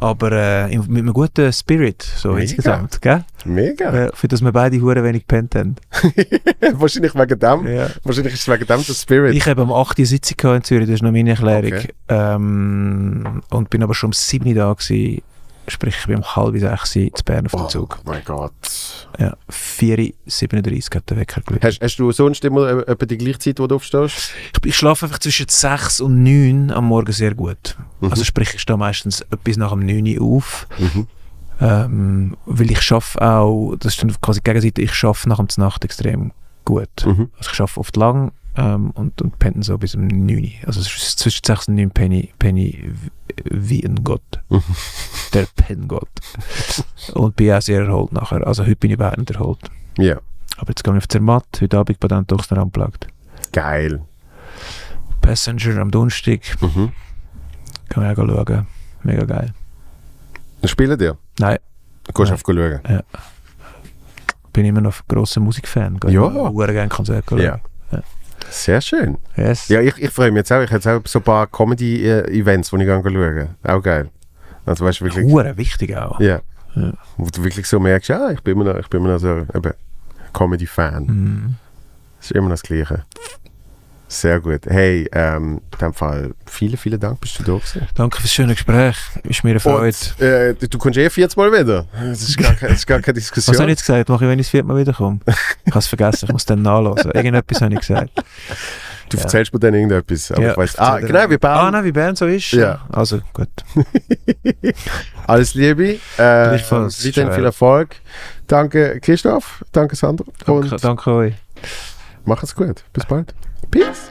aber äh, mit einem guten Spirit, so Mega. insgesamt, gell? mega. Äh, für das wir beide hure wenig gepennt haben. <laughs> Wahrscheinlich wegen dem. Ja. Wahrscheinlich ist es wegen dem der Spirit. Ich habe am 8. Uhr Sitzung in Zürich, das ist noch meine Erklärung. Okay. Ähm, und bin aber schon um 7 Uhr da gewesen. Sprich, ich bin um halb sechs in Bern auf dem oh Zug. mein Gott. Ja, 4.37 Uhr hat der Wecker gelegt. Hast, hast du sonst immer äh, etwa die gleiche Zeit, wo du aufstehst? Ich, ich schlafe einfach zwischen 6 und 9 am Morgen sehr gut. Mhm. Also sprich, ich stehe meistens etwas nach dem 9 Uhr auf. Mhm. Ähm, weil ich schaffe auch, das ist dann quasi die Gegenseite, ich schaffe nach dem Nacht extrem gut. Mhm. Also ich arbeite oft lang ähm, und, und penne so bis um 9 Uhr. Also zwischen 6 und 9 Penny, Penny wie ein Gott. <laughs> Der Penngott. und bin auch sehr erholt nachher. Also heute bin ich überhaupt nicht erholt. Ja, Aber jetzt gehe ich auf Zermatt, heute Abend bei den Tochter anplagt. geil. Passenger am Donnerstag, Mhm. kann man auch schauen. Mega geil. Spielen dir? Nein, Gehst Nein. auf schauen? bin immer noch grosser Musikfan. Ja. immer gerne Konzerte schauen. Ja. Sehr schön. Yes. Ja, ich, ich freue mich jetzt auch. Ich habe jetzt auch so ein paar Comedy-Events, die ich gerne schauen Auch geil. Also weißt wirklich... Hure wichtig auch. Ja. Ja. Wo du wirklich so merkst, ja, ich bin immer noch, ich bin immer noch so eben Comedy-Fan. Mhm. Das ist immer noch das Gleiche. Sehr gut. Hey, ähm, in dem Fall vielen, vielen Dank, bist du da gewesen. Danke fürs schöne Gespräch. Ist mir eine Freude. Und, äh, du, kommst eh 40 Mal wieder. Das ist gar, keine- das ist gar keine Diskussion. Was habe ich jetzt gesagt? Mache ich, wenn ich das vierte Mal wiederkomme? Ich habe es vergessen, ich muss dann nachlesen. Irgendetwas habe ich gesagt. Du Ja. erzählst mir dann irgendetwas. Aber Ja, ich weiss, ah, genau, dir- wir Ah, nein, wie Bern so ist. Ja. Also, gut. <laughs> Alles Liebe. Äh, Gleichfalls, weiterhin viel. Erfolg. Danke, Christoph. Danke, Sandra. Danke, danke euch. mach es gut. Bis bald. Peace.